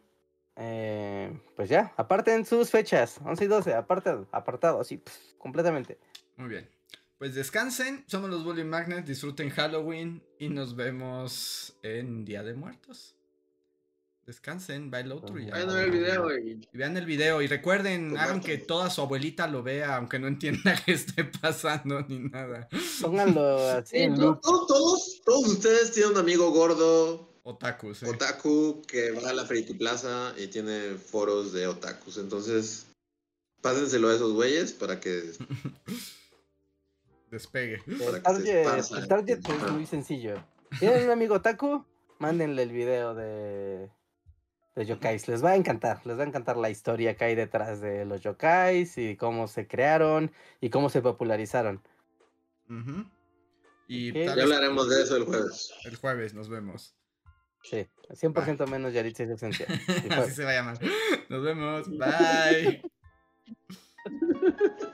eh, pues ya, aparten sus fechas, 11 y 12, apartado, apartado, así, completamente. Muy bien. Pues descansen, somos los Bully Magnets, disfruten Halloween y nos vemos en Día de Muertos. Descansen, va el otro y Vean el video y... vean el video y recuerden, hagan que toda su abuelita lo vea, aunque no entienda qué esté pasando ni nada. Pónganlo así loop. Todos, todos, todos ustedes tienen un amigo gordo, Otaku, sí. otaku, que va a la Friki Plaza y tiene foros de otakus. Entonces, pásenselo a esos güeyes para que... Despegue. Para El target, el target es muy sencillo. ¿Tienen un amigo Taku? Mándenle el video de, de yokais. Les va a encantar. Les va a encantar la historia que hay detrás de los yokais y cómo se crearon y cómo se popularizaron. Y Ya hablaremos de eso el jueves. el jueves nos vemos. Sí, 100% menos Yaritza y su esencia. Y fue- Así se va a llamar. Nos vemos. Bye.